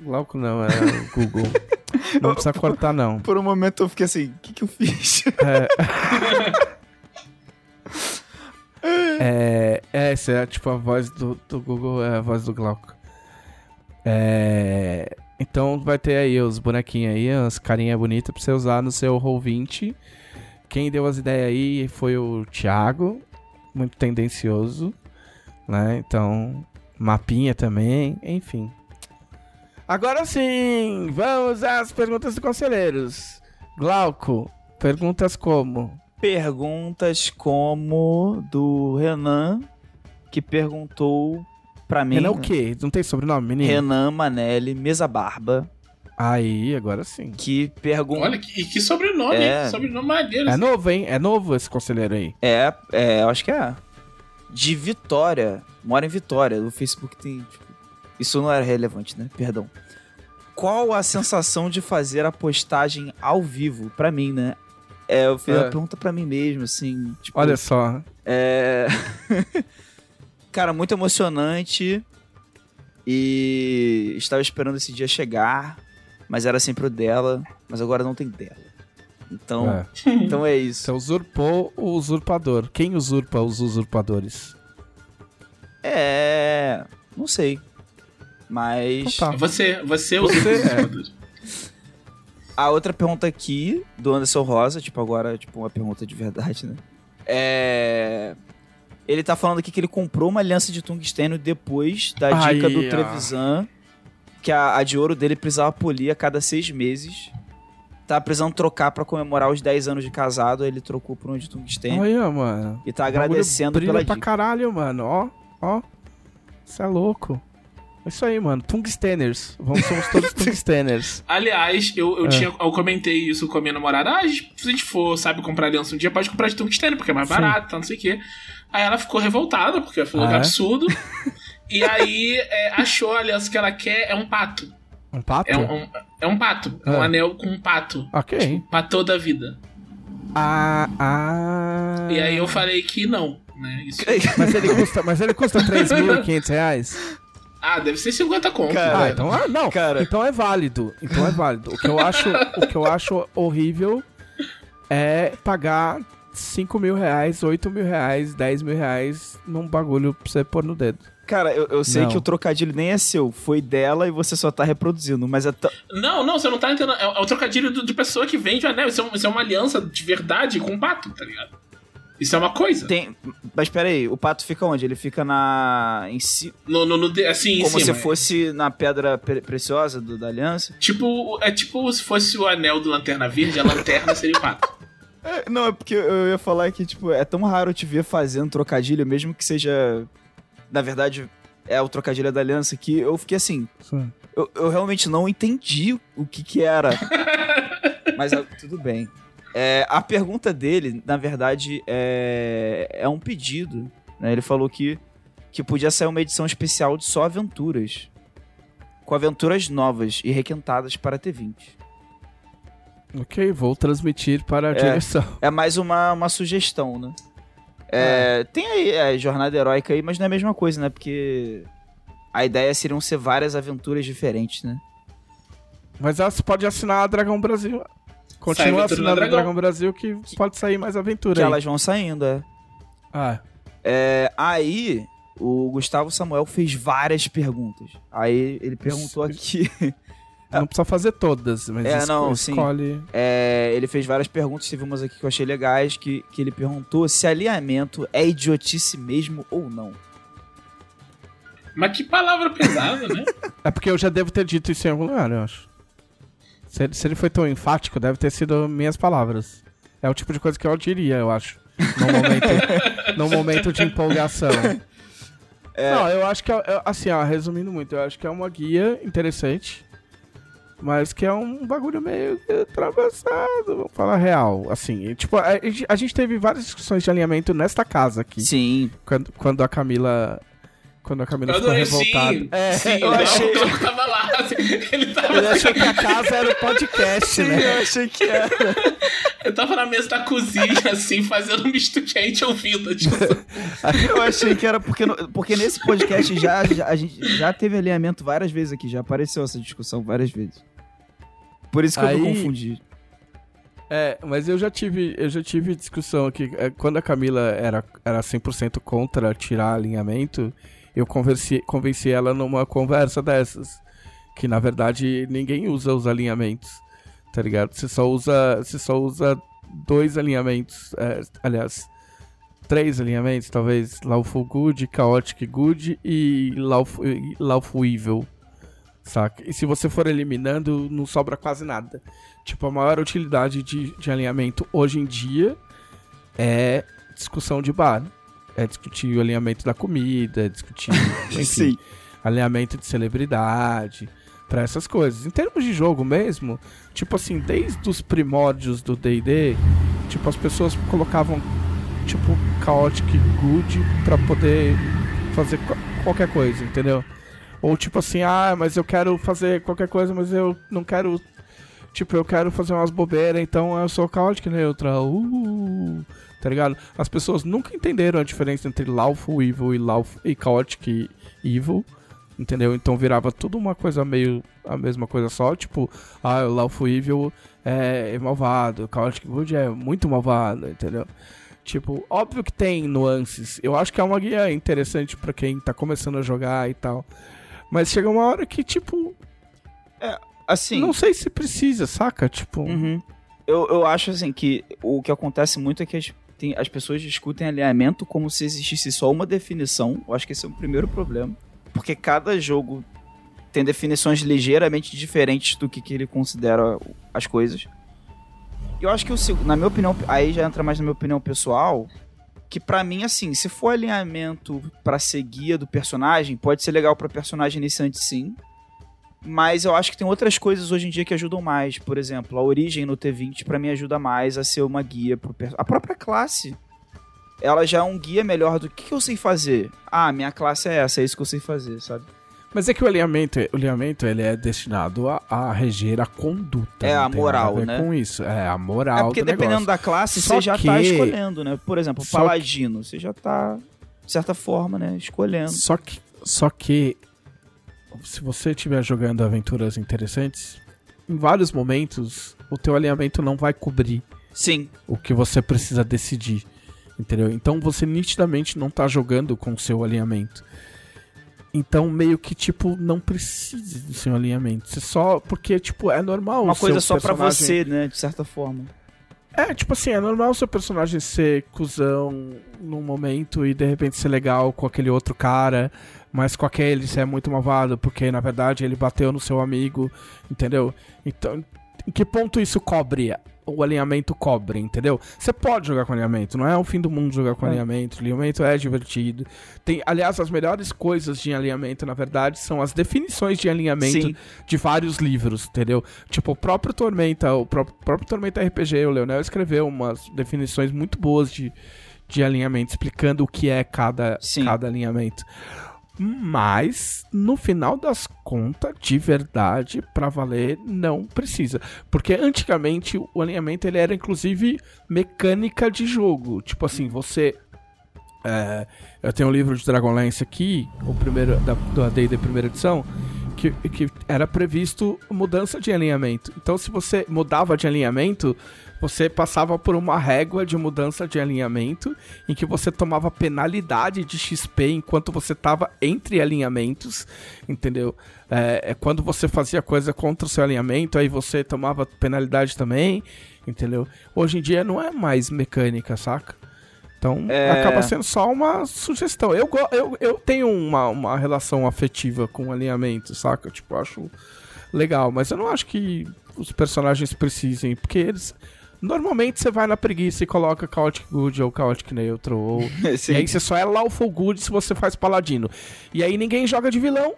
Glauco não, é o Google. Não [laughs] precisa cortar, não. Por um momento eu fiquei assim, o que, que eu fiz? [laughs] É, é, essa é tipo a voz do, do Google, é a voz do Glauco. É, então vai ter aí os bonequinhos aí, as carinhas bonitas pra você usar no seu Roll20. Quem deu as ideias aí foi o Thiago, muito tendencioso, né? Então, mapinha também, enfim. Agora sim, vamos às perguntas dos conselheiros. Glauco, perguntas como? Perguntas como do Renan, que perguntou pra mim. Renan o quê? Não tem sobrenome, menino? Renan Manelli, Mesa Barba, Aí, agora sim. que pergunta. Olha, que, e que sobrenome, É. hein? Sobrenome maneiro. É novo, hein? É novo esse conselheiro aí. É, é, eu acho que é. De Vitória. Mora em Vitória. O Facebook tem. tipo, isso não era relevante, né? Perdão. Qual a sensação de fazer a postagem ao vivo? Pra mim, né? É, eu fiz É. a pergunta pra mim mesmo, assim. Tipo, Olha só. É. [laughs] Cara, muito emocionante. E estava esperando esse dia chegar, mas era sempre o dela, mas agora não tem dela. Então, É. [laughs] então é isso. Você usurpou o usurpador. Quem usurpa os usurpadores? É. Não sei. Mas. Então tá. Você, você, Você usa é. A outra pergunta aqui, do Anderson Rosa, tipo, agora, tipo, uma pergunta de verdade, né? É. Ele tá falando aqui que ele comprou uma aliança de tungstênio depois da dica Aí, do. Trevisan, que a, a de ouro dele precisava polir a cada seis meses. Tá precisando trocar pra comemorar os 10 anos de casado, ele trocou por um de tungstênio. Olha, mano. E tá agradecendo pela pra dica. caralho, mano. Ó, ó. Isso é louco. É isso aí, mano. Tungsteners. Vamos, somos todos [laughs] tungsteners. Aliás, eu, eu, É. tinha, eu comentei isso com a minha namorada. Ah, se a gente for, sabe, comprar aliança um dia, pode comprar de tungstênio, porque é mais Sim. barato, tá, não sei o quê. Aí ela ficou revoltada, porque falou Ah, que é absurdo. [laughs] e aí é, achou a aliança que ela quer é um pato. Um pato? É um, um- é um pato. É um anel com um pato. Ok. Pra toda a vida. Ah, ah. E aí eu falei que não, né? Isso... [laughs] Mas ele custa, mas ele custa 3.500 reais? Ah, deve ser 50 conto. Cara, Ah, então ah, não. Cara. Então é válido. Então é válido. O que eu acho, o que eu acho horrível é pagar 5 mil reais, 8 mil reais, 10 mil reais num bagulho pra você pôr no dedo. Cara, eu, eu sei Não. que o trocadilho nem é seu, foi dela e você só tá reproduzindo, mas é tão. Não, não, você não tá entendendo. É, é o trocadilho do- de pessoa que vende o anel. Isso é, um- isso é uma aliança de verdade com um pato, tá ligado? Isso é uma coisa. Tem... Mas pera aí, o pato fica onde? Ele fica na. em si. No, no, no assim, em Como cima. se fosse na pedra pre- preciosa do- da aliança? Tipo, é tipo se fosse o anel do Lanterna Verde, a lanterna seria o pato. [laughs] É, não, é porque eu ia falar que, tipo, é tão raro te ver fazendo trocadilho, mesmo que seja. Na verdade, é o trocadilho da aliança, que eu fiquei assim. Sim. Eu, eu realmente não entendi o que que era. [laughs] Mas ah, tudo bem. É, a pergunta dele, na verdade, é, é um pedido. né? Ele falou que, que podia sair uma edição especial de só aventuras. Com aventuras novas e requentadas para T20. Ok, vou transmitir para a É. direção. É mais uma, uma sugestão, né? É, Tem aí é, Jornada Heróica aí, mas não é a mesma coisa, né? Porque a ideia seriam ser várias aventuras diferentes, né? Mas ela pode assinar a Dragão Brasil. Continua assinando Dragão. Dragão Brasil que pode sair mais aventura Que aí. elas vão saindo, é. Ah, É, aí, o Gustavo Samuel fez várias perguntas. Aí ele perguntou aqui. [laughs] não precisa fazer todas, mas É, não, sim. escolhe. é, ele fez várias perguntas, teve umas aqui que eu achei legais, que, que ele perguntou se alinhamento é idiotice mesmo ou não. Mas que palavra pesada, né? [laughs] É porque eu já devo ter dito isso em algum lugar, eu acho. Se ele, se ele foi tão enfático, deve ter sido minhas palavras. É o tipo de coisa que eu diria, eu acho. No momento, [laughs] no momento de empolgação. Não, eu acho que, é- é- assim, ó, resumindo muito, eu acho que é uma guia interessante, mas que é um bagulho meio que atravessado, vamos falar real. Assim, tipo, a, a gente teve várias discussões de alinhamento nesta casa aqui Sim. quando, quando a Camila Quando a Camila Eu ficou adorei, sim. revoltada. É, sim, eu o achei, Glauco tava lá. [laughs] Ele tava, ele achou que a casa era o podcast, né? Eu achei que era. eu tava na mesa da cozinha, assim, fazendo um misto quente ouvindo discussão. [laughs] Eu achei que era porque, no- porque nesse podcast já, já- a gente já teve alinhamento várias vezes aqui, já apareceu essa discussão várias vezes. Por isso que eu me Aí- confundi. É, mas eu já tive, eu já tive discussão aqui. é, Quando a Camila era, era 100% contra tirar alinhamento, eu conversi, convenci ela numa conversa dessas. Que na verdade ninguém usa os alinhamentos, tá ligado? Você só usa, você só usa dois alinhamentos. é, aliás, três alinhamentos, talvez. Lawful Good, Chaotic Good e e Lawful Evil. Saca? E se você for eliminando, não sobra quase nada. Tipo, a maior utilidade de, de alinhamento hoje em dia é discussão de bar. É discutir o alinhamento da comida, é discutir, [laughs] enfim, Sim. alinhamento de celebridade, pra essas coisas. Em termos de jogo mesmo, tipo assim, desde os primórdios do D&D, tipo, as pessoas colocavam, tipo, Chaotic Good pra poder fazer qual- qualquer coisa, entendeu? Ou tipo assim, ah, mas eu quero fazer qualquer coisa, mas eu não quero. Tipo, eu quero fazer umas bobeiras, então eu sou Chaotic neutra. Uh, tá ligado? As pessoas nunca entenderam a diferença entre Lawful Evil e, lawful, e Chaotic Evil. Entendeu? Então virava tudo uma coisa meio. a mesma coisa só. Tipo, ah, o Lawful Evil é, é malvado, o Chaotic Good é muito malvado, entendeu? Tipo, óbvio que tem nuances. Eu acho que é uma guia interessante pra quem tá começando a jogar e tal. Mas chega uma hora que, tipo, Assim, não sei se precisa, saca? Tipo, Uhum. Eu, eu acho assim que o que acontece muito é que tem- as pessoas discutem alinhamento como se existisse só uma definição. Eu acho que esse é o primeiro problema. Porque cada jogo tem definições ligeiramente diferentes do que, que ele considera as coisas. Eu acho que, o, na minha opinião, aí já entra mais na minha opinião pessoal, que pra mim, assim, se for alinhamento pra ser guia do personagem, pode ser legal pra personagem iniciante sim. Mas eu acho que tem outras coisas hoje em dia que ajudam mais. Por exemplo, a origem no T20 pra mim ajuda mais a ser uma guia pro A própria classe. Ela já é um guia melhor do que, que eu sei fazer. Ah, minha classe é essa, é isso que eu sei fazer, sabe? Mas é que o alinhamento, o alinhamento ele é destinado a, a reger a conduta. É, a moral, né? com isso. É, a moral é porque do dependendo negócio. da classe, Só você já tá que- escolhendo, né? Por exemplo, paladino, você já tá, de certa forma, né, escolhendo. Só que, só que se você estiver jogando aventuras interessantes, em vários momentos o teu alinhamento não vai cobrir Sim, o que você precisa decidir. Entendeu? Então você nitidamente não tá jogando com o seu alinhamento. Então, meio que, tipo, não precisa do seu alinhamento. Você só. Porque, tipo, é normal. uma coisa só pra personagem- você, né, de certa forma. É, tipo assim, é normal o seu personagem ser cuzão num momento e de repente ser legal com aquele outro cara, mas com aquele você é muito malvado, porque na verdade ele bateu no seu amigo, entendeu? Então, em que ponto isso cobre? O alinhamento cobre, entendeu? Você pode jogar com alinhamento, não é o fim do mundo jogar com É. alinhamento. Alinhamento é divertido. Tem, aliás, as melhores coisas de alinhamento, na verdade, são as definições de alinhamento Sim. de vários livros, entendeu? Tipo, o próprio Tormenta, o pró- próprio Tormenta RPG, o Leonel escreveu umas definições muito boas de, de alinhamento, explicando o que é cada, Sim. cada alinhamento. Mas, no final das contas, de verdade, pra valer, não precisa. Porque antigamente o alinhamento ele era inclusive mecânica de jogo. Tipo assim, você. é, eu tenho um livro de Dragonlance aqui, o primeiro da, do AD&D primeira edição, que, que era previsto mudança de alinhamento. Então, se você mudava de alinhamento, você passava por uma régua de mudança de alinhamento, em que você tomava penalidade de XP enquanto você estava entre alinhamentos, entendeu? É, é quando você fazia coisa contra o seu alinhamento, aí você tomava penalidade também, entendeu? Hoje em dia não é mais mecânica, saca? Então É. acaba sendo só uma sugestão. Eu, eu, eu tenho uma, uma relação afetiva com o alinhamento, saca? Tipo, eu acho legal, mas eu não acho que os personagens precisem, porque eles. Normalmente você vai na preguiça e coloca Chaotic Good ou Chaotic Neutral, ou. [laughs] E aí você só é Lawful Good se você faz Paladino. E aí ninguém joga de vilão,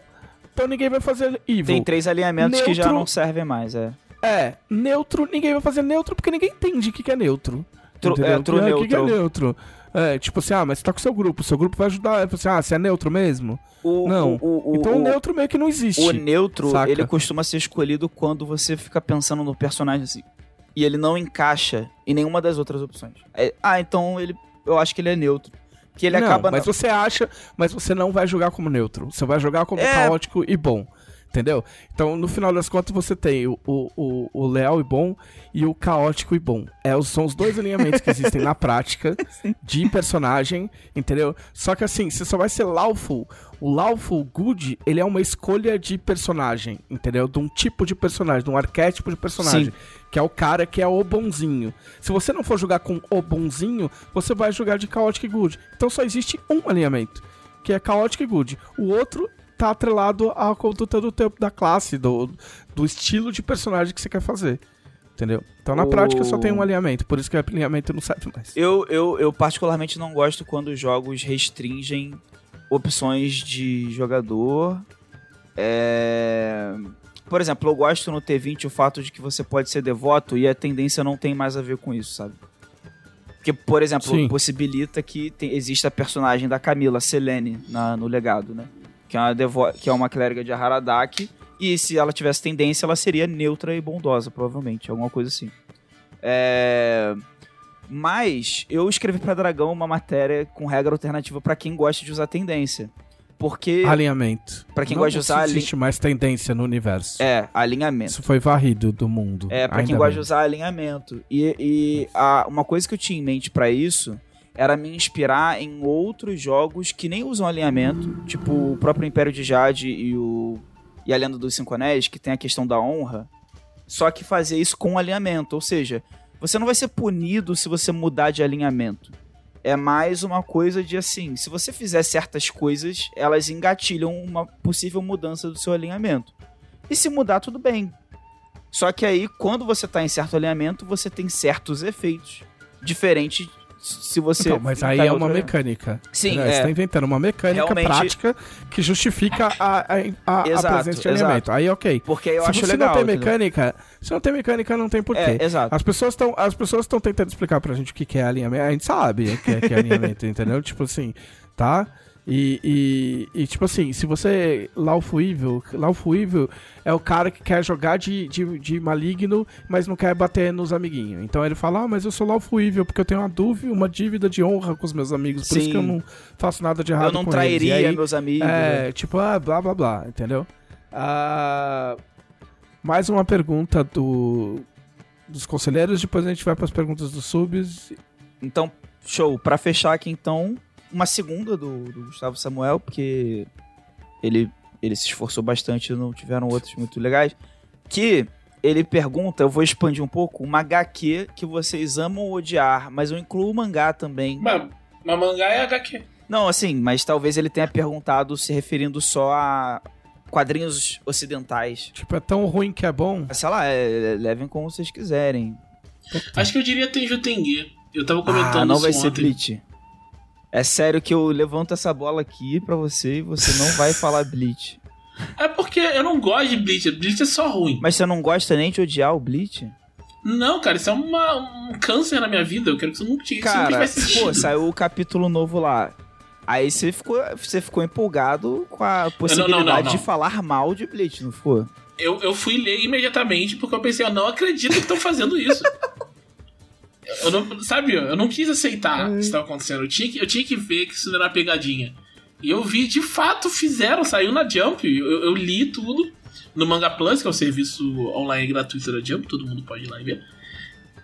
então ninguém vai fazer Evil. Tem três alinhamentos que já Neutro- não servem mais, é. É, neutro, ninguém vai fazer neutro porque ninguém entende o que que é neutro. Tru- é, true O que- O que que é neutro? É, tipo assim, ah, mas você tá com seu grupo, seu grupo vai ajudar. Fala assim, ah, você é neutro mesmo? O, Não. O, o, então o, o, neutro meio que não existe. o neutro, saca? ele costuma ser escolhido quando você fica pensando no personagem assim. E ele não encaixa em nenhuma das outras opções. É, ah, então ele. Eu acho que ele é neutro. Que ele não, acaba. mas você acha, mas você não vai jogar como neutro. Você vai jogar como É. caótico e bom. Entendeu? Então, no final das contas, você tem o, o, o, leal e bom e o caótico e bom. É, são os dois alinhamentos que existem na prática [laughs] de personagem, entendeu? Só que assim, você só vai ser lawful. O lawful good, ele é uma escolha de personagem, entendeu? De um tipo de personagem, de um arquétipo de personagem. Sim. Que é o cara que é o bonzinho. Se você não for jogar com o bonzinho, você vai jogar de Chaotic e Good. Então só existe um alinhamento, que é Chaotic e Good. O outro tá atrelado à conduta do tempo da classe, do, do estilo de personagem que você quer fazer. Entendeu? Então na O- prática só tem um alinhamento, por isso que o alinhamento não serve mais. Eu, eu, eu particularmente não gosto quando os jogos restringem opções de jogador. É... Por exemplo, eu gosto no T20 o fato de que você pode ser devoto e a tendência não tem mais a ver com isso, sabe? Porque, por exemplo, Sim. possibilita que tem- exista a personagem da Camila, Selene, na- no legado, né? Que é, uma devo- que é uma clériga de Haradak. E se ela tivesse tendência, ela seria neutra e bondosa, provavelmente. Alguma coisa assim. É... Mas eu escrevi pra Dragão uma matéria com regra alternativa pra quem gosta de usar tendência. Porque. Alinhamento. Pra quem não gosta de usar alin- existe mais tendência no universo. É, alinhamento. Isso foi varrido do mundo. É, pra Ainda quem gosta de usar alinhamento. E, e a- uma coisa que eu tinha em mente pra isso era me inspirar em outros jogos que nem usam alinhamento, tipo o próprio Império de Jade e o e a Lenda dos Cinco Anéis, que tem a questão da honra, só que fazer isso com alinhamento, ou seja, você não vai ser punido se você mudar de alinhamento. É mais uma coisa de assim, se você fizer certas coisas, elas engatilham uma possível mudança do seu alinhamento. E se mudar, tudo bem. Só que aí, quando você tá em certo alinhamento, você tem certos efeitos. Diferente se você. Então, mas tá aí é uma mecânica. Sim, Né? é. Você tá inventando uma mecânica Realmente- prática que justifica a, a, a, a Exato, presença de alinhamento. Aí, ok. Porque eu se acho você legal. não tem entendeu? mecânica, se não tem mecânica, não tem porquê. É, exato. As pessoas estão as pessoas estão tentando explicar pra gente o que que é alinhamento. A gente sabe que é, que é alinhamento, [laughs] entendeu? Tipo assim, tá? E, e, e, tipo assim, se você. Lawful Evil, Lawful Evil é o cara que quer jogar de, de, de maligno, mas não quer bater nos amiguinhos. Então ele fala, ah, mas eu sou Lawful Evil porque eu tenho uma dúvida, uma dívida de honra com os meus amigos, por isso que eu não faço nada de errado Eu não com trairia eles. Aí, meus amigos. né? é, tipo, ah, blá blá blá, entendeu? Ah, mais uma pergunta do, dos conselheiros, depois a gente vai para as perguntas dos subs. Então, show. Pra fechar aqui, então, uma segunda do, do Gustavo Samuel, porque ele, ele se esforçou bastante, não tiveram outros muito legais. Que ele pergunta, eu vou expandir um pouco, uma HQ que vocês amam odiar, mas eu incluo o mangá também. Mas, mas mangá é HQ. Não, assim, mas talvez ele tenha perguntado se referindo só a quadrinhos ocidentais. Tipo, é tão ruim que é bom. Sei lá, é, levem como vocês quiserem. Acho que eu diria Tenjutenge. Eu tava comentando Ah, não isso vai ser ontem. Bleach. É sério que eu levanto essa bola aqui pra você e você não vai falar Bleach. É porque eu não gosto de Bleach. Bleach é só ruim. Mas você não gosta nem de odiar o Bleach? Não, cara, isso é uma- um câncer na minha vida. Eu quero que isso nunca, isso nunca Cara, existido. pô, saiu o capítulo novo lá. Aí você ficou, você ficou empolgado com a possibilidade não, não. de falar mal de Bleach, não ficou? Eu, eu fui ler imediatamente porque eu pensei, eu não acredito que estão fazendo isso. [laughs] eu não, sabe, eu não quis aceitar o que estava acontecendo. Eu tinha, que, eu tinha que ver que isso era uma pegadinha. E eu vi, de fato, fizeram, saiu na Jump. Eu, eu li tudo no Manga Plus, que é o serviço online gratuito da Jump, todo mundo pode ir lá e ver.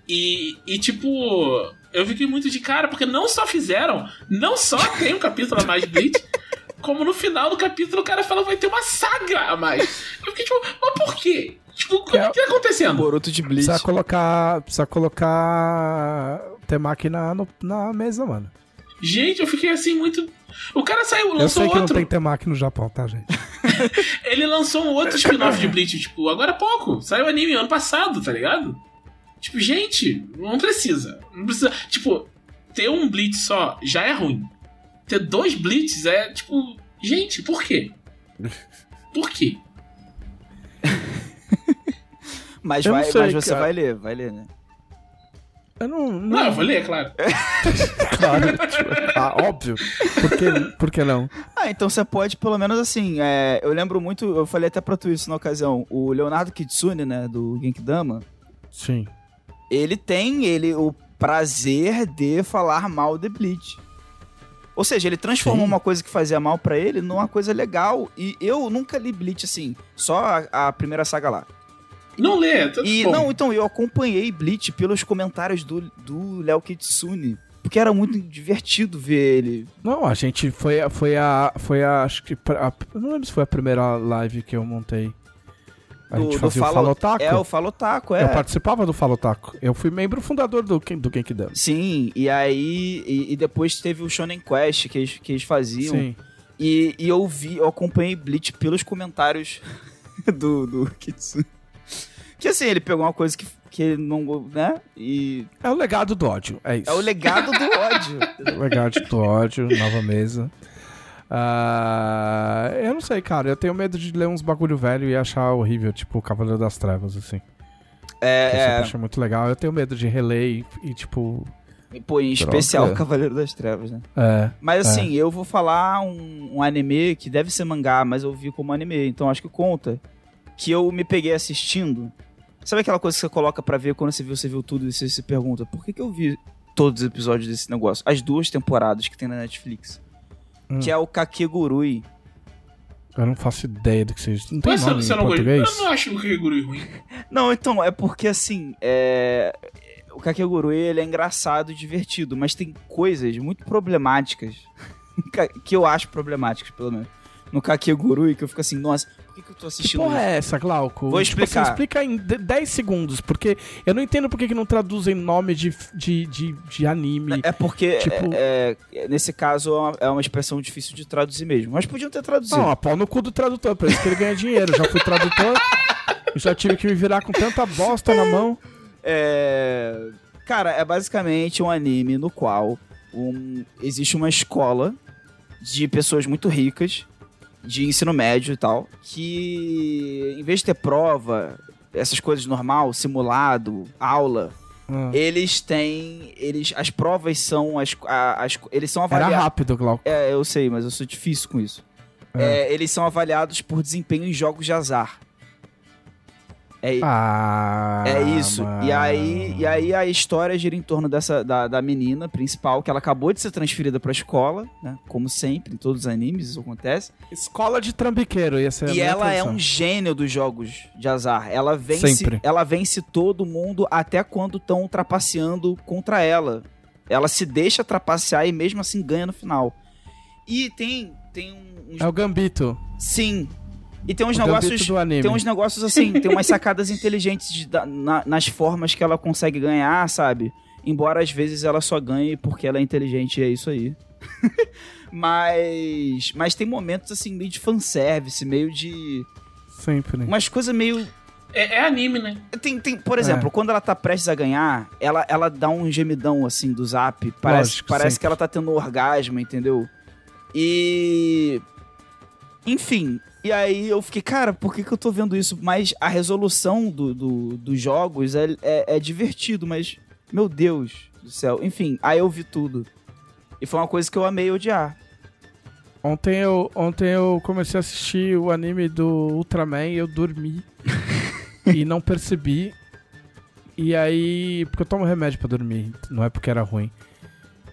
E, e tipo, eu fiquei muito de cara, porque não só fizeram, não só tem um capítulo a mais de Bleach, como no final do capítulo o cara fala vai ter uma saga a mais. Eu fiquei tipo, mas por quê? Tipo, o que É- tá acontecendo? Boruto de Bleach. Precisa colocar. Precisa colocar. Temaki na, no- na mesa, mano. Gente, eu fiquei assim muito. O cara saiu, Eu lançou sei que outro. não tem Temaki no Japão, tá, gente? [laughs] Ele lançou um outro spin-off de Bleach, tipo, agora há pouco. Saiu o anime ano passado, tá ligado? Tipo, gente, não precisa. Não precisa. Tipo, ter um Bleach só já é ruim. Ter dois Bleaches é, tipo, gente, por quê? [laughs] Por quê? Mas, vai, sei, mas você cara. vai ler, vai ler, né? Eu não. não, Não, eu vou ler, claro. [laughs] Claro, tipo, ah, óbvio. Por que, por que não? Ah, então você pode, pelo menos assim, é, eu lembro muito, eu falei até pra tu isso na ocasião, o Leonardo Kitsune, né, do Genkidama, Sim. ele tem ele o prazer de falar mal de Bleach. Ou seja, ele transformou Sim. uma coisa que fazia mal pra ele numa coisa legal. E eu nunca li Bleach assim, só a, a primeira saga lá. Não lê, é tudo E bom. não, então eu acompanhei Bleach pelos comentários do do Léo Kitsune, porque era muito divertido ver ele. Não, a gente foi, foi a. Foi a. Acho que. a- eu não lembro se foi a primeira live que eu montei. A do, gente fazia o Falo- Falotaco. É, o Falotaco, é. Eu participava do Falotaco. Eu fui membro fundador do, do Genkidama. Sim, e aí. E, e depois teve o Shonen Quest que eles, que eles faziam. Sim. E, e eu vi, eu acompanhei Bleach pelos comentários [laughs] do, do Kitsune. Que assim, ele pegou uma coisa que, que não. né? E. É o legado do ódio. É isso. É o legado do ódio. [laughs] O legado do ódio, nova mesa. Ah, eu não sei, cara. Eu tenho medo de ler uns bagulho velho e achar horrível, tipo o Cavaleiro das Trevas, assim. Eu É, sempre é. achei muito legal. Eu tenho medo de reler e, e, tipo. Pô, em Droga. especial Cavaleiro das Trevas, né? É. Mas assim, eu vou falar um, um anime que deve ser mangá, mas eu vi como anime, então acho que conta. Que eu me peguei assistindo. Sabe aquela coisa que você coloca pra ver quando você viu, você viu tudo e você se pergunta, por que, que eu vi todos os episódios desse negócio? As duas temporadas que tem na Netflix. Hum. Que é o Kakegurui. Eu não faço ideia do que seja. Não tem Mas nome você em não gosta? português? Eu não acho o Kagegurui ruim. [laughs] Não, então, é porque assim, é... o Kakegurui ele é engraçado e divertido, mas tem coisas muito problemáticas [laughs] que eu acho problemáticas, pelo menos. No Kakegurui, que eu fico assim, nossa, por que, que eu tô Que assistindo porra isso? é essa, Glauco? Vou Tipo explicar. assim, explica em de- 10 segundos, porque eu não entendo por que que não traduzem nome de, de, de, de anime. É porque, Tipo- é, é, nesse caso, é uma, é uma expressão difícil de traduzir mesmo. Mas podiam ter traduzido. Não, a pau no cu do tradutor, por isso que ele ganha dinheiro. Já fui tradutor, eu já tive que me virar com tanta bosta na mão. É, Cara, é basicamente um anime no qual um- existe uma escola de pessoas muito ricas, de ensino médio e tal, que em vez de ter prova, essas coisas normal, simulado, aula, Ah. eles têm. Eles, as provas são. As, as, eles são Era avaliados. rápido, Glauco. É, eu sei, mas eu sou difícil com isso. É, eles são avaliados por desempenho em jogos de azar. É, Ah, é isso. mano. E aí, e aí a história gira em torno dessa da, da menina principal, que ela acabou de ser transferida pra escola, né? Como sempre, em todos os animes isso acontece. Escola de trambiqueiro ia ser e ela é tradução. um gênio dos jogos de azar. Ela vence, Sempre. ela vence todo mundo até quando estão trapaceando contra ela. Ela se deixa trapacear e mesmo assim ganha no final. E tem tem um- uns É o Gambito. sim. E tem uns o negócios do anime. tem uns negócios assim, tem umas sacadas inteligentes de- na- nas formas que ela consegue ganhar, sabe? Embora às vezes ela só ganhe porque ela é inteligente e é isso aí. [laughs] mas mas tem momentos assim meio de fanservice, meio de Sempre. umas coisas meio É, é anime, né? tem, tem, por exemplo, quando ela tá prestes a ganhar, ela, ela dá um gemidão assim do zap. Parece, Lógico, parece sempre. que ela tá tendo um orgasmo, entendeu? E. Enfim. E aí eu fiquei, cara, por que, que eu tô vendo isso? Mas a resolução do, do- dos jogos é, é, é divertido, mas. Meu Deus do céu. Enfim, aí eu vi tudo. E foi uma coisa que eu amei odiar. Ontem eu, ontem eu comecei a assistir o anime do Ultraman e eu dormi. [laughs] e não percebi. E aí. Porque eu tomo remédio pra dormir, não é porque era ruim.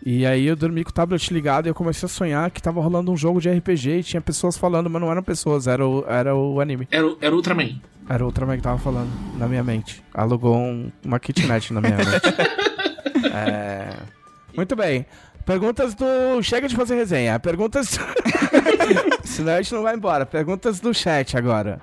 E aí eu dormi com o tablet ligado e eu comecei a sonhar que tava rolando um jogo de RPG e tinha pessoas falando, mas não eram pessoas, era o, era o anime. Era, o- era o Ultraman. Era o Ultraman que tava falando na minha mente. Alugou um- uma kitnet na minha mente. [laughs] É... Muito bem. Perguntas do. Chega de fazer resenha. Perguntas. [laughs] Senão a gente não vai embora. Perguntas do chat agora.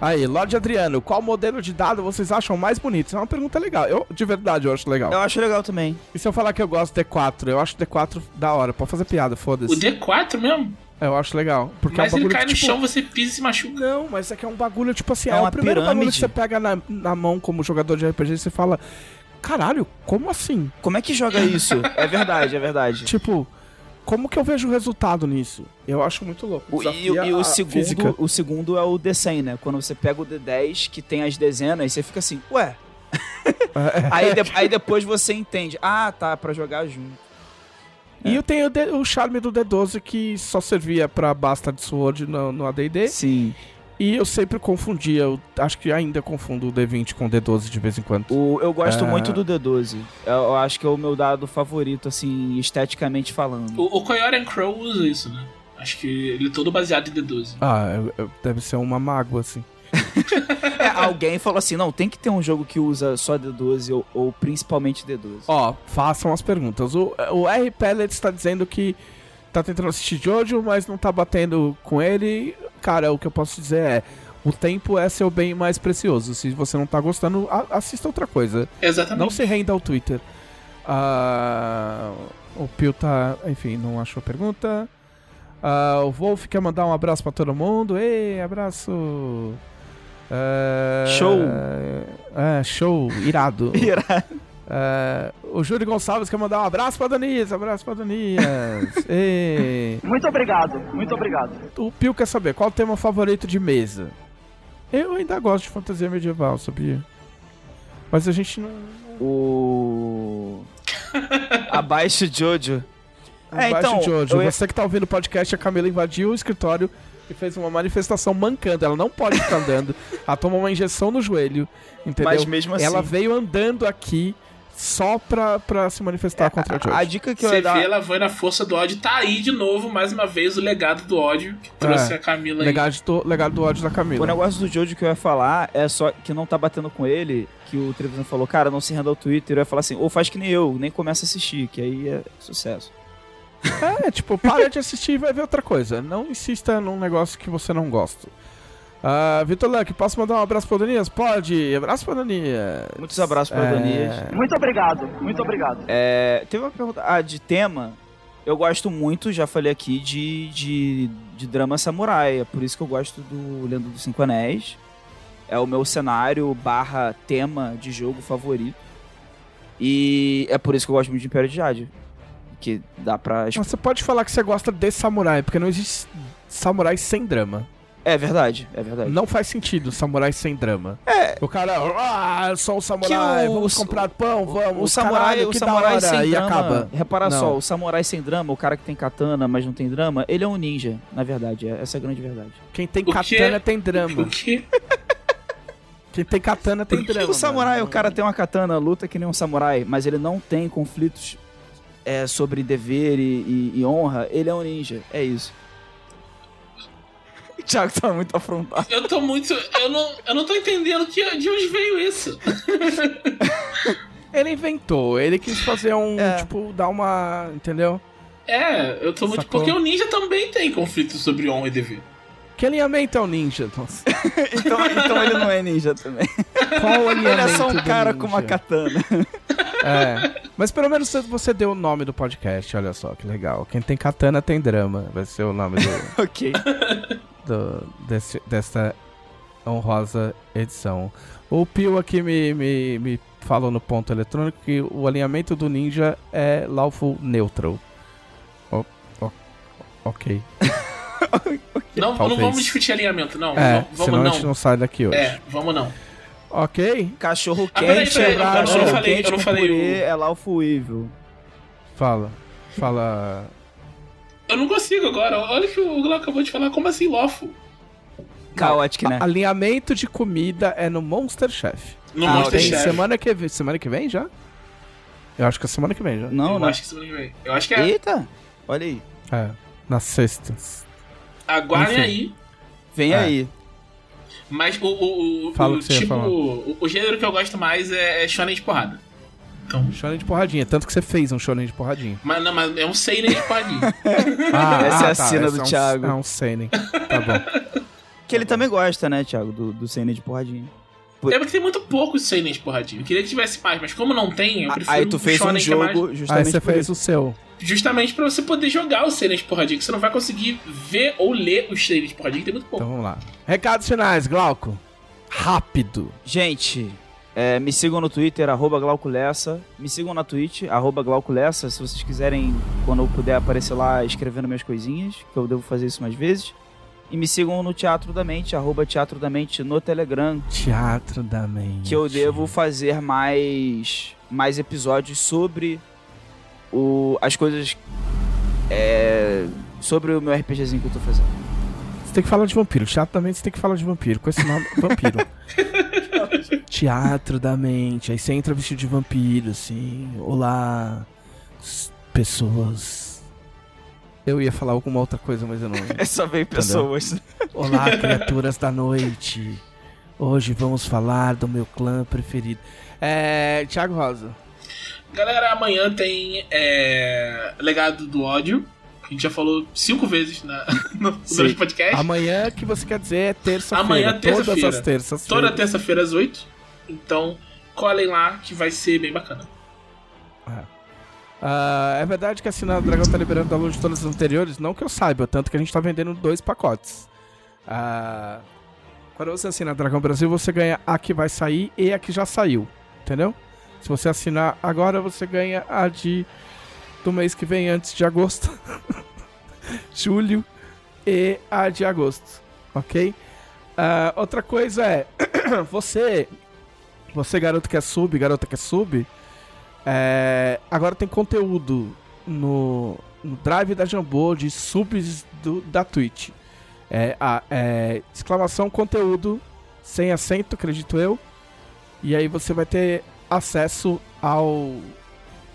Aí, Lorde Adriano, qual modelo de dado vocês acham mais bonito? Isso é uma pergunta legal. Eu, de verdade, eu acho legal. Eu acho legal também. E se eu falar que eu gosto do D4? Eu acho o D4 da hora. Pode fazer piada, O foda-se. D4 mesmo? Eu acho legal. Porque Mas é um ele bagulho cai que, no tipo, chão, você pisa e se machuca. não, mas é que é um bagulho, tipo assim, É é, o primeiro bagulho pirâmide. que você pega na, na mão como jogador de RPG e você fala, caralho, como assim? Como é que joga isso? é verdade, é verdade. Tipo, como que eu vejo o resultado nisso? Eu acho muito louco. O- e, e o segundo, física. o segundo é o D100, né? Quando você pega o D10, que tem as dezenas, você fica assim, ué. É. [laughs] aí, de- aí depois você entende. Ah, tá, pra jogar junto. E eu tenho o, D- o charme do D12 que só servia pra Bastard Sword no, no AD&D. Sim. E eu sempre confundia, eu acho que ainda confundo o D20 com o D12 de vez em quando. O, eu gosto É. muito do D12. Eu, eu acho que é o meu dado favorito, assim, esteticamente falando. O, o Crow usa isso, né? Acho que ele é todo baseado em D12. Ah, eu- eu- deve ser uma mágoa, assim. [laughs] É, alguém falou assim, não, tem que ter um jogo que usa só D12 ou, ou principalmente D12. Ó, façam as perguntas. O, o R. Pellet está dizendo que tá tentando assistir Jojo, mas não tá batendo com ele. Cara, o que eu posso dizer é. O tempo é seu bem mais precioso. Se você não tá gostando, a- assista outra coisa. Exatamente. Não se renda ao Twitter. Ah, o Pio tá. Enfim, não achou a pergunta. Ah, o Wolf quer mandar um abraço pra todo mundo. Ei, abraço. É, Show. É, show, irado. [laughs] Irado. É, o Júlio Gonçalves quer mandar um abraço pra Donias, abraço pra Donias. [laughs] Ei. Muito obrigado, muito obrigado. O Pio quer saber qual o tema favorito de mesa. Eu ainda gosto de fantasia medieval, sabia? Mas a gente não. O. Abaixo Jojo. É, Abaixo então, de hoje. eu ia- Você que tá ouvindo o podcast, a Camila invadiu o escritório e fez uma manifestação mancando. Ela não pode ficar andando. Ela tomou uma injeção no joelho, entendeu? Mas mesmo assim. Ela veio andando aqui só pra, pra se manifestar contra o a, a George. dica que eu Você dar. vê, ela foi na força do ódio. Tá aí de novo, mais uma vez, o legado do ódio que trouxe É. a Camila aí. Legado do, legado do ódio da Camila. O negócio do Jojo que eu ia falar é só que não tá batendo com ele, que o Trevisan falou, cara, não se renda ao Twitter. Eu ia falar assim, ou faz que nem eu, nem começa a assistir, que aí é sucesso. É, tipo, para de assistir e vai ver outra coisa. Não insista num negócio que você não gosta. Ah, Vitor Luck, posso mandar um abraço pro Donias? Pode, abraço pro Donias. Muitos abraços pra É, Donias. Muito obrigado, muito obrigado. É, teve uma pergunta. Ah, de tema. Eu gosto muito, já falei aqui, de, de, de drama samurai. É por isso que eu gosto do Lendo dos Cinco Anéis. É o meu cenário barra tema de jogo favorito. E é por isso que eu gosto muito de Império de Jade. Que dá pra. Mas você pode falar que você gosta de samurai, porque não existe samurai sem drama. É verdade, é verdade. Não faz sentido samurai sem drama. É. O cara, ah, sou um samurai, o- vamos comprar pão, vamos. O samurai, caralho, o que da samurai hora, sem e drama. acaba. Repara Não. só, o samurai sem drama, o cara que tem katana, mas não tem drama, ele é um ninja, na verdade. é- Essa é a grande verdade. Quem tem O quê? katana tem O drama. que? [laughs] Quem tem katana tem drama. o samurai, mano. o cara tem uma katana, luta que nem um samurai, mas ele não tem conflitos é, sobre dever e, e- e honra. Ele é um ninja. É isso. O Thiago tá muito afrontado. Eu tô muito. Eu não, eu não tô entendendo que, de onde veio isso. Ele inventou, ele quis fazer um, É. tipo, dar uma, entendeu? É, eu tô muito. Sacou? Porque o ninja também tem conflito sobre honra e dever. Que alinhamento é o ninja? Nossa. [laughs] Então, então ele não é ninja também. Qual o Ele alinhamento é só um cara ninja? com uma katana. É. Mas pelo menos você- você deu o nome do podcast, olha só, que legal. Quem tem katana tem drama, vai ser o nome do, [laughs] ok. Do- desse- dessa honrosa edição. O Pio aqui me, me, me falou no ponto eletrônico que o alinhamento do ninja é lawful neutral. O- o- ok. [laughs] Não, não Talvez. vamos discutir alinhamento, não. É, vamos senão a não. gente não sai daqui hoje. É, vamos não. Ok? Cachorro Ah, peraí, quente, peraí, eu cachorro não falei- quente eu não falei o- é lawful evil. Fala. Fala. Eu não consigo agora. Olha o que o Glau acabou de falar. Como assim, lawful? Chaotic, né? Alinhamento de comida é no Monster Chef. No Ah, Monster Chef. semana que vem. Semana que vem já? Eu acho que é semana que vem já. Não, eu não. acho que semana que vem. Eu acho que é. Eita! Olha aí. É. Nas sextas. Aguardem Enfim. aí. Vem É. aí. Mas o, o, o, Fala o o que você ia tipo. falar. O, o gênero que eu gosto mais é, é shonen de porrada. Então. Shonen de porradinha. Tanto que você fez um shonen de porradinha. Mas, não, mas é um seinen de porradinha. [laughs] Ah, Essa é a tá, esse do é um- Thiago. É um seinen. Tá bom. Que ele também gosta, né, Thiago? Do, do cena de porradinha. é porque tem muito pouco seinen de porradinha. Eu queria que tivesse mais, mas como não tem, eu prefiro Aí tu fez um shonen que é mais- jogo Aí justamente você por fez isso. o seu. Justamente pra você poder jogar o seinen de porradinha, que você não vai conseguir ver ou ler os seinen de porradinha, que tem muito pouco. Então vamos lá. Recados finais, Glauco. Rápido. Gente, É, me sigam no Twitter, arroba Glauco Lessa. Me sigam na Twitch, arroba Glauco Lessa, se vocês quiserem, quando eu puder aparecer lá escrevendo minhas coisinhas, que eu devo fazer isso mais vezes. E me sigam no Teatro da Mente, arroba Teatro da Mente no Telegram, Teatro da Mente. que eu devo fazer mais, mais episódios sobre o, as coisas. é, sobre o meu RPGzinho que eu tô fazendo. Você tem que falar de vampiro. Teatro da Mente você tem que falar de vampiro. Com esse nome, vampiro. [laughs] Teatro da Mente. Aí você entra vestido de vampiro, assim. Olá, pessoas. Eu ia falar alguma outra coisa, mas eu não. [laughs] É só ver pessoas. Olá, criaturas da noite. Hoje vamos falar do meu clã preferido. É. Thiago Rosa. Galera, amanhã tem é, Legado do Ódio. A gente já falou cinco vezes na, [laughs] no durante podcast. Amanhã que você quer dizer é terça-feira. Amanhã, Todas terça-feira. as terças. Toda terça-feira às 8. Então, colhem lá que vai ser bem bacana. Ah, é verdade que assinar o Dragão tá liberando download de todas as anteriores? Não que eu saiba, tanto que a gente tá vendendo dois pacotes. Ah, quando você assina Dragão Brasil, você ganha a que vai sair e a que já saiu, entendeu? Se você assinar agora, você ganha a de do mês que vem antes de agosto, [laughs] julho e a de agosto, ok? Ah, outra coisa é, [clears throat] você, você garoto que é sub, garota que é sub, é, agora tem conteúdo no, no Drive da Jambô de subs do, da Twitch. É, a- é, exclamação conteúdo sem acento, acredito eu. E aí você vai ter acesso ao,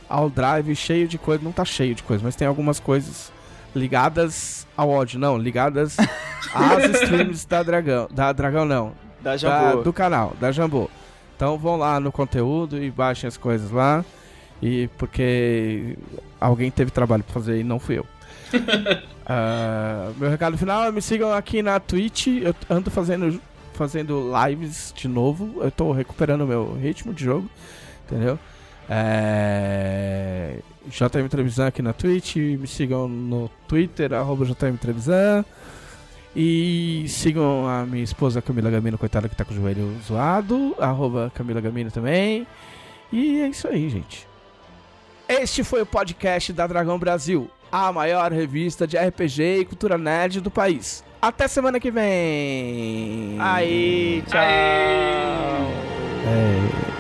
ao Drive cheio de coisa. Não tá cheio de coisa, mas tem algumas coisas ligadas ao ódio. Não, ligadas [laughs] às streams da Dragão. Da Dragão não, Da da- Jambô. do canal, da Jambô. Então vão lá no conteúdo e baixem as coisas lá. E porque alguém teve trabalho pra fazer e não fui eu. [laughs] Ah, meu recado final, me sigam aqui na Twitch. Eu ando fazendo, fazendo lives de novo. Eu tô recuperando meu ritmo de jogo. Entendeu? É... JM Trevisan aqui na Twitch. Me sigam no Twitter, arroba JM Trevisan. E sigam a minha esposa Camila Gamino, coitada que tá com o joelho zoado. Arroba Camila Gamino também. E é isso aí, gente. Este foi o podcast da Dragão Brasil, a maior revista de RPG e cultura nerd do país. Até semana que vem. Aí, tchau. É isso.